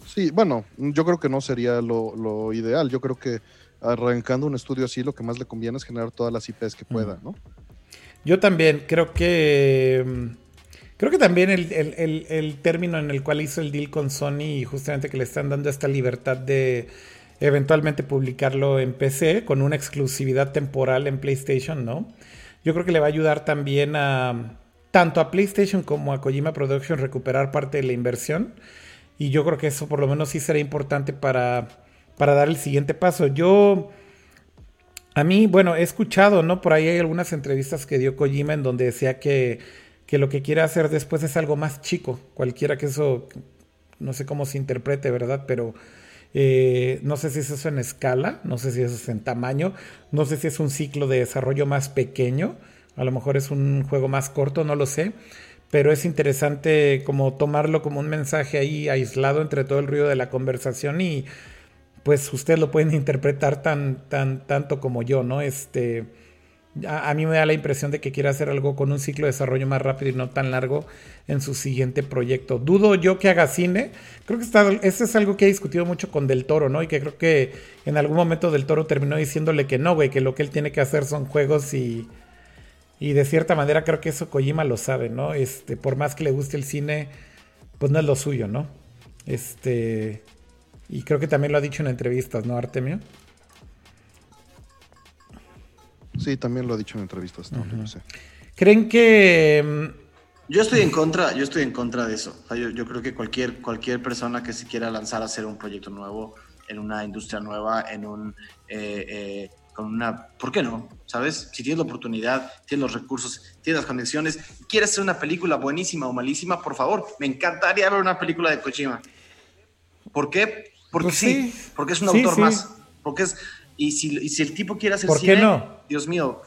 Sí, bueno, yo creo que no sería lo, lo ideal. Yo creo que arrancando un estudio así, lo que más le conviene es generar todas las IPs que pueda, ¿no? Yo también creo que. Mm, creo que también el, término en el cual hizo el deal con Sony y justamente que le están dando esta libertad de eventualmente publicarlo en PC con una exclusividad temporal en PlayStation, ¿no? Yo creo que le va a ayudar también a tanto a PlayStation como a Kojima Productions recuperar parte de la inversión. Y yo creo que eso por lo menos sí será importante para para dar el siguiente paso. Yo, a mí, bueno, he escuchado, ¿no? Por ahí hay algunas entrevistas que dio Kojima en donde decía que, que lo que quiere hacer después es algo más chico, cualquiera que eso, no sé cómo se interprete, ¿verdad? Pero... Eh, no sé si es eso en escala, no sé si eso es en tamaño, no sé si es un ciclo de desarrollo más pequeño, a lo mejor es un juego más corto, no lo sé, pero es interesante como tomarlo como un mensaje ahí aislado entre todo el ruido de la conversación y pues ustedes lo pueden interpretar tan, tan, tanto como yo, ¿no? Este, a, mí me da la impresión de que quiere hacer algo con un ciclo de desarrollo más rápido y no tan largo en su siguiente proyecto. Dudo yo que haga cine. Creo que está, es algo que he discutido mucho con Del Toro, ¿no? Y que creo que en algún momento Del Toro terminó diciéndole que no, güey, que lo que él tiene que hacer son juegos y, y de cierta manera creo que eso Kojima lo sabe, ¿no? Este, por más que le guste el cine, pues no es lo suyo, ¿no? Este, y creo que también lo ha dicho en entrevistas, ¿no, Artemio? Sí, también lo ha dicho en entrevistas. ¿Creen que... Mm, Yo estoy en contra, yo estoy en contra de eso. yo, creo que cualquier, cualquier persona que se quiera lanzar a hacer un proyecto nuevo, en una industria nueva, en un eh, eh, con una, ¿por qué no? ¿Sabes? Si tienes la oportunidad, tienes los recursos, tienes las conexiones, quieres hacer una película buenísima o malísima, por favor, me encantaría ver una película de Kojima. ¿Por qué? Porque pues sí, porque es un autor más. Porque es, y si, si, el tipo quiere hacer ¿Por qué no? Dios mío,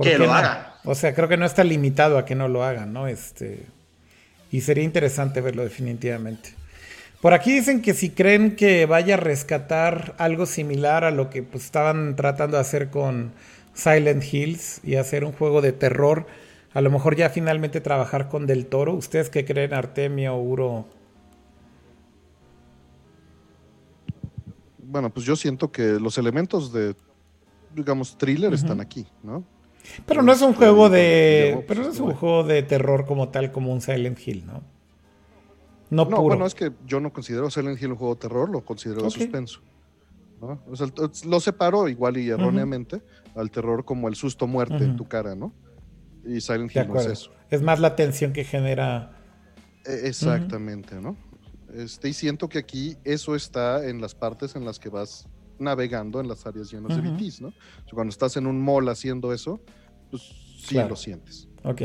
que lo haga. O sea, creo que no está limitado a que no lo hagan, ¿no? Este, y sería interesante verlo definitivamente. Por aquí dicen que si creen que vaya a rescatar algo similar a lo que pues, estaban tratando de hacer con Silent Hills y hacer un juego de terror, a lo mejor ya finalmente trabajar con Del Toro. ¿Ustedes qué creen, Artemio, Uro? Bueno, pues yo siento que los elementos de, digamos, thriller están aquí, ¿no? Pero no es un juego de. Pero no es un juego de terror como tal, como un Silent Hill, ¿no? No, bueno, es que yo no considero Silent Hill un juego de terror, lo considero de suspenso. lo separo igual y erróneamente al terror como el susto muerte en tu cara, ¿no? Y Silent Hill no es eso. Es más la tensión que genera. E, exactamente, ¿no? Este, y siento que aquí eso está en las partes en las que vas navegando en las áreas llenas de BTs, ¿no? cuando estás en un mall haciendo eso, pues sí lo sientes. Ok.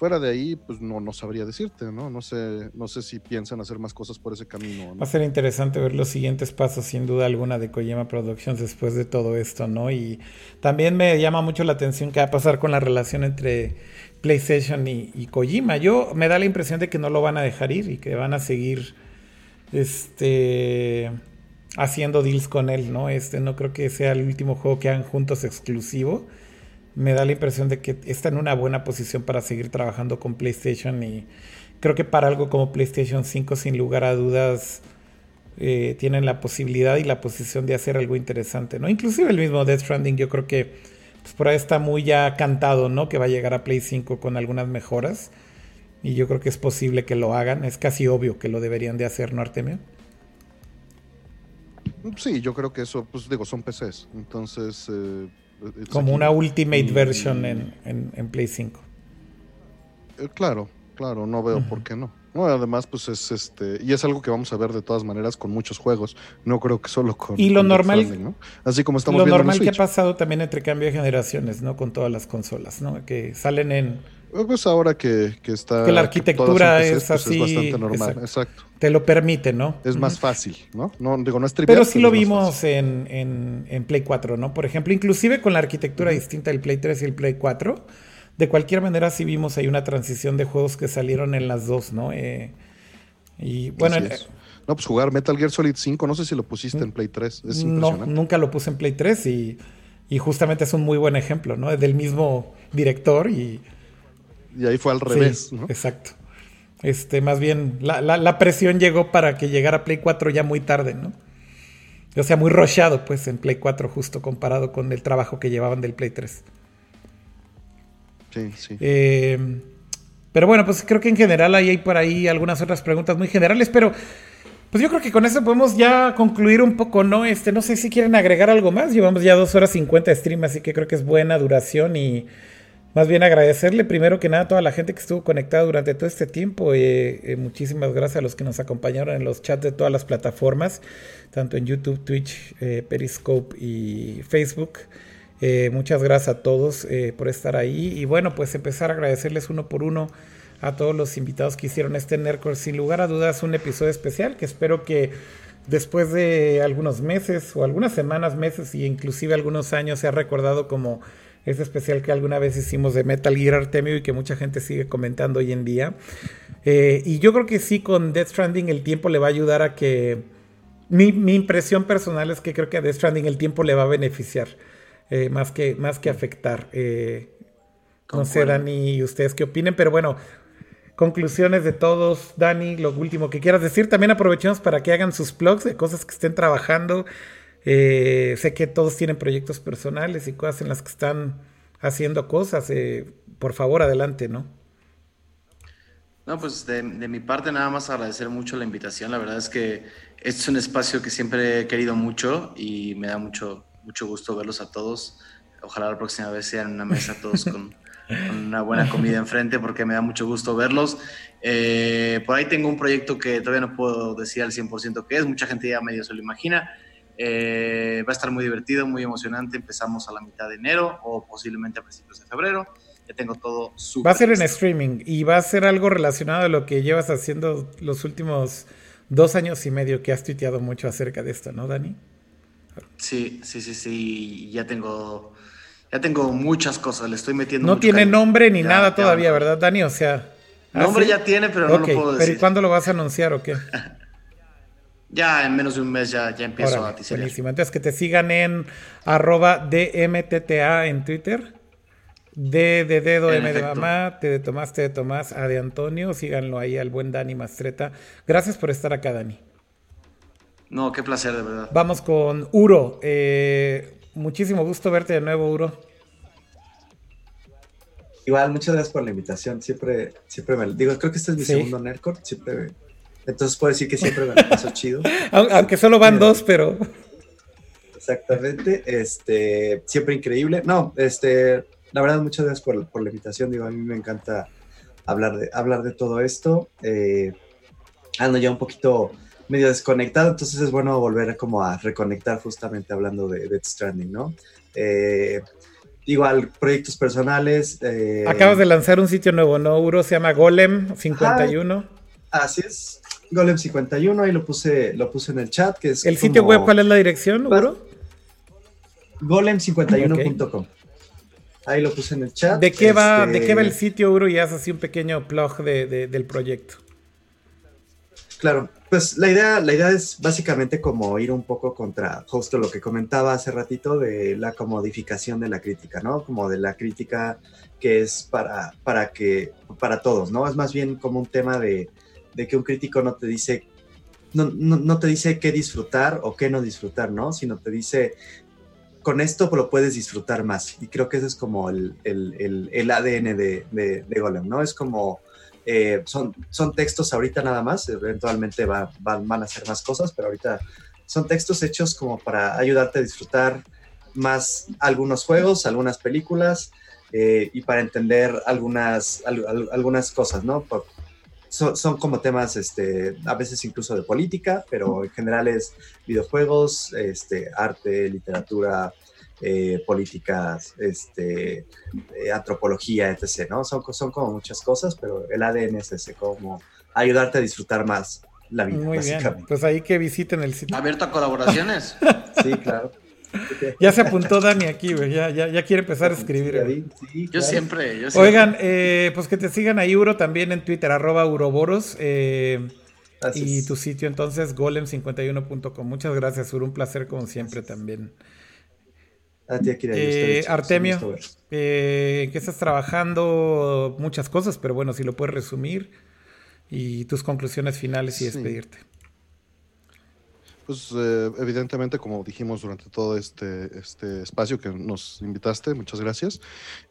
Fuera de ahí, pues no, no sabría decirte, ¿no? No sé, no sé si piensan hacer más cosas por ese camino. Va a ser interesante ver los siguientes pasos, sin duda alguna, de Kojima Productions después de todo esto, ¿no? Y también me llama mucho la atención qué va a pasar con la relación entre PlayStation y, y Kojima. Yo me da la impresión de que no lo van a dejar ir y que van a seguir este haciendo deals con él, ¿no? Este no creo que sea el último juego que hagan juntos exclusivo me da la impresión de que está en una buena posición para seguir trabajando con PlayStation y creo que para algo como PlayStation 5 sin lugar a dudas eh, tienen la posibilidad y la posición de hacer algo interesante, ¿no? Inclusive el mismo Death Stranding yo creo que pues, por ahí está muy ya cantado, ¿no? Que va a llegar a Play 5 con algunas mejoras y yo creo que es posible que lo hagan, es casi obvio que lo deberían de hacer, ¿no, Artemio? Sí, yo creo que eso, pues digo, son PCs, entonces... Eh como una Ultimate version en, en, Play 5. Eh, claro, claro, no veo por qué no. No, además, pues es este, y es algo que vamos a ver de todas maneras con muchos juegos. No creo que solo con. Y lo normal. ¿no? Así como estamos lo viendo. Lo normal que ha pasado también entre cambio de generaciones, ¿no? Con todas las consolas, ¿no? Que salen en pues ahora que, está. Que la arquitectura es pues, así. Es bastante normal, exacto. Te lo permite, ¿no? Es más fácil, ¿no? No, digo, no es trivial. Pero sí lo vimos en, en, Play 4, ¿no? Por ejemplo, inclusive con la arquitectura distinta del Play 3 y el Play 4. De cualquier manera, sí vimos ahí una transición de juegos que salieron en las dos, ¿no? Eh, y bueno. no, pues jugar Metal Gear Solid 5, no sé si lo pusiste en Play 3. Es impresionante. No, nunca lo puse en Play 3 y, y justamente es un muy buen ejemplo, ¿no? Es del mismo director y y ahí fue al revés, ¿no? Exacto. Este, más bien, la, presión llegó para que llegara Play 4 ya muy tarde, ¿no? O sea, muy rochado, pues, en Play 4, justo comparado con el trabajo que llevaban del Play 3. Sí, sí. Eh, pero bueno, pues creo que en general ahí hay por ahí algunas otras preguntas muy generales, pero pues yo creo que con eso podemos ya concluir un poco, ¿no? Este, no sé si quieren agregar algo más. Llevamos ya dos horas 50 de stream, así que creo que es buena duración y más bien agradecerle primero que nada a toda la gente que estuvo conectada durante todo este tiempo. Eh, eh, muchísimas gracias a los que nos acompañaron en los chats de todas las plataformas, tanto en YouTube, Twitch, eh, Periscope y Facebook. muchas gracias a todos por estar ahí. Y bueno, pues empezar a agradecerles uno por uno a todos los invitados que hicieron este Nerdcore. Sin lugar a dudas, un episodio especial que espero que después de algunos meses o algunas semanas, meses e inclusive algunos años sea recordado como ese especial que alguna vez hicimos de Metal Gear Artemio y que mucha gente sigue comentando hoy en día. Eh, y yo creo que sí, con Death Stranding el tiempo le va a ayudar a que... Mi, impresión personal es que creo que a Death Stranding el tiempo le va a beneficiar, eh, más, que, más que afectar. Eh, no sé, Dani, y ustedes qué opinen, pero bueno, conclusiones de todos. Dani, lo último que quieras decir. También aprovechemos para que hagan sus blogs de cosas que estén trabajando. Eh, sé que todos tienen proyectos personales y cosas en las que están haciendo cosas. Eh, por favor, adelante, ¿no? No, pues de, mi parte nada más agradecer mucho la invitación. La verdad es que este es un espacio que siempre he querido mucho y me da mucho, mucho gusto verlos a todos. Ojalá la próxima vez sea en una mesa todos con, una buena comida enfrente porque me da mucho gusto verlos. Eh, por ahí tengo un proyecto que todavía no puedo decir al 100% qué es, mucha gente ya medio se lo imagina. Eh, va a estar muy divertido, muy emocionante. Empezamos a la mitad de enero o posiblemente a principios de febrero. Ya tengo todo súper. Va a ser en streaming y va a ser algo relacionado a lo que llevas haciendo los últimos dos años y medio que has tuiteado mucho acerca de esto, ¿no, Dani? Sí, sí, sí, sí. Ya tengo, ya tengo muchas cosas. Le estoy metiendo. No tiene nombre ni nada todavía, ¿verdad, Dani? O sea. Nombre ya tiene, pero no lo puedo decir. ¿Pero y cuándo lo vas a anunciar o qué? ya en menos de un mes ya, ya empiezo a tisear. Buenísimo. Entonces que te sigan en arroba DMTTA en Twitter. D de dedo, M de mamá, T de Tomás, T de Tomás, A de Antonio. Síganlo ahí al buen Dani Mastreta. Gracias por estar acá, Dani. No, qué placer, de verdad. Vamos con Uro. Eh, muchísimo gusto verte de nuevo, Uro. Igual, muchas gracias por la invitación. Siempre, siempre me digo, creo que este es mi segundo Nerdcore. Siempre, entonces puedo decir que siempre me pasó chido. Aunque solo van dos, pero. Exactamente. Este, siempre increíble. No, este, la verdad, muchas gracias por, por la invitación. Digo, a mí me encanta hablar de, hablar de todo esto. Eh, ando ya un poquito medio desconectado, entonces es bueno volver como a reconectar justamente hablando de Death Stranding, ¿no? Eh, igual, proyectos personales. Eh, Acabas de lanzar un sitio nuevo, ¿no? Uro se llama Golem 51. así es, Golem 51, ahí lo puse, lo puse en el chat. Que es ¿El sitio web cuál es la dirección, Uro? Golem51.com. Ahí lo puse en el chat. ¿De qué, va, ¿de qué va el este sitio, Uro? Y haz así un pequeño plug del proyecto. Claro, pues la idea, la idea es básicamente como ir un poco contra justo lo que comentaba hace ratito de la comodificación de la crítica, ¿no? Como de la crítica que es para, para que, para todos, ¿no? Es más bien como un tema de, que un crítico no te dice, no, te dice qué disfrutar o qué no disfrutar, ¿no? Sino te dice, con esto lo puedes disfrutar más. Y creo que ese es como el, ADN de, de, de Golem, ¿no? Es como eh, son, son textos ahorita nada más, eventualmente va, van a hacer más cosas, pero ahorita son textos hechos como para ayudarte a disfrutar más algunos juegos, algunas películas eh, y para entender algunas, algunas cosas, ¿no? Son, son, como temas, este, a veces incluso de política, pero en general es videojuegos, este, arte, literatura, eh, políticas, este, eh, antropología, etc. ¿no? Son, son como muchas cosas, pero el ADN es ese, como ayudarte a disfrutar más la vida. Muy bien, pues ahí que visiten el sitio. ¿Abierto a colaboraciones? sí, claro. Ya se apuntó Dani aquí, güey. Ya, ya, quiere empezar a escribir. yo, siempre, yo siempre. Oigan, eh, pues que te sigan a Uro también en Twitter, arroba Uroboros. y tu sitio entonces, golem51.com. Muchas gracias, Uro. Un placer como siempre también. Eh, Artemio, eh, ¿qué estás trabajando? Muchas cosas, pero bueno, si lo puedes resumir y tus conclusiones finales y despedirte. Pues eh, evidentemente, como dijimos durante todo este, este espacio que nos invitaste, muchas gracias,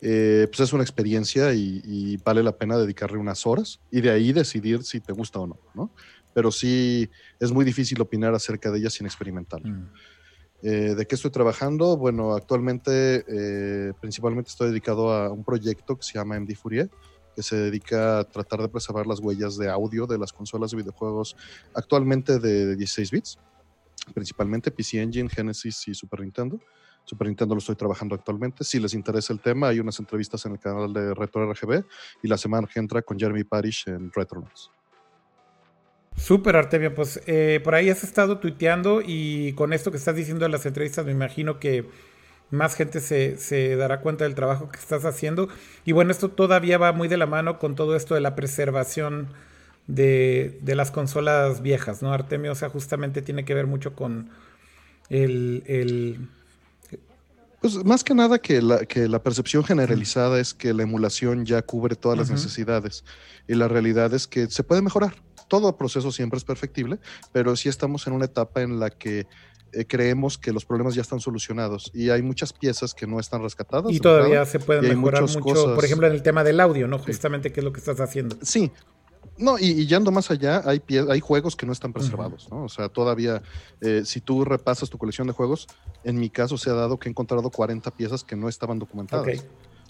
pues es una experiencia y, vale la pena dedicarle unas horas y de ahí decidir si te gusta o no, ¿no? Pero sí es muy difícil opinar acerca de ella sin experimentar. Mm. Eh, ¿De qué estoy trabajando? Bueno, actualmente eh, principalmente estoy dedicado a un proyecto que se llama MD Fourier, que se dedica a tratar de preservar las huellas de audio de las consolas de videojuegos actualmente de 16 bits, principalmente PC Engine, Genesis y Super Nintendo. Super Nintendo lo estoy trabajando actualmente. Si les interesa el tema, hay unas entrevistas en el canal de Retro RGB y la semana que entra con Jeremy Parish en Retronauts. Súper, Artemio. Pues eh, por ahí has estado tuiteando y con esto que estás diciendo en las entrevistas me imagino que más gente se, dará cuenta del trabajo que estás haciendo. Y bueno, esto todavía va muy de la mano con todo esto de la preservación de, las consolas viejas, ¿no, Artemio? O sea, justamente tiene que ver mucho con el... Pues más que nada que la, que la percepción generalizada es que la emulación ya cubre todas las necesidades y la realidad es que se puede mejorar todo proceso siempre es perfectible, pero sí estamos en una etapa en la que eh, creemos que los problemas ya están solucionados y hay muchas piezas que no están rescatadas. Y todavía se pueden mejorar mucho, por ejemplo, en el tema del audio, ¿no? Justamente qué es lo que estás haciendo. Sí. No, y, yendo más allá, hay, hay juegos que no están preservados, ¿no? O sea, todavía, eh, si tú repasas tu colección de juegos, en mi caso se ha dado que he encontrado 40 piezas que no estaban documentadas.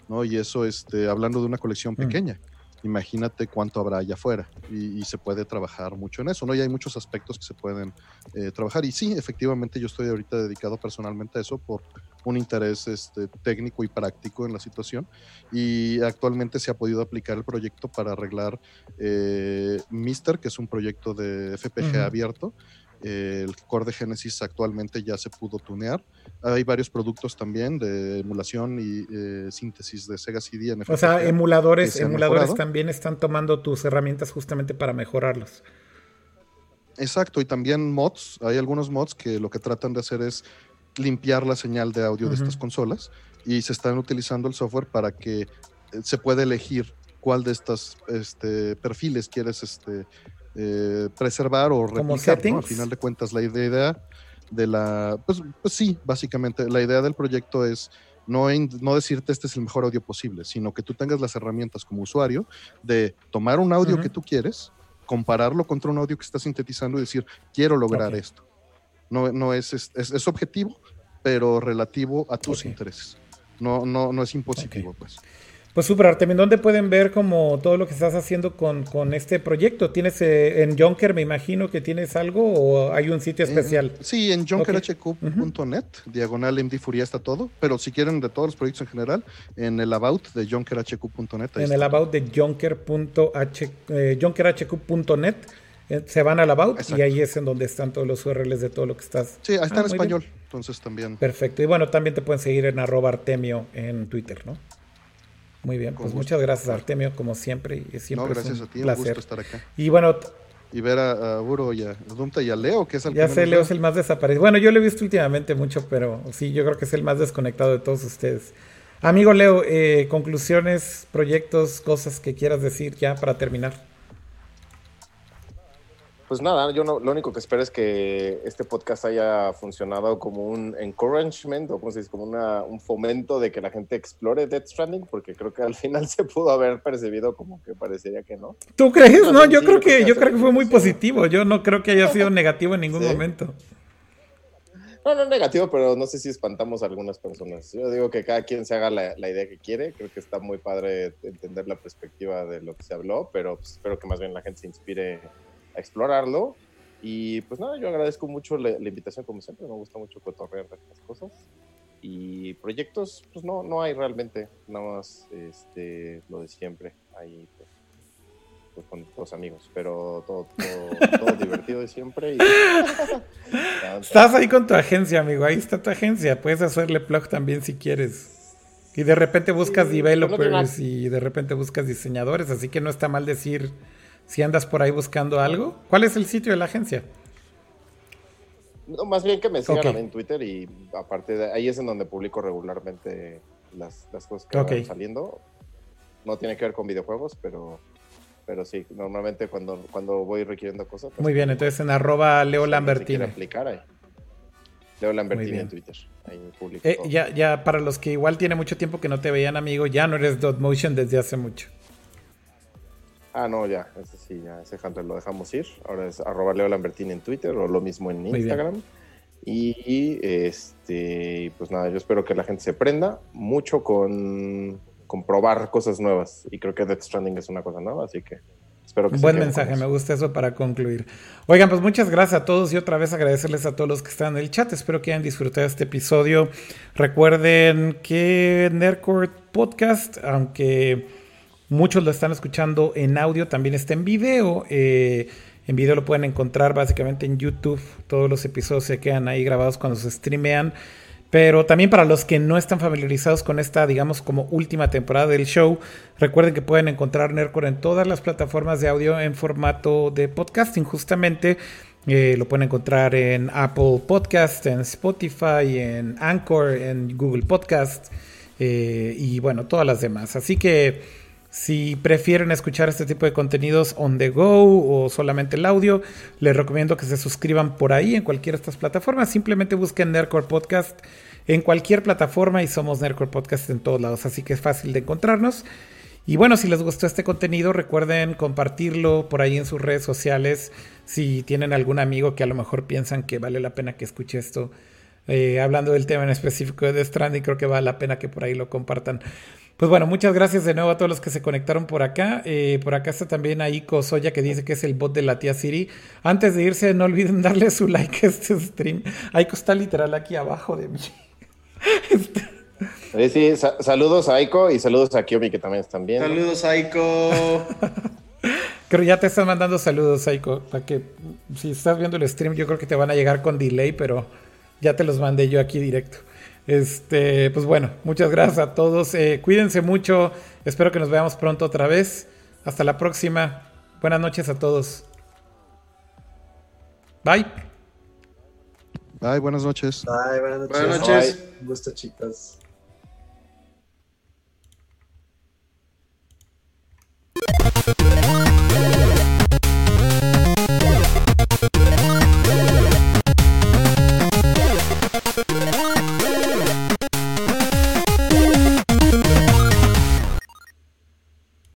¿no? Y eso, este, hablando de una colección mm. pequeña imagínate cuánto habrá allá afuera y, se puede trabajar mucho en eso, ¿no? Y hay muchos aspectos que se pueden eh, trabajar y sí, efectivamente yo estoy ahorita dedicado personalmente a eso por un interés este, técnico y práctico en la situación y actualmente se ha podido aplicar el proyecto para arreglar eh, Mister, que es un proyecto de FPG abierto el core de Genesis actualmente ya se pudo tunear. Hay varios productos también de emulación y eh, síntesis de Sega CD. o sea, emuladores, emuladores también están tomando tus herramientas justamente para mejorarlos. Exacto, y también mods. Hay algunos mods que lo que tratan de hacer es limpiar la señal de audio de estas consolas y se están utilizando el software para que eh, se pueda elegir cuál de estos este, perfiles quieres este, eh, preservar o replicar. ¿no? Al final de cuentas, la idea de la. Pues, pues, sí, básicamente, la idea del proyecto es no, no decirte este es el mejor audio posible, sino que tú tengas las herramientas como usuario de tomar un audio que tú quieres, compararlo contra un audio que estás sintetizando y decir, quiero lograr esto. No, no es, es, es, objetivo, pero relativo a tus intereses. No, no, no es impositivo, pues. Pues súper, Artemio, ¿dónde pueden ver como todo lo que estás haciendo con, este proyecto? ¿Tienes eh, en Junker, me imagino que tienes algo o hay un sitio especial? sí, en junkerhq.net, diagonal MD Furia está todo, pero si quieren de todos los proyectos en general, en el about de junkerhq.net. En el about de junker.hq.net. Eh, se van al About y ahí es en donde están todos los URLs de todo lo que estás. Sí, ahí está en ah, español, entonces también. Perfecto. Y bueno, también te pueden seguir en arroba Artemio en Twitter, ¿no? Muy bien, pues muchas gracias Artemio, como siempre. Y siempre no, gracias a ti, un gusto estar acá. Y bueno... Y ver a, Uro y a Dumta y a Leo, que es el Ya sé, Leo es el más desaparecido. Bueno, yo lo he visto últimamente mucho, pero sí, yo creo que es el más desconectado de todos ustedes. Amigo Leo, eh, conclusiones, proyectos, cosas que quieras decir ya para terminar. Pues nada, yo no, lo único que espero es que este podcast haya funcionado como un encouragement o como se dice, como una, un fomento de que la gente explore Death Stranding, porque creo que al final se pudo haber percibido como que parecería que no. ¿Tú crees? No, yo creo que yo creo que fue muy positivo. Yo no creo que haya sido negativo en ningún momento. No, no negativo, pero no sé si espantamos a algunas personas. Yo digo que cada quien se haga la, la, idea que quiere. Creo que está muy padre entender la perspectiva de lo que se habló, pero pues, espero que más bien la gente se inspire explorarlo. Y pues nada, yo agradezco mucho la, invitación, como siempre, me gusta mucho cotorrear de estas cosas. Y proyectos, pues no, no hay realmente, nada más este, lo de siempre, ahí pues, pues con los amigos, pero todo, todo, divertido de siempre. Estás ahí con tu agencia, amigo, ahí está tu agencia, puedes hacerle plug también si quieres. Y de repente buscas developers y de repente buscas diseñadores, así que no está mal decir si andas por ahí buscando algo. ¿Cuál es el sitio de la agencia? No, más bien que me sigan en Twitter y aparte de ahí es en donde publico regularmente las, cosas que van saliendo. No tiene que ver con videojuegos, pero, pero sí, normalmente cuando, cuando voy requiriendo cosas. Pues Muy bien, entonces en arroba Leo Lambertini. aplicar ahí. Leo Lambertini en Twitter. Ahí publico eh, ya, ya, para los que igual tiene mucho tiempo que no te veían, amigo, ya no eres Dot Motion desde hace mucho. Ah, no, ya, ese sí, ya, ese handle lo dejamos ir. Ahora es arroba Leo Lambertini en Twitter o lo mismo en Instagram. Y este, pues nada, yo espero que la gente se prenda mucho con, con probar cosas nuevas. Y creo que Death Stranding es una cosa nueva, así que espero que Buen mensaje, me gusta eso para concluir. Oigan, pues muchas gracias a todos y otra vez agradecerles a todos los que están en el chat. Espero que hayan disfrutado este episodio. Recuerden que Nerdcore Podcast, aunque Muchos lo están escuchando en audio, también está en video. Eh, en video lo pueden encontrar básicamente en YouTube. Todos los episodios se quedan ahí grabados cuando se streamean. Pero también para los que no están familiarizados con esta, digamos, como última temporada del show, recuerden que pueden encontrar Nerdcore en todas las plataformas de audio en formato de podcasting, justamente. Eh, lo pueden encontrar en Apple Podcast, en Spotify, en Anchor, en Google Podcast eh, y bueno, todas las demás. Así que si prefieren escuchar este tipo de contenidos on the go o solamente el audio, les recomiendo que se suscriban por ahí en cualquiera de estas plataformas. Simplemente busquen Nerdcore Podcast en cualquier plataforma y somos Nerdcore Podcast en todos lados, así que es fácil de encontrarnos. Y bueno, si les gustó este contenido, recuerden compartirlo por ahí en sus redes sociales. Si tienen algún amigo que a lo mejor piensan que vale la pena que escuche esto, eh, hablando del tema en específico de Stranding, creo que vale la pena que por ahí lo compartan. Pues bueno, muchas gracias de nuevo a todos los que se conectaron por acá. Eh, por acá está también Aiko Soya que dice que es el bot de la tía Siri. Antes de irse, no olviden darle su like a este stream. Aiko está literal aquí abajo de mí. Sí, sí, saludos a Aiko y saludos a Kiomi que también están bien. Saludos Aiko. Creo ya te están mandando saludos, Aiko. Para que si estás viendo el stream, yo creo que te van a llegar con delay, pero ya te los mandé yo aquí directo. Este, pues bueno, muchas gracias a todos. Eh, cuídense mucho. Espero que nos veamos pronto otra vez. Hasta la próxima. Buenas noches a todos. Bye. Bye, buenas noches. Bye, buenas noches. Buenas noches. Un gusto, chicos.